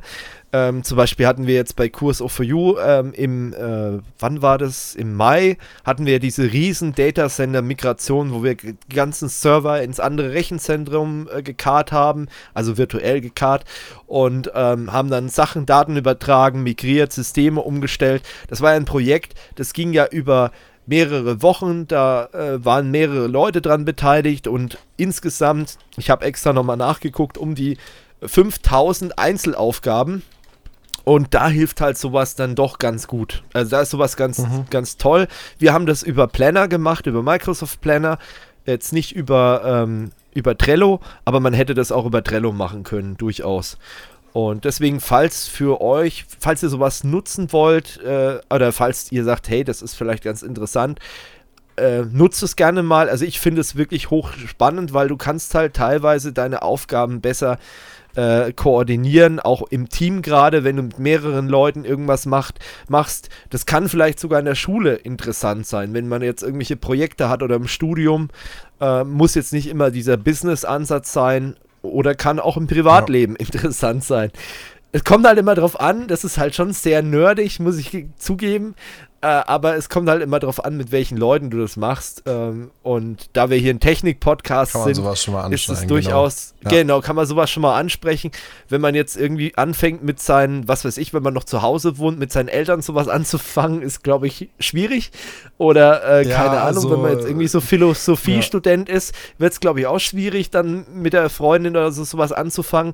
ähm, zum Beispiel hatten wir jetzt bei Kurs of You ähm, im, äh, wann war das? Im Mai hatten wir diese riesen Datacenter-Migration, wo wir die ganzen Server ins andere Rechenzentrum äh, gekarrt haben, also virtuell gekarrt und ähm, haben dann Sachen, Daten übertragen, migriert, Systeme umgestellt. Das war ein Projekt, das ging ja über mehrere Wochen, da äh, waren mehrere Leute dran beteiligt und insgesamt, ich habe extra nochmal nachgeguckt, um die 5000 Einzelaufgaben und da hilft halt sowas dann doch ganz gut. Also da ist sowas ganz, mhm. ganz toll. Wir haben das über Planner gemacht, über Microsoft Planner. Jetzt nicht über, ähm, über Trello, aber man hätte das auch über Trello machen können, durchaus. Und deswegen, falls für euch, falls ihr sowas nutzen wollt, äh, oder falls ihr sagt, hey, das ist vielleicht ganz interessant, äh, nutzt es gerne mal. Also ich finde es wirklich hochspannend, weil du kannst halt teilweise deine Aufgaben besser äh, koordinieren, auch im Team gerade, wenn du mit mehreren Leuten irgendwas macht, machst. Das kann vielleicht sogar in der Schule interessant sein, wenn man jetzt irgendwelche Projekte hat oder im Studium. Äh, muss jetzt nicht immer dieser Business-Ansatz sein oder kann auch im Privatleben ja. interessant sein. Es kommt halt immer drauf an, das ist halt schon sehr nerdig, muss ich zugeben. Äh, aber es kommt halt immer darauf an, mit welchen Leuten du das machst. Ähm, und da wir hier ein Technik-Podcast sind, ist es durchaus, genau. Ja. genau, kann man sowas schon mal ansprechen. Wenn man jetzt irgendwie anfängt mit seinen, was weiß ich, wenn man noch zu Hause wohnt, mit seinen Eltern sowas anzufangen, ist, glaube ich, schwierig. Oder, äh, ja, keine Ahnung, also, wenn man jetzt irgendwie so Philosophie-Student ja. ist, wird es, glaube ich, auch schwierig, dann mit der Freundin oder so sowas anzufangen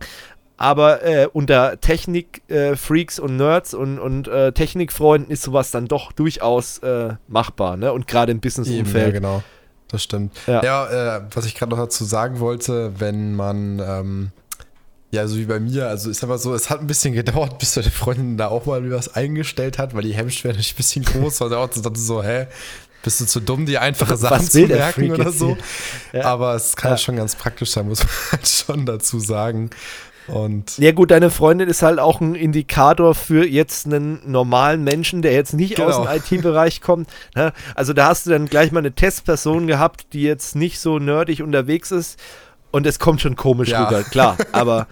aber äh, unter Technik-Freaks äh, und Nerds und, und äh, Technikfreunden ist sowas dann doch durchaus äh, machbar, ne? Und gerade im Business-Umfeld. Ja, genau. Das stimmt. Ja, ja äh, was ich gerade noch dazu sagen wollte, wenn man, ähm, ja, so wie bei mir, also ist aber so, es hat ein bisschen gedauert, bis deine Freundin da auch mal was eingestellt hat, weil die Hemmschwelle ist ein bisschen groß war. auch so, hä, bist du zu dumm, die einfache Sachen zu merken oder so. Ja. Aber es kann ja. schon ganz praktisch sein, muss man halt schon dazu sagen. Und ja gut, deine Freundin ist halt auch ein Indikator für jetzt einen normalen Menschen, der jetzt nicht genau. aus dem IT-Bereich kommt. Ne? Also da hast du dann gleich mal eine Testperson gehabt, die jetzt nicht so nerdig unterwegs ist und es kommt schon komisch ja. rüber, klar. Aber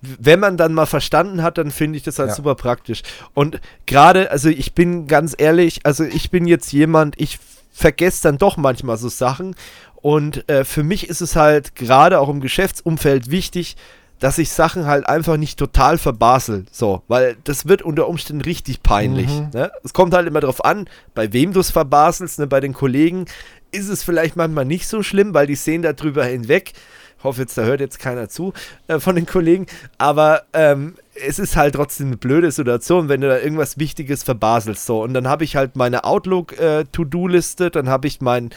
wenn man dann mal verstanden hat, dann finde ich das halt ja. super praktisch. Und gerade, also ich bin ganz ehrlich, also ich bin jetzt jemand, ich vergesse dann doch manchmal so Sachen. Und äh, für mich ist es halt gerade auch im Geschäftsumfeld wichtig, dass ich Sachen halt einfach nicht total verbasel. So, weil das wird unter Umständen richtig peinlich. Mhm. Ne? Es kommt halt immer darauf an, bei wem du es verbaselst. Ne? Bei den Kollegen ist es vielleicht manchmal nicht so schlimm, weil die sehen darüber hinweg. Ich hoffe jetzt, da hört jetzt keiner zu äh, von den Kollegen. Aber ähm, es ist halt trotzdem eine blöde Situation, wenn du da irgendwas Wichtiges verbaselst. So, und dann habe ich halt meine Outlook-To-Do-Liste, äh, dann habe ich mein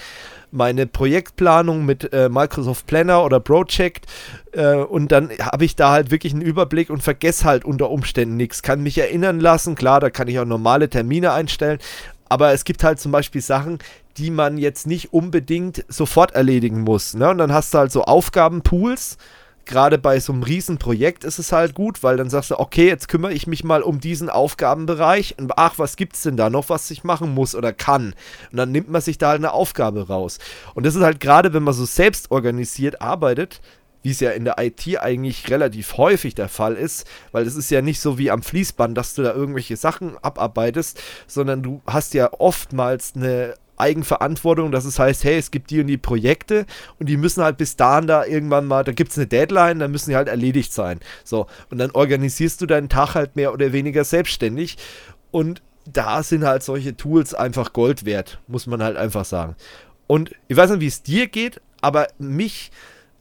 meine Projektplanung mit äh, Microsoft Planner oder Project äh, und dann habe ich da halt wirklich einen Überblick und vergesse halt unter Umständen nichts. Kann mich erinnern lassen, klar, da kann ich auch normale Termine einstellen, aber es gibt halt zum Beispiel Sachen, die man jetzt nicht unbedingt sofort erledigen muss. Ne? Und dann hast du halt so Aufgabenpools. Gerade bei so einem Riesenprojekt ist es halt gut, weil dann sagst du, okay, jetzt kümmere ich mich mal um diesen Aufgabenbereich. Und ach, was gibt es denn da noch, was ich machen muss oder kann? Und dann nimmt man sich da halt eine Aufgabe raus. Und das ist halt gerade, wenn man so selbst organisiert arbeitet, wie es ja in der IT eigentlich relativ häufig der Fall ist, weil es ist ja nicht so wie am Fließband, dass du da irgendwelche Sachen abarbeitest, sondern du hast ja oftmals eine Eigenverantwortung, dass es heißt, hey, es gibt die und die Projekte und die müssen halt bis dahin da irgendwann mal, da gibt es eine Deadline, dann müssen die halt erledigt sein. So, und dann organisierst du deinen Tag halt mehr oder weniger selbstständig und da sind halt solche Tools einfach Gold wert, muss man halt einfach sagen. Und ich weiß nicht, wie es dir geht, aber mich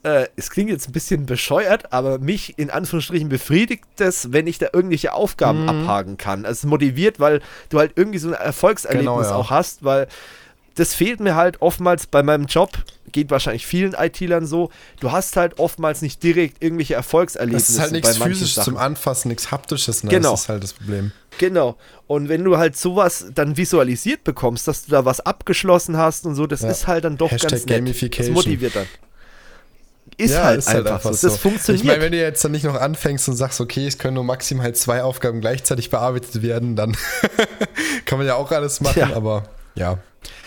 äh, es klingt jetzt ein bisschen bescheuert, aber mich in Anführungsstrichen befriedigt es, wenn ich da irgendwelche Aufgaben mhm. abhaken kann. Also es motiviert, weil du halt irgendwie so ein Erfolgserlebnis genau, ja. auch hast, weil das fehlt mir halt oftmals bei meinem Job. Geht wahrscheinlich vielen IT-Lern so. Du hast halt oftmals nicht direkt irgendwelche Erfolgserlebnisse. Das ist halt nichts physisches zum Anfassen, nichts haptisches. Ne? Genau. Das ist halt das Problem. Genau. Und wenn du halt sowas dann visualisiert bekommst, dass du da was abgeschlossen hast und so, das ja. ist halt dann doch Hashtag ganz nett. Gamification. Das motiviert dann. Ist, ja, halt, ist halt einfach so. Das funktioniert. Ich meine, wenn du jetzt dann nicht noch anfängst und sagst, okay, es können nur maximal zwei Aufgaben gleichzeitig bearbeitet werden, dann kann man ja auch alles machen, ja. aber ja.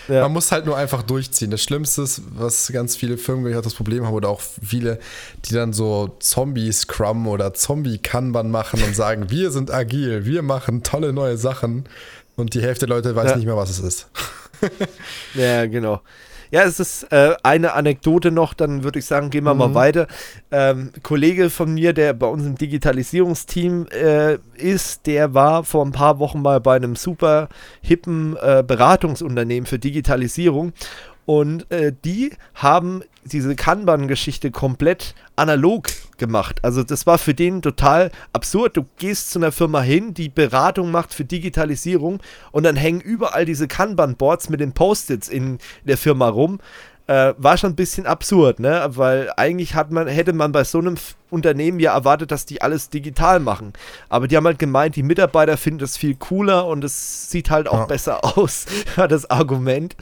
Ja. Man muss halt nur einfach durchziehen. Das Schlimmste ist, was ganz viele Firmen gerade das Problem haben oder auch viele, die dann so Zombie-Scrum oder Zombie-Kanban machen und sagen, wir sind agil, wir machen tolle neue Sachen und die Hälfte der Leute weiß ja. nicht mehr, was es ist. ja, genau. Ja, es ist äh, eine Anekdote noch, dann würde ich sagen, gehen wir mhm. mal weiter. Ähm, Kollege von mir, der bei uns im Digitalisierungsteam äh, ist, der war vor ein paar Wochen mal bei einem super hippen äh, Beratungsunternehmen für Digitalisierung und äh, die haben diese Kanban-Geschichte komplett analog gemacht. Also das war für den total absurd. Du gehst zu einer Firma hin, die Beratung macht für Digitalisierung und dann hängen überall diese Kanban-Boards mit den Post-its in der Firma rum. Äh, war schon ein bisschen absurd, ne? Weil eigentlich hat man, hätte man bei so einem Unternehmen ja erwartet, dass die alles digital machen. Aber die haben halt gemeint, die Mitarbeiter finden das viel cooler und es sieht halt auch ja. besser aus, war das Argument.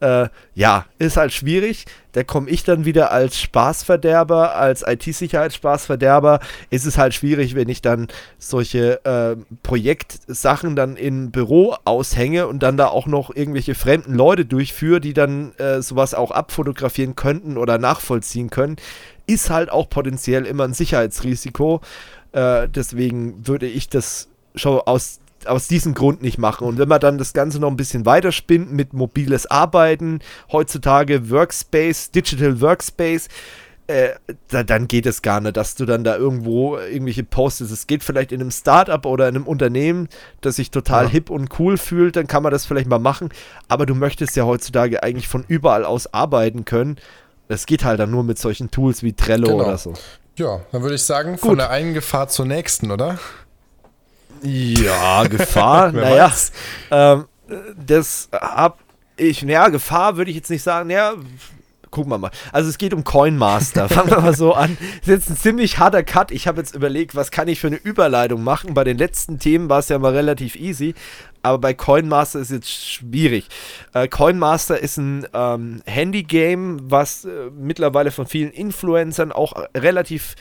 Äh, ja, ist halt schwierig. Da komme ich dann wieder als Spaßverderber, als IT-Sicherheitsspaßverderber. Ist es halt schwierig, wenn ich dann solche äh, Projektsachen dann im Büro aushänge und dann da auch noch irgendwelche fremden Leute durchführe, die dann äh, sowas auch abfotografieren könnten oder nachvollziehen können. Ist halt auch potenziell immer ein Sicherheitsrisiko. Äh, deswegen würde ich das schon aus aus diesem Grund nicht machen. Und wenn man dann das Ganze noch ein bisschen weiterspinnt mit mobiles Arbeiten, heutzutage Workspace, Digital Workspace, äh, da, dann geht es gar nicht, dass du dann da irgendwo irgendwelche postest. Es geht vielleicht in einem Startup oder in einem Unternehmen, das sich total ja. hip und cool fühlt, dann kann man das vielleicht mal machen. Aber du möchtest ja heutzutage eigentlich von überall aus arbeiten können. Das geht halt dann nur mit solchen Tools wie Trello genau. oder so. Ja, dann würde ich sagen, von Gut. der einen Gefahr zur nächsten, oder? Ja, Gefahr, naja. Ähm, das hab ich, naja, Gefahr würde ich jetzt nicht sagen, naja, gucken wir mal. Also es geht um Coinmaster. Fangen wir mal so an. Das ist jetzt ein ziemlich harter Cut. Ich habe jetzt überlegt, was kann ich für eine Überleitung machen. Bei den letzten Themen war es ja mal relativ easy. Aber bei Coinmaster ist jetzt schwierig. Äh, Coinmaster ist ein ähm, Handy-Game, was äh, mittlerweile von vielen Influencern auch relativ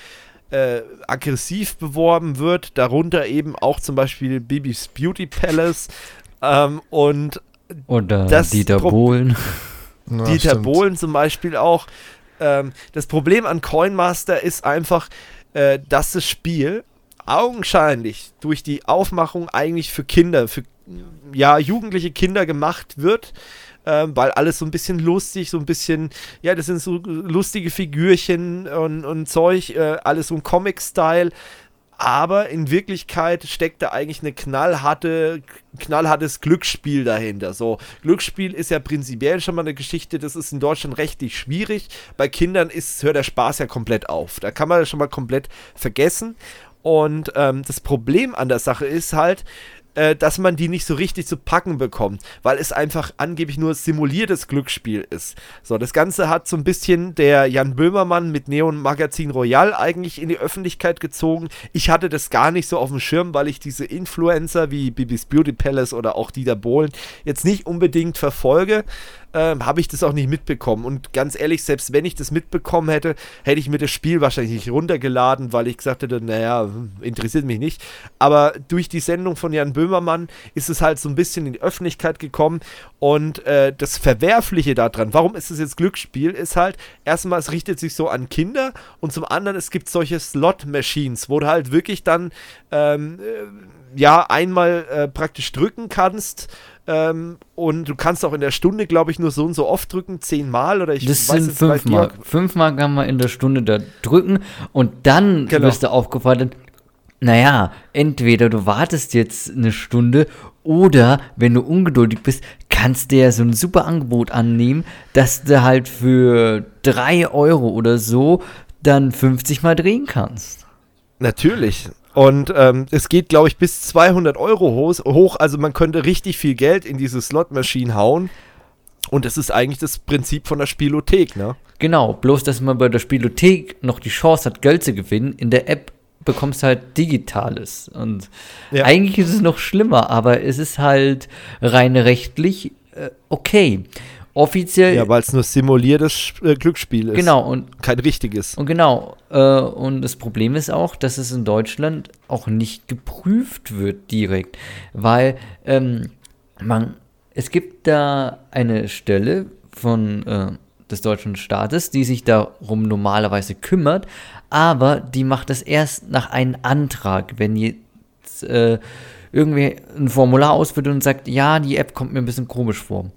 äh, aggressiv beworben wird, darunter eben auch zum Beispiel Bibis Beauty Palace ähm, und oder Dieter Pro Bohlen. Ja, Dieter stimmt. Bohlen zum Beispiel auch. Ähm, das Problem an Coinmaster ist einfach, äh, dass das Spiel augenscheinlich durch die Aufmachung eigentlich für Kinder, für ja, jugendliche Kinder gemacht wird ähm, weil alles so ein bisschen lustig, so ein bisschen, ja, das sind so lustige Figürchen und, und Zeug, äh, alles so ein Comic-Style. Aber in Wirklichkeit steckt da eigentlich eine knallharte, knallhartes Glücksspiel dahinter. So, Glücksspiel ist ja prinzipiell schon mal eine Geschichte, das ist in Deutschland rechtlich schwierig. Bei Kindern ist, hört der Spaß ja komplett auf. Da kann man das schon mal komplett vergessen. Und ähm, das Problem an der Sache ist halt, äh, dass man die nicht so richtig zu packen bekommt, weil es einfach angeblich nur simuliertes Glücksspiel ist. So, das Ganze hat so ein bisschen der Jan Böhmermann mit Neon Magazin Royal eigentlich in die Öffentlichkeit gezogen. Ich hatte das gar nicht so auf dem Schirm, weil ich diese Influencer wie Bibis Beauty Palace oder auch Dieter Bohlen jetzt nicht unbedingt verfolge ähm, habe ich das auch nicht mitbekommen. Und ganz ehrlich, selbst wenn ich das mitbekommen hätte, hätte ich mir das Spiel wahrscheinlich nicht runtergeladen, weil ich gesagt hätte, naja, hm, interessiert mich nicht. Aber durch die Sendung von Jan Böhmermann ist es halt so ein bisschen in die Öffentlichkeit gekommen. Und äh, das Verwerfliche daran, warum ist es jetzt Glücksspiel, ist halt, erstmal, es richtet sich so an Kinder und zum anderen, es gibt solche Slot-Machines, wo du halt wirklich dann ähm, äh, ja einmal äh, praktisch drücken kannst ähm, und du kannst auch in der Stunde, glaube ich, nur so und so oft drücken, zehnmal oder ich Das weiß sind fünfmal. Fünfmal kann man in der Stunde da drücken und dann genau. wirst du aufgefordert, naja, entweder du wartest jetzt eine Stunde oder wenn du ungeduldig bist, kannst du ja so ein super Angebot annehmen, dass du halt für drei Euro oder so dann 50 mal drehen kannst. Natürlich. Und ähm, es geht, glaube ich, bis 200 Euro hoch. Also man könnte richtig viel Geld in diese Slot-Maschine hauen. Und das ist eigentlich das Prinzip von der Spielothek, ne? Genau, bloß dass man bei der Spielothek noch die Chance hat, Geld zu gewinnen. In der App bekommst du halt Digitales. Und ja. eigentlich ist es noch schlimmer, aber es ist halt rein rechtlich äh, okay offiziell. Ja, weil es nur simuliertes äh, Glücksspiel ist. Genau. Und, kein richtiges. Und genau. Äh, und das Problem ist auch, dass es in Deutschland auch nicht geprüft wird direkt. Weil ähm, man, es gibt da eine Stelle von äh, des deutschen Staates, die sich darum normalerweise kümmert, aber die macht es erst nach einem Antrag, wenn jetzt äh, irgendwie ein Formular ausfüllt und sagt, ja, die App kommt mir ein bisschen komisch vor.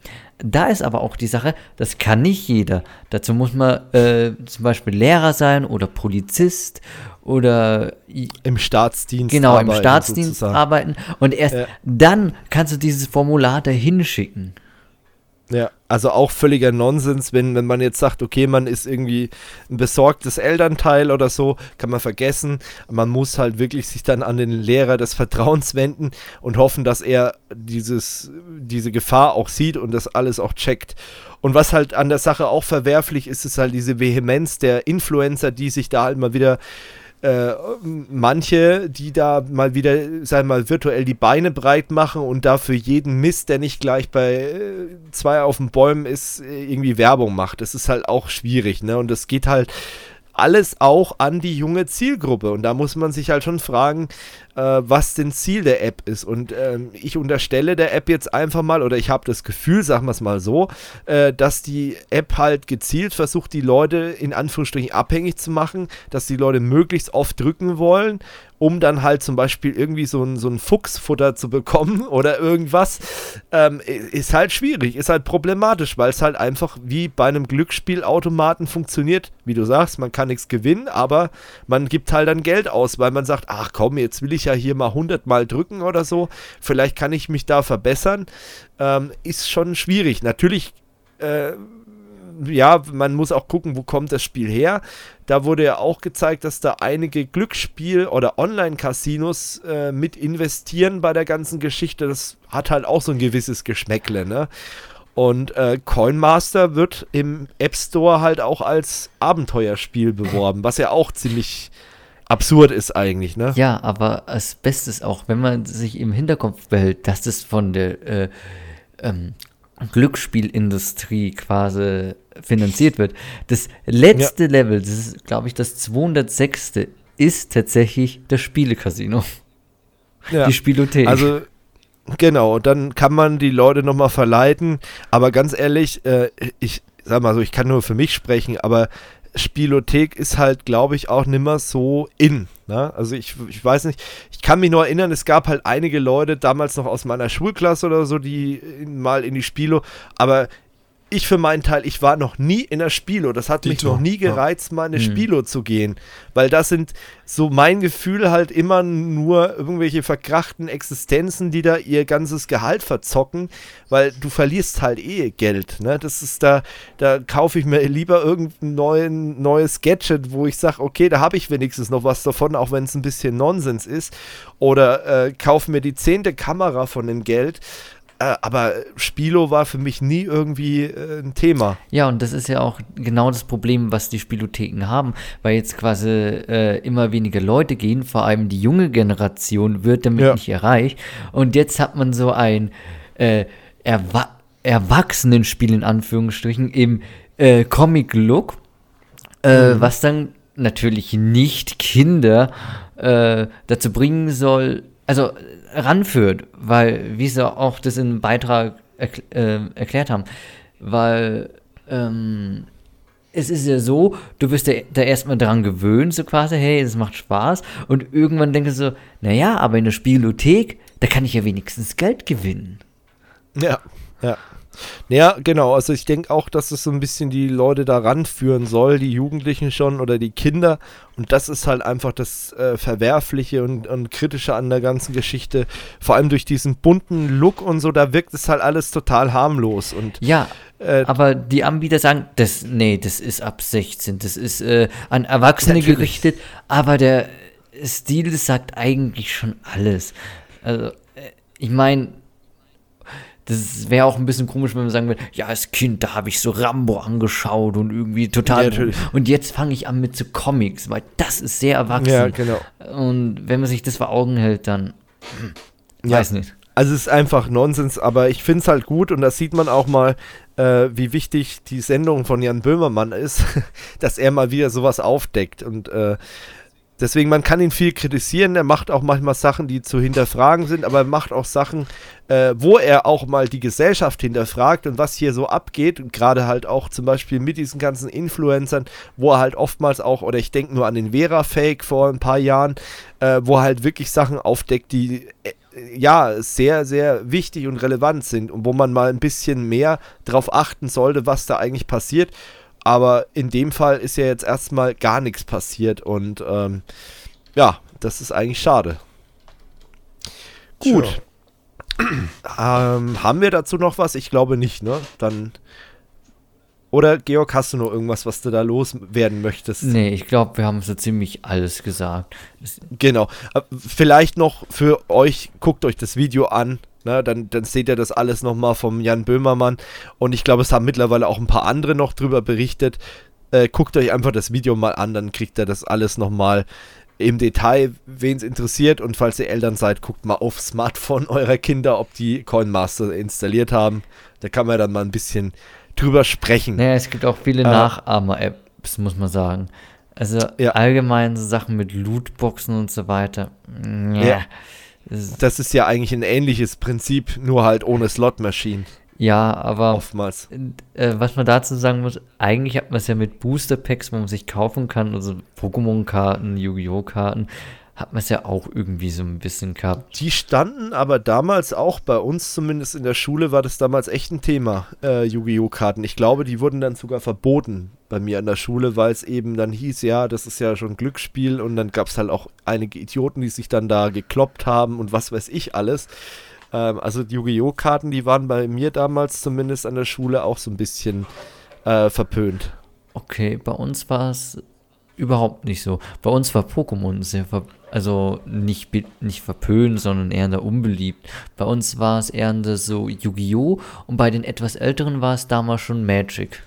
Da ist aber auch die Sache, das kann nicht jeder. Dazu muss man äh, zum Beispiel Lehrer sein oder Polizist oder im Staatsdienst genau im Staatsdienst sozusagen. arbeiten und erst ja. dann kannst du dieses Formular dahin schicken. Ja, also auch völliger Nonsens, wenn, wenn man jetzt sagt, okay, man ist irgendwie ein besorgtes Elternteil oder so, kann man vergessen. Man muss halt wirklich sich dann an den Lehrer des Vertrauens wenden und hoffen, dass er dieses, diese Gefahr auch sieht und das alles auch checkt. Und was halt an der Sache auch verwerflich ist, ist halt diese Vehemenz der Influencer, die sich da halt mal wieder äh, manche, die da mal wieder, sagen wir mal, virtuell die Beine breit machen und dafür jeden Mist, der nicht gleich bei äh, zwei auf den Bäumen ist, äh, irgendwie Werbung macht. Das ist halt auch schwierig, ne? Und das geht halt alles auch an die junge Zielgruppe. Und da muss man sich halt schon fragen, äh, was denn Ziel der App ist. Und ähm, ich unterstelle der App jetzt einfach mal, oder ich habe das Gefühl, sagen wir es mal so, äh, dass die App halt gezielt versucht, die Leute in Anführungsstrichen abhängig zu machen, dass die Leute möglichst oft drücken wollen um dann halt zum Beispiel irgendwie so ein, so ein Fuchsfutter zu bekommen oder irgendwas, ähm, ist halt schwierig, ist halt problematisch, weil es halt einfach wie bei einem Glücksspielautomaten funktioniert. Wie du sagst, man kann nichts gewinnen, aber man gibt halt dann Geld aus, weil man sagt, ach komm, jetzt will ich ja hier mal 100 Mal drücken oder so, vielleicht kann ich mich da verbessern. Ähm, ist schon schwierig. Natürlich äh, ja, man muss auch gucken, wo kommt das Spiel her. Da wurde ja auch gezeigt, dass da einige Glücksspiel- oder Online-Casinos äh, mit investieren bei der ganzen Geschichte. Das hat halt auch so ein gewisses Geschmäckle, ne? Und äh, Coinmaster wird im App Store halt auch als Abenteuerspiel beworben, was ja auch ziemlich absurd ist eigentlich, ne? Ja, aber das Beste ist auch, wenn man sich im Hinterkopf behält, dass das von der äh, ähm, Glücksspielindustrie quasi finanziert wird. Das letzte ja. Level, das ist, glaube ich, das 206. ist tatsächlich das Spielecasino. Ja. Die Spielothek. Also, genau, dann kann man die Leute nochmal verleiten. Aber ganz ehrlich, äh, ich sag mal so, ich kann nur für mich sprechen, aber Spielothek ist halt, glaube ich, auch nimmer so in. Ne? Also ich, ich weiß nicht, ich kann mich nur erinnern, es gab halt einige Leute damals noch aus meiner Schulklasse oder so, die mal in die Spielo, aber ich für meinen Teil, ich war noch nie in der Spilo. Das hat Dito, mich noch nie gereizt, ja. mal in eine hm. Spilo zu gehen. Weil das sind so mein Gefühl halt immer nur irgendwelche verkrachten Existenzen, die da ihr ganzes Gehalt verzocken, weil du verlierst halt eh Geld. Ne? Das ist da, da kaufe ich mir lieber irgendein neuen, neues Gadget, wo ich sage, okay, da habe ich wenigstens noch was davon, auch wenn es ein bisschen Nonsens ist. Oder äh, kaufe mir die zehnte Kamera von dem Geld aber Spilo war für mich nie irgendwie äh, ein Thema. Ja, und das ist ja auch genau das Problem, was die Spielotheken haben, weil jetzt quasi äh, immer weniger Leute gehen, vor allem die junge Generation wird damit ja. nicht erreicht. Und jetzt hat man so ein äh, Erwa Erwachsenenspiel in Anführungsstrichen im äh, Comic-Look, äh, mhm. was dann natürlich nicht Kinder dazu bringen soll, also ranführt, weil, wie sie auch das im Beitrag erkl äh, erklärt haben, weil ähm, es ist ja so, du wirst ja da erstmal dran gewöhnt, so quasi, hey, es macht Spaß. Und irgendwann denkst du so, naja, aber in der Spielothek, da kann ich ja wenigstens Geld gewinnen. Ja, ja. Ja, genau. Also ich denke auch, dass es so ein bisschen die Leute da ranführen soll, die Jugendlichen schon oder die Kinder. Und das ist halt einfach das äh, Verwerfliche und, und Kritische an der ganzen Geschichte. Vor allem durch diesen bunten Look und so, da wirkt es halt alles total harmlos. Und, ja, äh, aber die Anbieter sagen, das, nee, das ist ab 16, das ist äh, an Erwachsene natürlich. gerichtet, aber der Stil sagt eigentlich schon alles. Also, äh, ich meine, das wäre auch ein bisschen komisch, wenn man sagen würde, ja, als Kind, da habe ich so Rambo angeschaut und irgendwie total. Ja, und jetzt fange ich an mit so Comics, weil das ist sehr erwachsen. Ja, genau. Und wenn man sich das vor Augen hält, dann ja. weiß nicht. Also es ist einfach Nonsens, aber ich finde es halt gut und da sieht man auch mal, äh, wie wichtig die Sendung von Jan Böhmermann ist, dass er mal wieder sowas aufdeckt und äh, Deswegen, man kann ihn viel kritisieren. Er macht auch manchmal Sachen, die zu hinterfragen sind, aber er macht auch Sachen, äh, wo er auch mal die Gesellschaft hinterfragt und was hier so abgeht. Und gerade halt auch zum Beispiel mit diesen ganzen Influencern, wo er halt oftmals auch, oder ich denke nur an den Vera-Fake vor ein paar Jahren, äh, wo er halt wirklich Sachen aufdeckt, die äh, ja, sehr, sehr wichtig und relevant sind und wo man mal ein bisschen mehr darauf achten sollte, was da eigentlich passiert. Aber in dem Fall ist ja jetzt erstmal gar nichts passiert und ähm, ja, das ist eigentlich schade. Gut. Sure. Ähm, haben wir dazu noch was? Ich glaube nicht, ne? Dann. Oder Georg, hast du noch irgendwas, was du da loswerden möchtest? Nee, ich glaube, wir haben so ziemlich alles gesagt. Genau. Äh, vielleicht noch für euch, guckt euch das Video an. Ne, dann, dann seht ihr das alles nochmal vom Jan Böhmermann. Und ich glaube, es haben mittlerweile auch ein paar andere noch drüber berichtet. Äh, guckt euch einfach das Video mal an, dann kriegt ihr das alles nochmal im Detail, wen es interessiert. Und falls ihr Eltern seid, guckt mal auf Smartphone eurer Kinder, ob die Coinmaster installiert haben. Da kann man dann mal ein bisschen drüber sprechen. Naja, es gibt auch viele äh, Nachahmer-Apps, muss man sagen. Also ja. allgemein so Sachen mit Lootboxen und so weiter. Ja. ja. Das ist ja eigentlich ein ähnliches Prinzip, nur halt ohne Slot-Machine. Ja, aber oftmals. Äh, was man dazu sagen muss, eigentlich hat man es ja mit Booster Packs, wo man sich kaufen kann, also Pokémon-Karten, Yu-Gi-Oh! Karten, hat man es ja auch irgendwie so ein bisschen gehabt. Die standen aber damals auch bei uns, zumindest in der Schule, war das damals echt ein Thema, äh, Yu-Gi-Oh! Karten. Ich glaube, die wurden dann sogar verboten bei mir an der Schule, weil es eben dann hieß, ja, das ist ja schon Glücksspiel und dann gab es halt auch einige Idioten, die sich dann da gekloppt haben und was weiß ich alles. Ähm, also die Yu-Gi-Oh! Karten, die waren bei mir damals zumindest an der Schule auch so ein bisschen äh, verpönt. Okay, bei uns war es überhaupt nicht so. Bei uns war Pokémon sehr ver also nicht, nicht verpönt, sondern eher unbeliebt. Bei uns war es eher so Yu-Gi-Oh! und bei den etwas älteren war es damals schon Magic.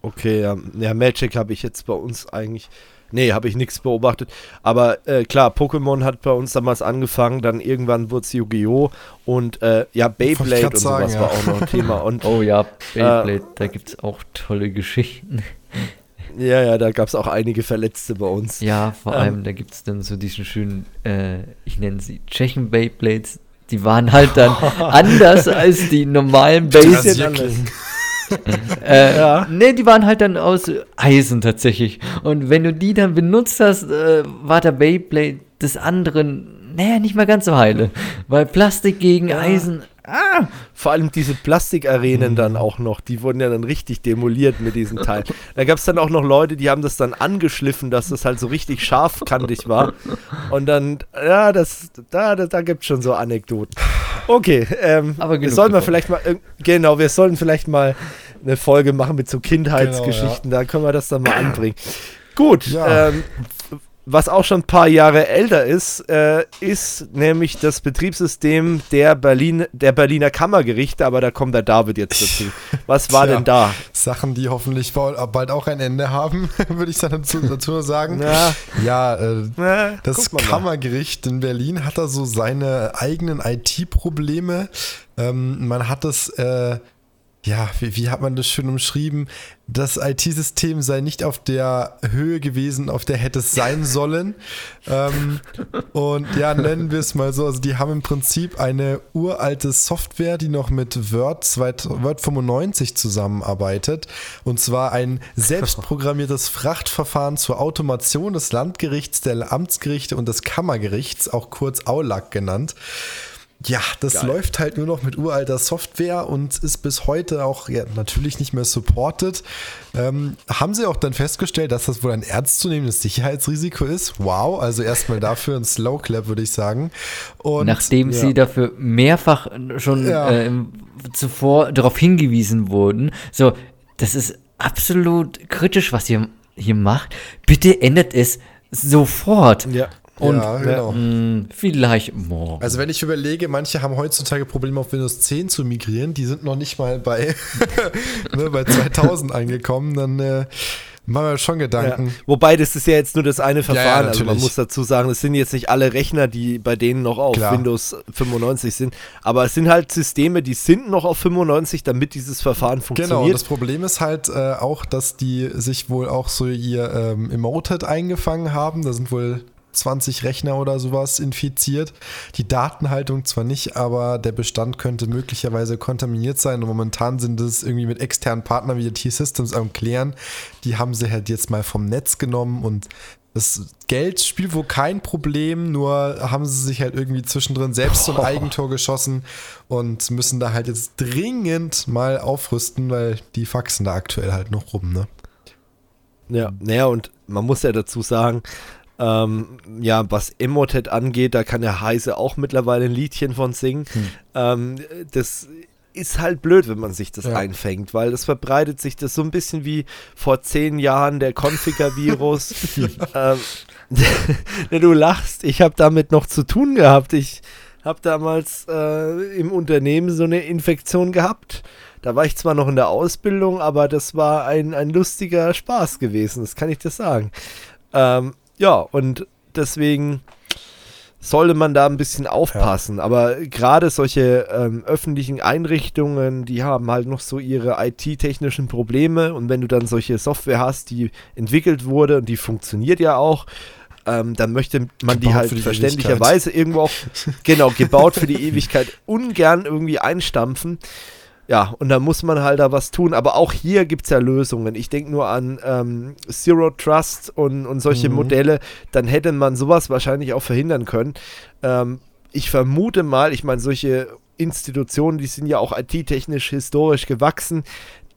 Okay, ja, ja Magic habe ich jetzt bei uns eigentlich. Nee, habe ich nichts beobachtet. Aber äh, klar, Pokémon hat bei uns damals angefangen, dann irgendwann wurde es Yu-Gi-Oh! und äh, ja, Beyblade und sagen, sowas ja. war auch noch ein Thema. Und, oh ja, Beyblade, äh, da gibt es auch tolle Geschichten. Ja, ja, da gab es auch einige Verletzte bei uns. Ja, vor ähm, allem, da gibt es dann so diesen schönen, äh, ich nenne sie Tschechen Beyblades. Die waren halt dann anders als die normalen Basics. äh, ja. Ne, die waren halt dann aus Eisen tatsächlich. Und wenn du die dann benutzt hast, äh, war der Beyblade des anderen, naja, nicht mal ganz so heile. Weil Plastik gegen ja. Eisen, Ah, vor allem diese Plastikarenen mhm. dann auch noch, die wurden ja dann richtig demoliert mit diesen Teilen. Da gab es dann auch noch Leute, die haben das dann angeschliffen, dass das halt so richtig scharfkantig war. Und dann, ja, das, da, da, da gibt es schon so Anekdoten. Okay, ähm, Aber wir sollten wir vielleicht mal, genau, wir sollten vielleicht mal eine Folge machen mit so Kindheitsgeschichten, genau, ja. da können wir das dann mal anbringen. Gut, ja. ähm, was auch schon ein paar Jahre älter ist, äh, ist nämlich das Betriebssystem der, Berlin, der Berliner Kammergerichte, aber da kommt der David jetzt dazu. Was war Tja, denn da? Sachen, die hoffentlich bald auch ein Ende haben, würde ich dann dazu, dazu sagen. Ja, ja äh, Na, das Kammergericht in Berlin hat da so seine eigenen IT-Probleme. Ähm, man hat es äh, ja, wie, wie, hat man das schön umschrieben? Das IT-System sei nicht auf der Höhe gewesen, auf der hätte es sein sollen. ähm, und ja, nennen wir es mal so. Also, die haben im Prinzip eine uralte Software, die noch mit Word, Word 95 zusammenarbeitet. Und zwar ein selbstprogrammiertes Frachtverfahren zur Automation des Landgerichts, der Amtsgerichte und des Kammergerichts, auch kurz AULAC genannt. Ja, das Geil. läuft halt nur noch mit uralter Software und ist bis heute auch ja, natürlich nicht mehr supported. Ähm, haben sie auch dann festgestellt, dass das wohl ein ernstzunehmendes Sicherheitsrisiko ist? Wow, also erstmal dafür ein Slow Clap, würde ich sagen. Und, Nachdem ja. sie dafür mehrfach schon ja. äh, zuvor darauf hingewiesen wurden, so, das ist absolut kritisch, was ihr hier macht. Bitte ändert es sofort. Ja. Und ja, genau. mh, mm, vielleicht morgen. Also wenn ich überlege, manche haben heutzutage Probleme auf Windows 10 zu migrieren, die sind noch nicht mal bei, ne, bei 2000 angekommen, dann äh, machen wir schon Gedanken. Ja. Wobei, das ist ja jetzt nur das eine Verfahren. Ja, also man muss dazu sagen, es sind jetzt nicht alle Rechner, die bei denen noch auf Klar. Windows 95 sind. Aber es sind halt Systeme, die sind noch auf 95, damit dieses Verfahren funktioniert. Genau, und das Problem ist halt äh, auch, dass die sich wohl auch so ihr ähm, Emoted eingefangen haben. Da sind wohl 20 Rechner oder sowas infiziert. Die Datenhaltung zwar nicht, aber der Bestand könnte möglicherweise kontaminiert sein. Und momentan sind es irgendwie mit externen Partnern wie der T-Systems am Klären. Die haben sie halt jetzt mal vom Netz genommen und das Geld spielt wohl kein Problem, nur haben sie sich halt irgendwie zwischendrin selbst so ein Eigentor geschossen und müssen da halt jetzt dringend mal aufrüsten, weil die faxen da aktuell halt noch rum, ne? Ja, naja, und man muss ja dazu sagen, ähm, ja, was Emotet angeht, da kann der Heise auch mittlerweile ein Liedchen von singen. Hm. Ähm, das ist halt blöd, wenn man sich das ja. einfängt, weil das verbreitet sich das so ein bisschen wie vor zehn Jahren der Configure-Virus. ähm, du lachst, ich habe damit noch zu tun gehabt. Ich habe damals äh, im Unternehmen so eine Infektion gehabt. Da war ich zwar noch in der Ausbildung, aber das war ein, ein lustiger Spaß gewesen, das kann ich dir sagen. Ähm, ja, und deswegen sollte man da ein bisschen aufpassen. Ja. Aber gerade solche ähm, öffentlichen Einrichtungen, die haben halt noch so ihre IT-technischen Probleme. Und wenn du dann solche Software hast, die entwickelt wurde und die funktioniert ja auch, ähm, dann möchte man gebaut die halt die verständlicherweise irgendwo auch, genau, gebaut für die Ewigkeit, ungern irgendwie einstampfen. Ja, und da muss man halt da was tun. Aber auch hier gibt es ja Lösungen. Ich denke nur an ähm, Zero Trust und, und solche mhm. Modelle. Dann hätte man sowas wahrscheinlich auch verhindern können. Ähm, ich vermute mal, ich meine, solche Institutionen, die sind ja auch IT-technisch historisch gewachsen,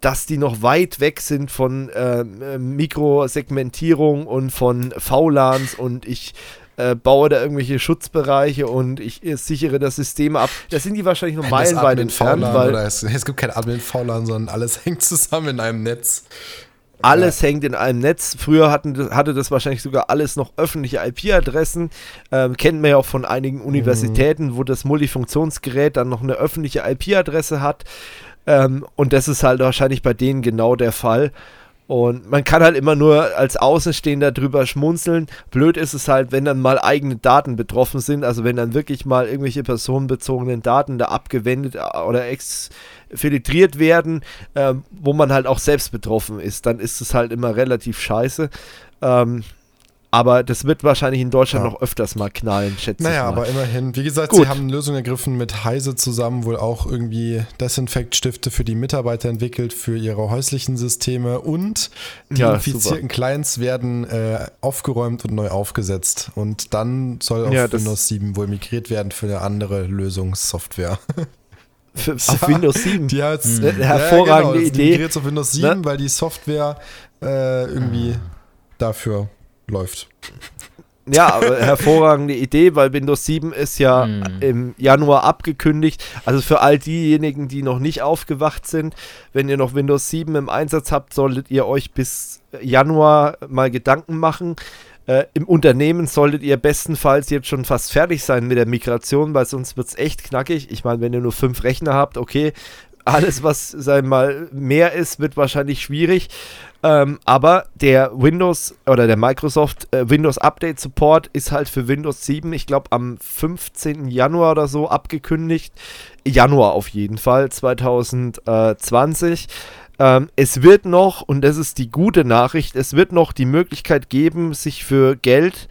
dass die noch weit weg sind von äh, Mikrosegmentierung und von VLANs und ich äh, baue da irgendwelche Schutzbereiche und ich äh, sichere das System ab. Da sind die wahrscheinlich noch meilenweit entfernt. Weil es, es, gibt kein Admin-VLAN, sondern alles hängt zusammen in einem Netz. Alles ja. hängt in einem Netz. Früher hatten, hatte das wahrscheinlich sogar alles noch öffentliche IP-Adressen. Ähm, kennt man ja auch von einigen mhm. Universitäten, mhm. wo das Multifunktionsgerät dann noch eine öffentliche IP-Adresse hat. Ähm, und das ist halt wahrscheinlich bei denen genau der Fall. Und man kann halt immer nur als Außenstehender drüber schmunzeln. Blöd ist es halt, wenn dann mal eigene Daten betroffen sind, also wenn dann wirklich mal irgendwelche personenbezogenen Daten da abgewendet äh, oder exfiltriert werden, äh, wo man halt auch selbst betroffen ist, dann ist es halt immer relativ scheiße. Ähm, aber das wird wahrscheinlich in Deutschland ja. noch öfters mal knallen, schätze naja, ich. Naja, aber immerhin. Wie gesagt, Gut. sie haben eine Lösung ergriffen mit Heise zusammen, wohl auch irgendwie Desinfektstifte für die Mitarbeiter entwickelt, für ihre häuslichen Systeme und die ja, infizierten super. Clients werden äh, aufgeräumt und neu aufgesetzt. Und dann soll auf ja, Windows 7 wohl migriert werden für eine andere Lösungssoftware. für, auf Windows 7. Die hat mhm. eine hervorragende ja, genau, Idee. Die auf Windows 7, ne? weil die Software äh, irgendwie dafür läuft. Ja, aber hervorragende Idee, weil Windows 7 ist ja hm. im Januar abgekündigt. Also für all diejenigen, die noch nicht aufgewacht sind, wenn ihr noch Windows 7 im Einsatz habt, solltet ihr euch bis Januar mal Gedanken machen. Äh, Im Unternehmen solltet ihr bestenfalls jetzt schon fast fertig sein mit der Migration, weil sonst wird es echt knackig. Ich meine, wenn ihr nur fünf Rechner habt, okay, alles, was sagen mal mehr ist, wird wahrscheinlich schwierig. Ähm, aber der Windows oder der Microsoft äh, Windows Update Support ist halt für Windows 7, ich glaube am 15. Januar oder so abgekündigt. Januar auf jeden Fall, 2020. Ähm, es wird noch, und das ist die gute Nachricht, es wird noch die Möglichkeit geben, sich für Geld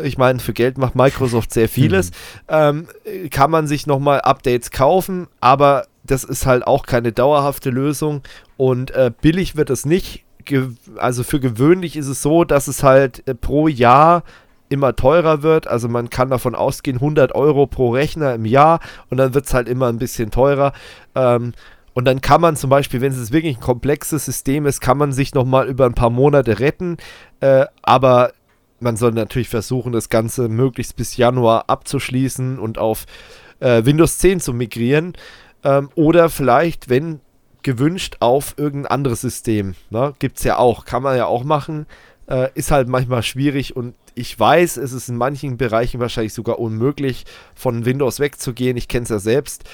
ich meine, für Geld macht Microsoft sehr vieles. Mhm. Ähm, kann man sich nochmal Updates kaufen, aber das ist halt auch keine dauerhafte Lösung und äh, billig wird es nicht. Ge also für gewöhnlich ist es so, dass es halt äh, pro Jahr immer teurer wird. Also man kann davon ausgehen, 100 Euro pro Rechner im Jahr und dann wird es halt immer ein bisschen teurer. Ähm, und dann kann man zum Beispiel, wenn es wirklich ein komplexes System ist, kann man sich nochmal über ein paar Monate retten. Äh, aber man soll natürlich versuchen, das Ganze möglichst bis Januar abzuschließen und auf äh, Windows 10 zu migrieren. Ähm, oder vielleicht, wenn gewünscht, auf irgendein anderes System. Ne? Gibt es ja auch, kann man ja auch machen. Äh, ist halt manchmal schwierig und ich weiß, es ist in manchen Bereichen wahrscheinlich sogar unmöglich, von Windows wegzugehen. Ich kenne es ja selbst.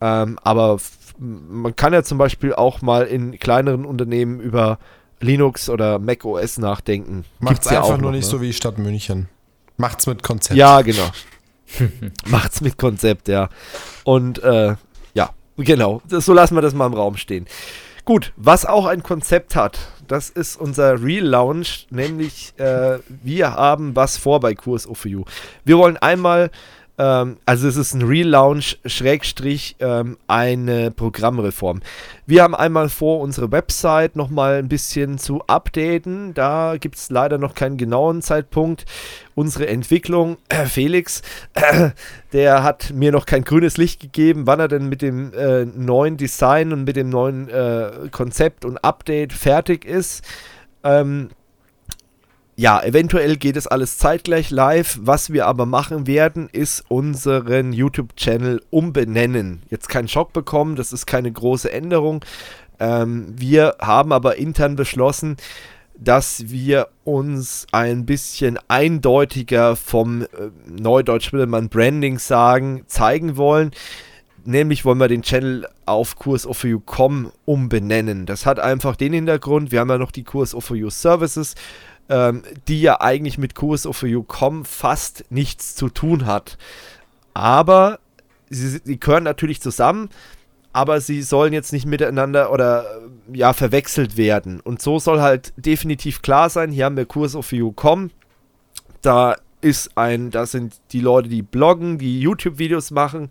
Ähm, aber man kann ja zum Beispiel auch mal in kleineren Unternehmen über Linux oder Mac OS nachdenken. Macht es ja einfach nur noch, nicht ne? so wie Stadt München. Macht's mit Konzept. Ja, genau. Macht's mit Konzept, ja. Und äh, Genau, das, so lassen wir das mal im Raum stehen. Gut, was auch ein Konzept hat, das ist unser Relaunch, nämlich äh, wir haben was vor bei Kurs OFU. Wir wollen einmal ähm, also es ist ein Relaunch, Schrägstrich, ähm, eine Programmreform. Wir haben einmal vor, unsere Website nochmal ein bisschen zu updaten. Da gibt es leider noch keinen genauen Zeitpunkt. Unsere Entwicklung, äh, Felix, äh, der hat mir noch kein grünes Licht gegeben, wann er denn mit dem äh, neuen Design und mit dem neuen äh, Konzept und Update fertig ist. Ähm, ja, eventuell geht es alles zeitgleich live. Was wir aber machen werden, ist unseren YouTube-Channel umbenennen. Jetzt keinen Schock bekommen, das ist keine große Änderung. Ähm, wir haben aber intern beschlossen, dass wir uns ein bisschen eindeutiger vom äh, Neudeutsch will man Branding sagen, zeigen wollen. Nämlich wollen wir den Channel auf Kurs of You.com umbenennen. Das hat einfach den Hintergrund, wir haben ja noch die Kurs of You Services ähm, die ja eigentlich mit QSOFU.com fast nichts zu tun hat. Aber sie, sie gehören natürlich zusammen, aber sie sollen jetzt nicht miteinander oder ja verwechselt werden. Und so soll halt definitiv klar sein, hier haben wir QSOFU.com, da ist ein, das sind die Leute, die bloggen, die YouTube-Videos machen.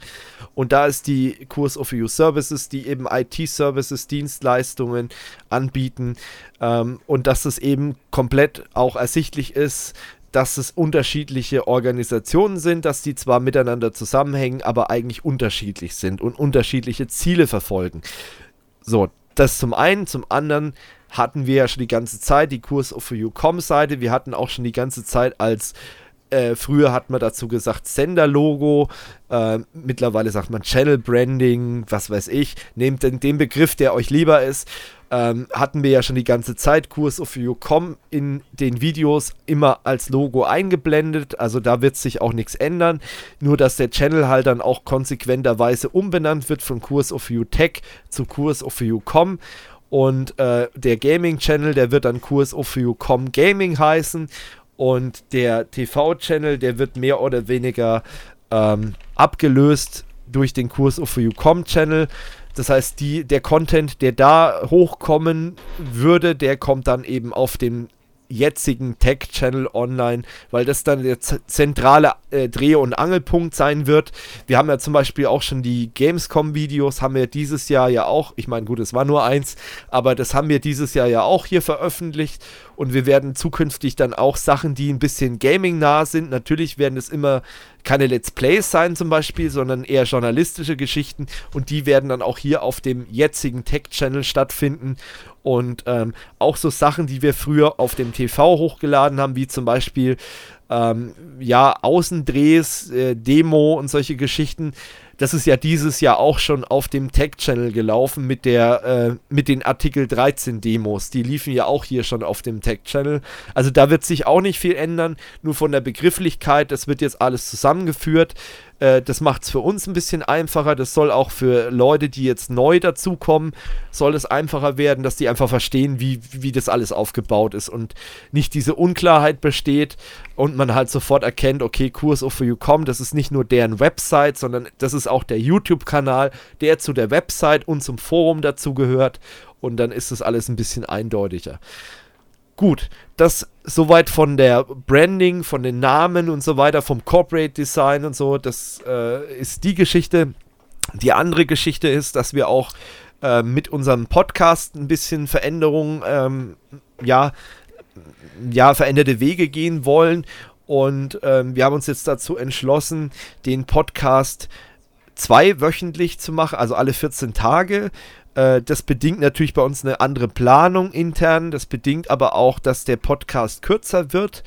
Und da ist die Kurs of You Services, die eben IT-Services, Dienstleistungen anbieten. Ähm, und dass es eben komplett auch ersichtlich ist, dass es unterschiedliche Organisationen sind, dass die zwar miteinander zusammenhängen, aber eigentlich unterschiedlich sind und unterschiedliche Ziele verfolgen. So, das zum einen, zum anderen hatten wir ja schon die ganze Zeit die Kurs of You.com Seite, wir hatten auch schon die ganze Zeit als äh, früher hat man dazu gesagt Sender-Logo, äh, mittlerweile sagt man Channel Branding, was weiß ich. Nehmt den, den Begriff, der euch lieber ist. Ähm, hatten wir ja schon die ganze Zeit. Kurs of You.com in den Videos immer als Logo eingeblendet, also da wird sich auch nichts ändern, nur dass der Channel halt dann auch konsequenterweise umbenannt wird von Kurs of You Tech zu Kurs of You.com und äh, der Gaming Channel, der wird dann Kurs of You.com Gaming heißen. Und der TV-Channel, der wird mehr oder weniger ähm, abgelöst durch den Kurs of You.com Channel. Das heißt, die, der Content, der da hochkommen würde, der kommt dann eben auf dem jetzigen Tech-Channel online, weil das dann der zentrale äh, Dreh- und Angelpunkt sein wird. Wir haben ja zum Beispiel auch schon die Gamescom-Videos, haben wir dieses Jahr ja auch, ich meine, gut, es war nur eins, aber das haben wir dieses Jahr ja auch hier veröffentlicht Und wir werden zukünftig dann auch Sachen, die ein bisschen gaming-nah sind. Natürlich werden es immer keine Let's Plays sein zum Beispiel, sondern eher journalistische Geschichten. Und die werden dann auch hier auf dem jetzigen Tech-Channel stattfinden. Und ähm, auch so Sachen, die wir früher auf dem TV hochgeladen haben, wie zum Beispiel ähm, ja, Außendrehs, äh, Demo und solche Geschichten. Das ist ja dieses Jahr auch schon auf dem Tech-Channel gelaufen mit der, äh, mit den Artikel 13 Demos. Die liefen ja auch hier schon auf dem Tech-Channel. Also da wird sich auch nicht viel ändern, nur von der Begrifflichkeit, das wird jetzt alles zusammengeführt. Äh, das macht es für uns ein bisschen einfacher. Das soll auch für Leute, die jetzt neu dazukommen, soll es einfacher werden, dass die einfach verstehen, wie, wie das alles aufgebaut ist und nicht diese Unklarheit besteht und man halt sofort erkennt, okay, Kurs of You kommt, das ist nicht nur deren Website, sondern das ist auch der YouTube-Kanal, der zu der Website und zum Forum dazu gehört und dann ist das alles ein bisschen eindeutiger. Gut, das soweit von der Branding, von den Namen und so weiter, vom Corporate Design und so, das äh, ist die Geschichte. Die andere Geschichte ist, dass wir auch äh, mit unserem Podcast ein bisschen Veränderungen, ähm, ja, ja, veränderte Wege gehen wollen. Und ähm, wir haben uns jetzt dazu entschlossen, den Podcast zweiwöchentlich zu machen, also alle 14 Tage. Äh, das bedingt natürlich bei uns eine andere Planung intern. Das bedingt aber auch, dass der Podcast kürzer wird.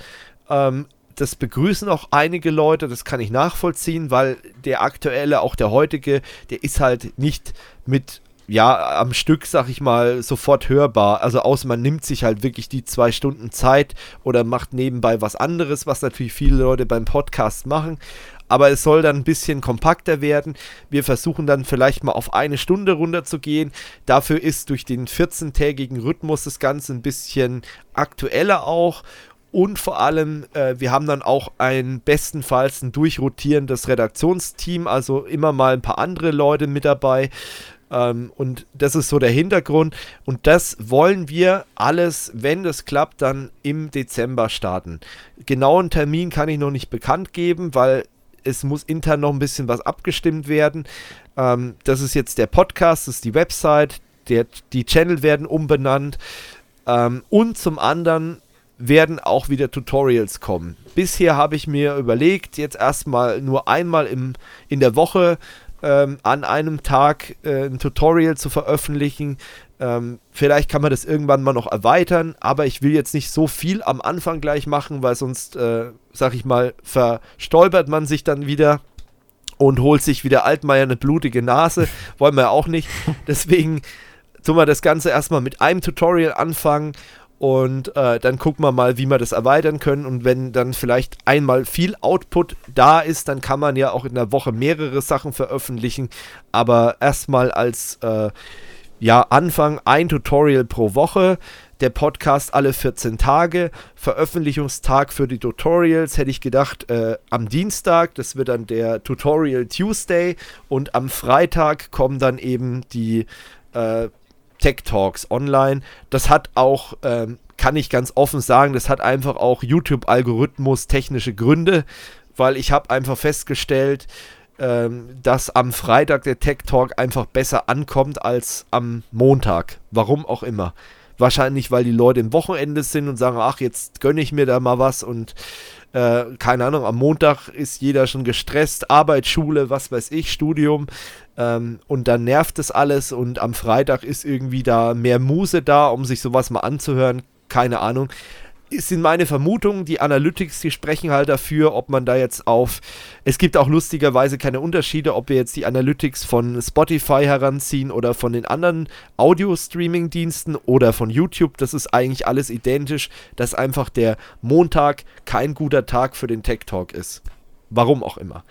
Ähm, das begrüßen auch einige Leute, das kann ich nachvollziehen, weil der aktuelle, auch der heutige, der ist halt nicht mit ja, am Stück, sag ich mal, sofort hörbar. Also außer man nimmt sich halt wirklich die zwei Stunden Zeit oder macht nebenbei was anderes, was natürlich viele Leute beim Podcast machen aber es soll dann ein bisschen kompakter werden. Wir versuchen dann vielleicht mal auf eine Stunde runterzugehen. Dafür ist durch den 14-tägigen Rhythmus das Ganze ein bisschen aktueller auch. Und vor allem, äh, wir haben dann auch ein bestenfalls ein durchrotierendes Redaktionsteam, also immer mal ein paar andere Leute mit dabei. Ähm, und das ist so der Hintergrund. Und das wollen wir alles, wenn das klappt, dann im Dezember starten. Genauen Termin kann ich noch nicht bekannt geben, weil es muss intern noch ein bisschen was abgestimmt werden. Ähm, das ist jetzt der Podcast, das ist die Website, der, die Channel werden umbenannt. Ähm, und zum anderen werden auch wieder Tutorials kommen. Bisher habe ich mir überlegt, jetzt erstmal nur einmal im, in der Woche ähm, an einem Tag äh, ein Tutorial zu veröffentlichen. Ähm, vielleicht kann man das irgendwann mal noch erweitern, aber ich will jetzt nicht so viel am Anfang gleich machen, weil sonst, äh, sag ich mal, verstolpert man sich dann wieder und holt sich wieder Altmaier eine blutige Nase. Wollen wir auch nicht. Deswegen tun wir das Ganze erstmal mit einem Tutorial anfangen und äh, dann gucken wir mal, wie wir das erweitern können. Und wenn dann vielleicht einmal viel Output da ist, dann kann man ja auch in der Woche mehrere Sachen veröffentlichen. Aber erstmal als äh, ja, Anfang ein Tutorial pro Woche. Der Podcast alle 14 Tage. Veröffentlichungstag für die Tutorials hätte ich gedacht äh, am Dienstag. Das wird dann der Tutorial Tuesday. Und am Freitag kommen dann eben die äh, Tech Talks online. Das hat auch, ähm, kann ich ganz offen sagen, das hat einfach auch YouTube-Algorithmus technische Gründe, weil ich habe einfach festgestellt, ähm, dass am Freitag der Tech Talk einfach besser ankommt als am Montag. Warum auch immer. Wahrscheinlich, weil die Leute im Wochenende sind und sagen, ach, jetzt gönne ich mir da mal was und äh, keine Ahnung, am Montag ist jeder schon gestresst, Arbeit, Schule, was weiß ich, Studium. Ähm, und dann nervt es alles und am Freitag ist irgendwie da mehr Muse da, um sich sowas mal anzuhören. Keine Ahnung sind meine Vermutungen. Die Analytics, die sprechen halt dafür, ob man da jetzt auf. Es gibt auch lustigerweise keine Unterschiede, ob wir jetzt die Analytics von Spotify heranziehen oder von den anderen Audio-Streaming-Diensten oder von YouTube. Das ist eigentlich alles identisch, dass einfach der Montag kein guter Tag für den Tech Talk ist. Warum auch immer.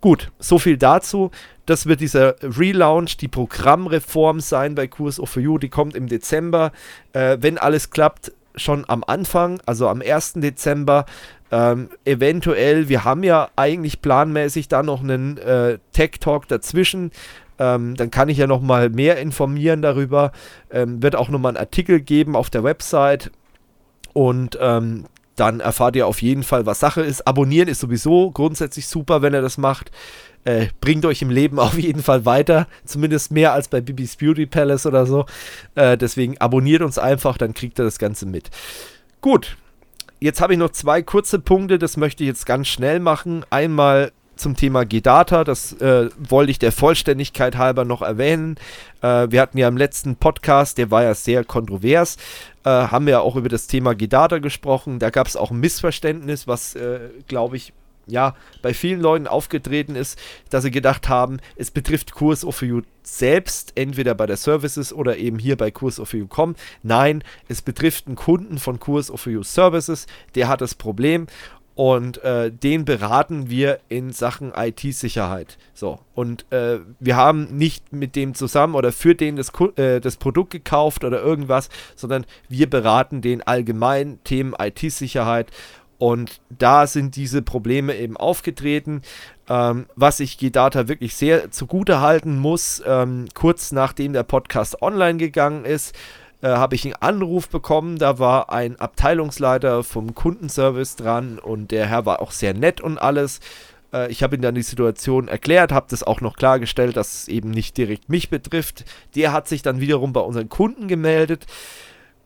Gut, so viel dazu. Das wird dieser Relaunch, die Programmreform sein bei Kurs of You. Die kommt im Dezember. Äh, wenn alles klappt, schon am Anfang, also am 1. Dezember, ähm, eventuell, wir haben ja eigentlich planmäßig da noch einen äh, Tech Talk dazwischen. Ähm, dann kann ich ja noch mal mehr informieren darüber. Ähm, wird auch noch mal einen Artikel geben auf der Website und ähm, dann erfahrt ihr auf jeden Fall, was Sache ist. Abonnieren ist sowieso grundsätzlich super, wenn ihr das macht. Äh, bringt euch im Leben auf jeden Fall weiter. Zumindest mehr als bei Bibis Beauty Palace oder so. Äh, deswegen abonniert uns einfach, dann kriegt ihr das Ganze mit. Gut, jetzt habe ich noch zwei kurze Punkte, das möchte ich jetzt ganz schnell machen. Einmal zum Thema G-Data, das äh, wollte ich der Vollständigkeit halber noch erwähnen. Äh, wir hatten ja im letzten Podcast, der war ja sehr kontrovers, äh, haben wir auch über das Thema G-Data gesprochen. Da gab es auch ein Missverständnis, was, äh, glaube ich, ja, bei vielen Leuten aufgetreten ist, dass sie gedacht haben, es betrifft Kurs of You selbst, entweder bei der Services oder eben hier bei Kurs of You.com. Nein, es betrifft einen Kunden von Kurs of You Services, der hat das Problem und äh, den beraten wir in Sachen IT-Sicherheit. So, und äh, wir haben nicht mit dem zusammen oder für den das, äh, das Produkt gekauft oder irgendwas, sondern wir beraten den allgemein Themen IT-Sicherheit und da sind diese Probleme eben aufgetreten, ähm, was ich G-Data wirklich sehr zugute halten muss. Ähm, kurz nachdem der Podcast online gegangen ist, äh, habe ich einen Anruf bekommen. Da war ein Abteilungsleiter vom Kundenservice dran und der Herr war auch sehr nett und alles. Äh, ich habe ihm dann die Situation erklärt, habe das auch noch klargestellt, dass es eben nicht direkt mich betrifft. Der hat sich dann wiederum bei unseren Kunden gemeldet.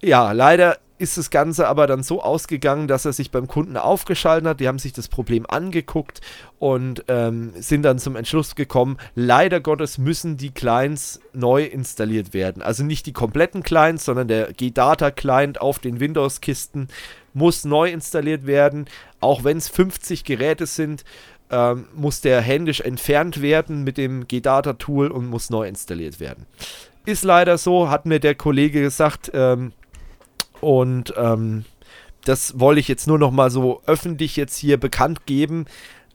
Ja, leider ist das Ganze aber dann so ausgegangen, dass er sich beim Kunden aufgeschaltet hat. Die haben sich das Problem angeguckt und ähm, sind dann zum Entschluss gekommen, leider Gottes müssen die Clients neu installiert werden. Also nicht die kompletten Clients, sondern der G-Data-Client auf den Windows-Kisten muss neu installiert werden. Auch wenn es 50 Geräte sind, ähm, muss der händisch entfernt werden mit dem G-Data-Tool und muss neu installiert werden. Ist leider so, hat mir der Kollege gesagt, ähm, und ähm, das wollte ich jetzt nur noch mal so öffentlich jetzt hier bekannt geben.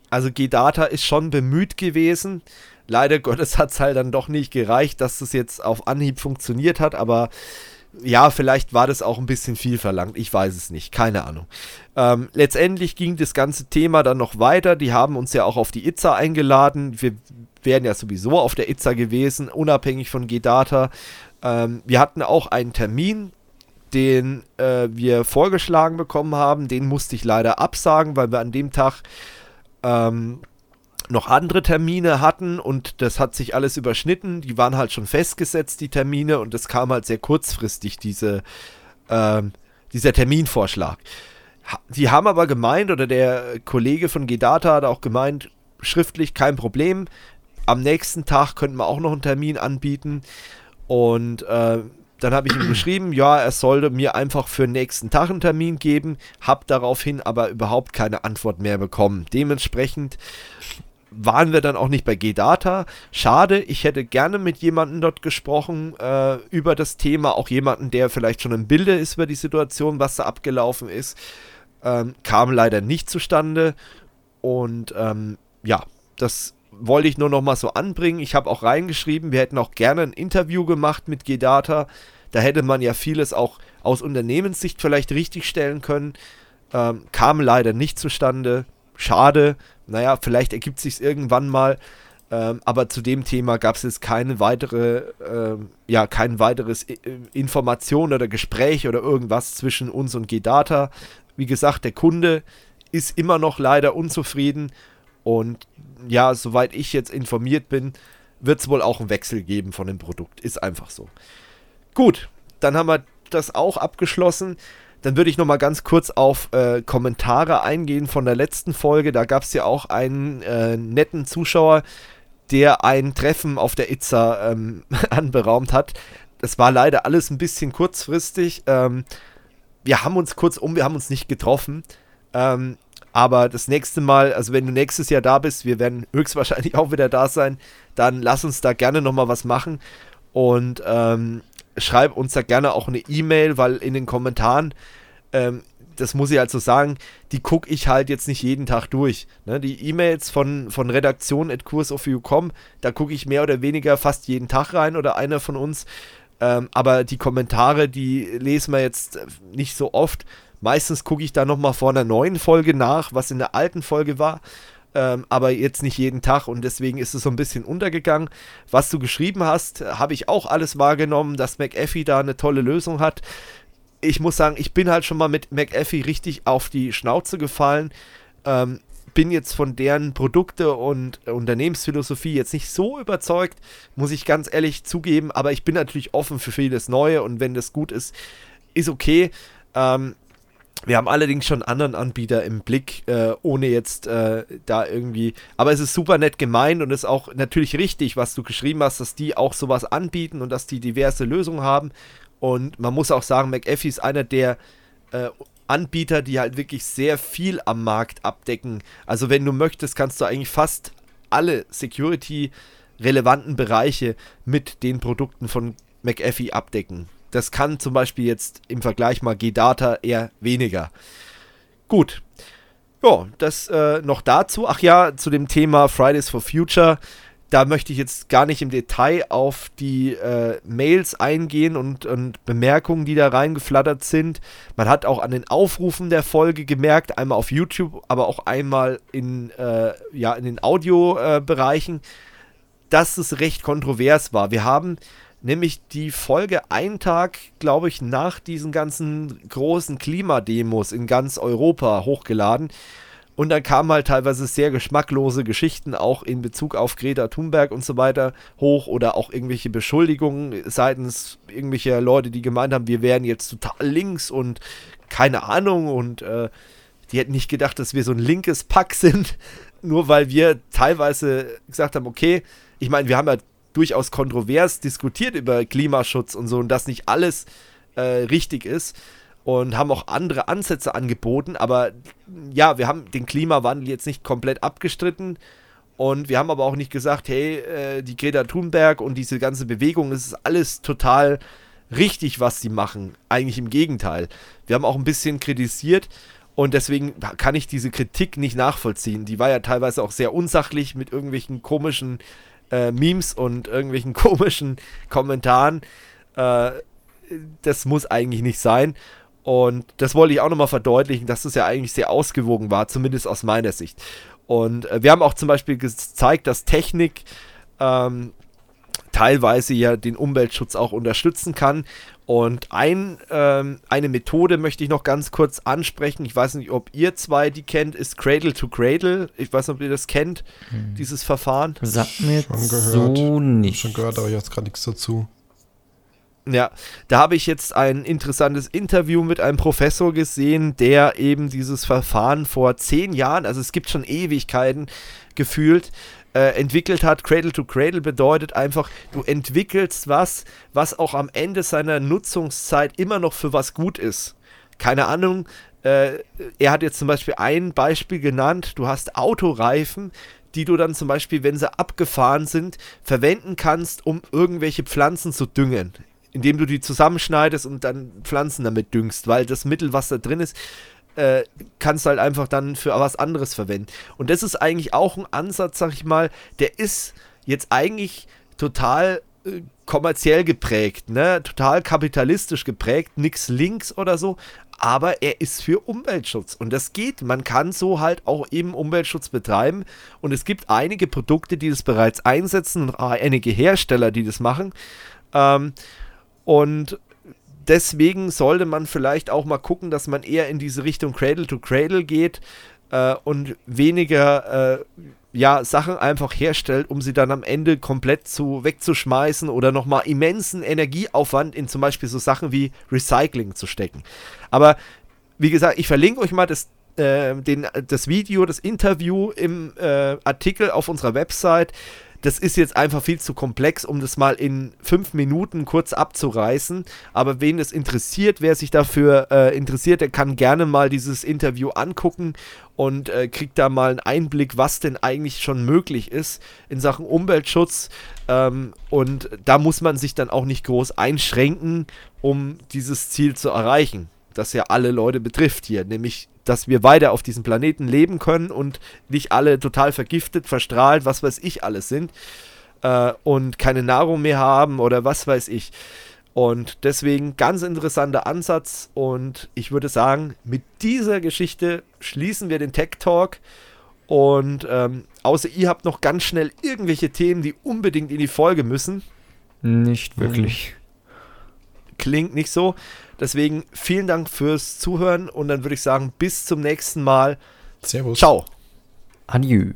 Also G-Data ist schon bemüht gewesen. Leider Gottes hat es halt dann doch nicht gereicht, dass das jetzt auf Anhieb funktioniert hat, aber ja, vielleicht war das auch ein bisschen viel verlangt. Ich weiß es nicht. Keine Ahnung. Ähm, letztendlich ging das ganze Thema dann noch weiter. Die haben uns ja auch auf die ITSA eingeladen. Wir wären ja sowieso auf der ITSA gewesen, unabhängig von G-Data. Ähm, wir hatten auch einen Termin den äh, wir vorgeschlagen bekommen haben. Den musste ich leider absagen, weil wir an dem Tag ähm, noch andere Termine hatten und das hat sich alles überschnitten. Die waren halt schon festgesetzt, die Termine, und es kam halt sehr kurzfristig, diese, ähm, dieser Terminvorschlag. Die haben aber gemeint, oder der Kollege von Gedata hat auch gemeint, schriftlich kein Problem. Am nächsten Tag könnten wir auch noch einen Termin anbieten. Und äh, dann habe ich ihm geschrieben, ja, er sollte mir einfach für nächsten Tag einen Termin geben, habe daraufhin aber überhaupt keine Antwort mehr bekommen. Dementsprechend waren wir dann auch nicht bei G-Data. Schade, ich hätte gerne mit jemandem dort gesprochen äh, über das Thema, auch jemanden, der vielleicht schon im Bilde ist über die Situation, was da abgelaufen ist. Ähm, kam leider nicht zustande. Und ähm, ja, das wollte ich nur noch mal so anbringen. Ich habe auch reingeschrieben, wir hätten auch gerne ein Interview gemacht mit G-Data. Da hätte man ja vieles auch aus Unternehmenssicht vielleicht richtigstellen können. Ähm, kam leider nicht zustande. Schade. Naja, vielleicht ergibt sich irgendwann mal. Ähm, aber zu dem Thema gab es jetzt keine weitere, ähm, ja, kein weiteres äh, Information oder Gespräch oder irgendwas zwischen uns und G-Data. Wie gesagt, der Kunde ist immer noch leider unzufrieden und ja, soweit ich jetzt informiert bin, wird es wohl auch einen Wechsel geben von dem Produkt. Ist einfach so. Gut, dann haben wir das auch abgeschlossen. Dann würde ich noch mal ganz kurz auf äh, Kommentare eingehen von der letzten Folge. Da gab es ja auch einen äh, netten Zuschauer, der ein Treffen auf der Itza ähm, anberaumt hat. Das war leider alles ein bisschen kurzfristig. Ähm, wir haben uns kurz um, wir haben uns nicht getroffen. Ähm, aber das nächste Mal, also wenn du nächstes Jahr da bist, wir werden höchstwahrscheinlich auch wieder da sein, dann lass uns da gerne nochmal was machen. Und ähm, schreib uns da gerne auch eine E-Mail, weil in den Kommentaren, ähm, das muss ich also sagen, die gucke ich halt jetzt nicht jeden Tag durch. Ne? Die E-Mails von, von Redaktion at kursofu.com, da gucke ich mehr oder weniger fast jeden Tag rein oder einer von uns. Ähm, aber die Kommentare, die lesen wir jetzt nicht so oft. Meistens gucke ich da nochmal vor einer neuen Folge nach, was in der alten Folge war. Ähm, aber jetzt nicht jeden Tag und deswegen ist es so ein bisschen untergegangen. Was du geschrieben hast, habe ich auch alles wahrgenommen, dass McAfee da eine tolle Lösung hat. Ich muss sagen, ich bin halt schon mal mit McAfee richtig auf die Schnauze gefallen. Ähm, bin jetzt von deren Produkte und Unternehmensphilosophie jetzt nicht so überzeugt, muss ich ganz ehrlich zugeben, aber ich bin natürlich offen für vieles Neue und wenn das gut ist, ist okay. Ähm, Wir haben allerdings schon anderen Anbieter im Blick, äh, ohne jetzt äh, da irgendwie. Aber es ist super nett gemeint und ist auch natürlich richtig, was du geschrieben hast, dass die auch sowas anbieten und dass die diverse Lösungen haben. Und man muss auch sagen, McAfee ist einer der äh, Anbieter, die halt wirklich sehr viel am Markt abdecken. Also wenn du möchtest, kannst du eigentlich fast alle Security-relevanten Bereiche mit den Produkten von McAfee abdecken. Das kann zum Beispiel jetzt im Vergleich mal G-Data eher weniger. Gut. Ja, das äh, noch dazu. Ach ja, zu dem Thema Fridays for Future da möchte ich jetzt gar nicht im Detail auf die äh, Mails eingehen und, und, Bemerkungen, die da reingeflattert sind. Man hat auch an den Aufrufen der Folge gemerkt, einmal auf YouTube, aber auch einmal in, äh, ja, in den Audiobereichen, äh, dass es recht kontrovers war. Wir haben nämlich die Folge einen Tag, glaube ich, nach diesen ganzen großen Klimademos in ganz Europa hochgeladen. Und dann kamen halt teilweise sehr geschmacklose Geschichten auch in Bezug auf Greta Thunberg und so weiter hoch oder auch irgendwelche Beschuldigungen seitens irgendwelcher Leute, die gemeint haben, wir wären jetzt total links und keine Ahnung und äh, die hätten nicht gedacht, dass wir so ein linkes Pack sind, nur weil wir teilweise gesagt haben, okay, ich meine, wir haben ja durchaus kontrovers diskutiert über Klimaschutz und so und dass nicht alles äh, richtig ist und haben auch andere Ansätze angeboten. Aber ja, wir haben den Klimawandel jetzt nicht komplett abgestritten. Und wir haben aber auch nicht gesagt, hey, äh, die Greta Thunberg und diese ganze Bewegung, es ist alles total richtig, was sie machen. Eigentlich im Gegenteil. Wir haben auch ein bisschen kritisiert und deswegen kann ich diese Kritik nicht nachvollziehen. Die war ja teilweise auch sehr unsachlich mit irgendwelchen komischen äh, Memes und irgendwelchen komischen Kommentaren. Äh, das muss eigentlich nicht sein. Und das wollte ich auch nochmal verdeutlichen, dass das ja eigentlich sehr ausgewogen war, zumindest aus meiner Sicht. Und äh, wir haben auch zum Beispiel gezeigt, dass Technik ähm, teilweise ja den Umweltschutz auch unterstützen kann. Und ein, ähm, eine Methode möchte ich noch ganz kurz ansprechen. Ich weiß nicht, ob ihr zwei die kennt, ist Cradle to Cradle. Ich weiß nicht, ob ihr das kennt, hm. dieses Verfahren. Sagt mir schon gehört. so nicht. Schon gehört, aber jetzt gerade nichts dazu. Ja, da habe ich jetzt ein interessantes Interview mit einem Professor gesehen, der eben dieses Verfahren vor zehn Jahren, also es gibt schon Ewigkeiten gefühlt, äh, entwickelt hat. Cradle to Cradle bedeutet einfach, du entwickelst was, was auch am Ende seiner Nutzungszeit immer noch für was gut ist. Keine Ahnung, äh, er hat jetzt zum Beispiel ein Beispiel genannt, du hast Autoreifen, die du dann zum Beispiel, wenn sie abgefahren sind, verwenden kannst, um irgendwelche Pflanzen zu düngen indem du die zusammenschneidest und dann Pflanzen damit düngst, weil das Mittel, was da drin ist, äh, kannst halt einfach dann für was anderes verwenden. Und das ist eigentlich auch ein Ansatz, sag ich mal, der ist jetzt eigentlich total äh, kommerziell geprägt, ne? total kapitalistisch geprägt, nichts links oder so, aber er ist für Umweltschutz und das geht. Man kann so halt auch eben Umweltschutz betreiben und es gibt einige Produkte, die das bereits einsetzen und einige Hersteller, die das machen. Ähm, und deswegen sollte man vielleicht auch mal gucken, dass man eher in diese Richtung Cradle to Cradle geht äh, und weniger äh, ja, Sachen einfach herstellt, um sie dann am Ende komplett zu wegzuschmeißen oder nochmal immensen Energieaufwand in zum Beispiel so Sachen wie Recycling zu stecken. Aber wie gesagt, ich verlinke euch mal das, äh, den, das Video, das Interview im äh, Artikel auf unserer Website das ist jetzt einfach viel zu komplex, um das mal in fünf Minuten kurz abzureißen. Aber wen es interessiert, wer sich dafür äh, interessiert, der kann gerne mal dieses Interview angucken und äh, kriegt da mal einen Einblick, was denn eigentlich schon möglich ist in Sachen Umweltschutz. Ähm, und da muss man sich dann auch nicht groß einschränken, um dieses Ziel zu erreichen das ja alle Leute betrifft hier, nämlich dass wir weiter auf diesem Planeten leben können und nicht alle total vergiftet, verstrahlt, was weiß ich alles sind äh, und keine Nahrung mehr haben oder was weiß ich. Und deswegen ganz interessanter Ansatz und ich würde sagen, mit dieser Geschichte schließen wir den Tech Talk. Und ähm, außer ihr habt noch ganz schnell irgendwelche Themen, die unbedingt in die Folge müssen. Nicht wirklich. Klingt nicht so. Deswegen vielen Dank fürs Zuhören und dann würde ich sagen, bis zum nächsten Mal. Servus. Ciao. Adieu.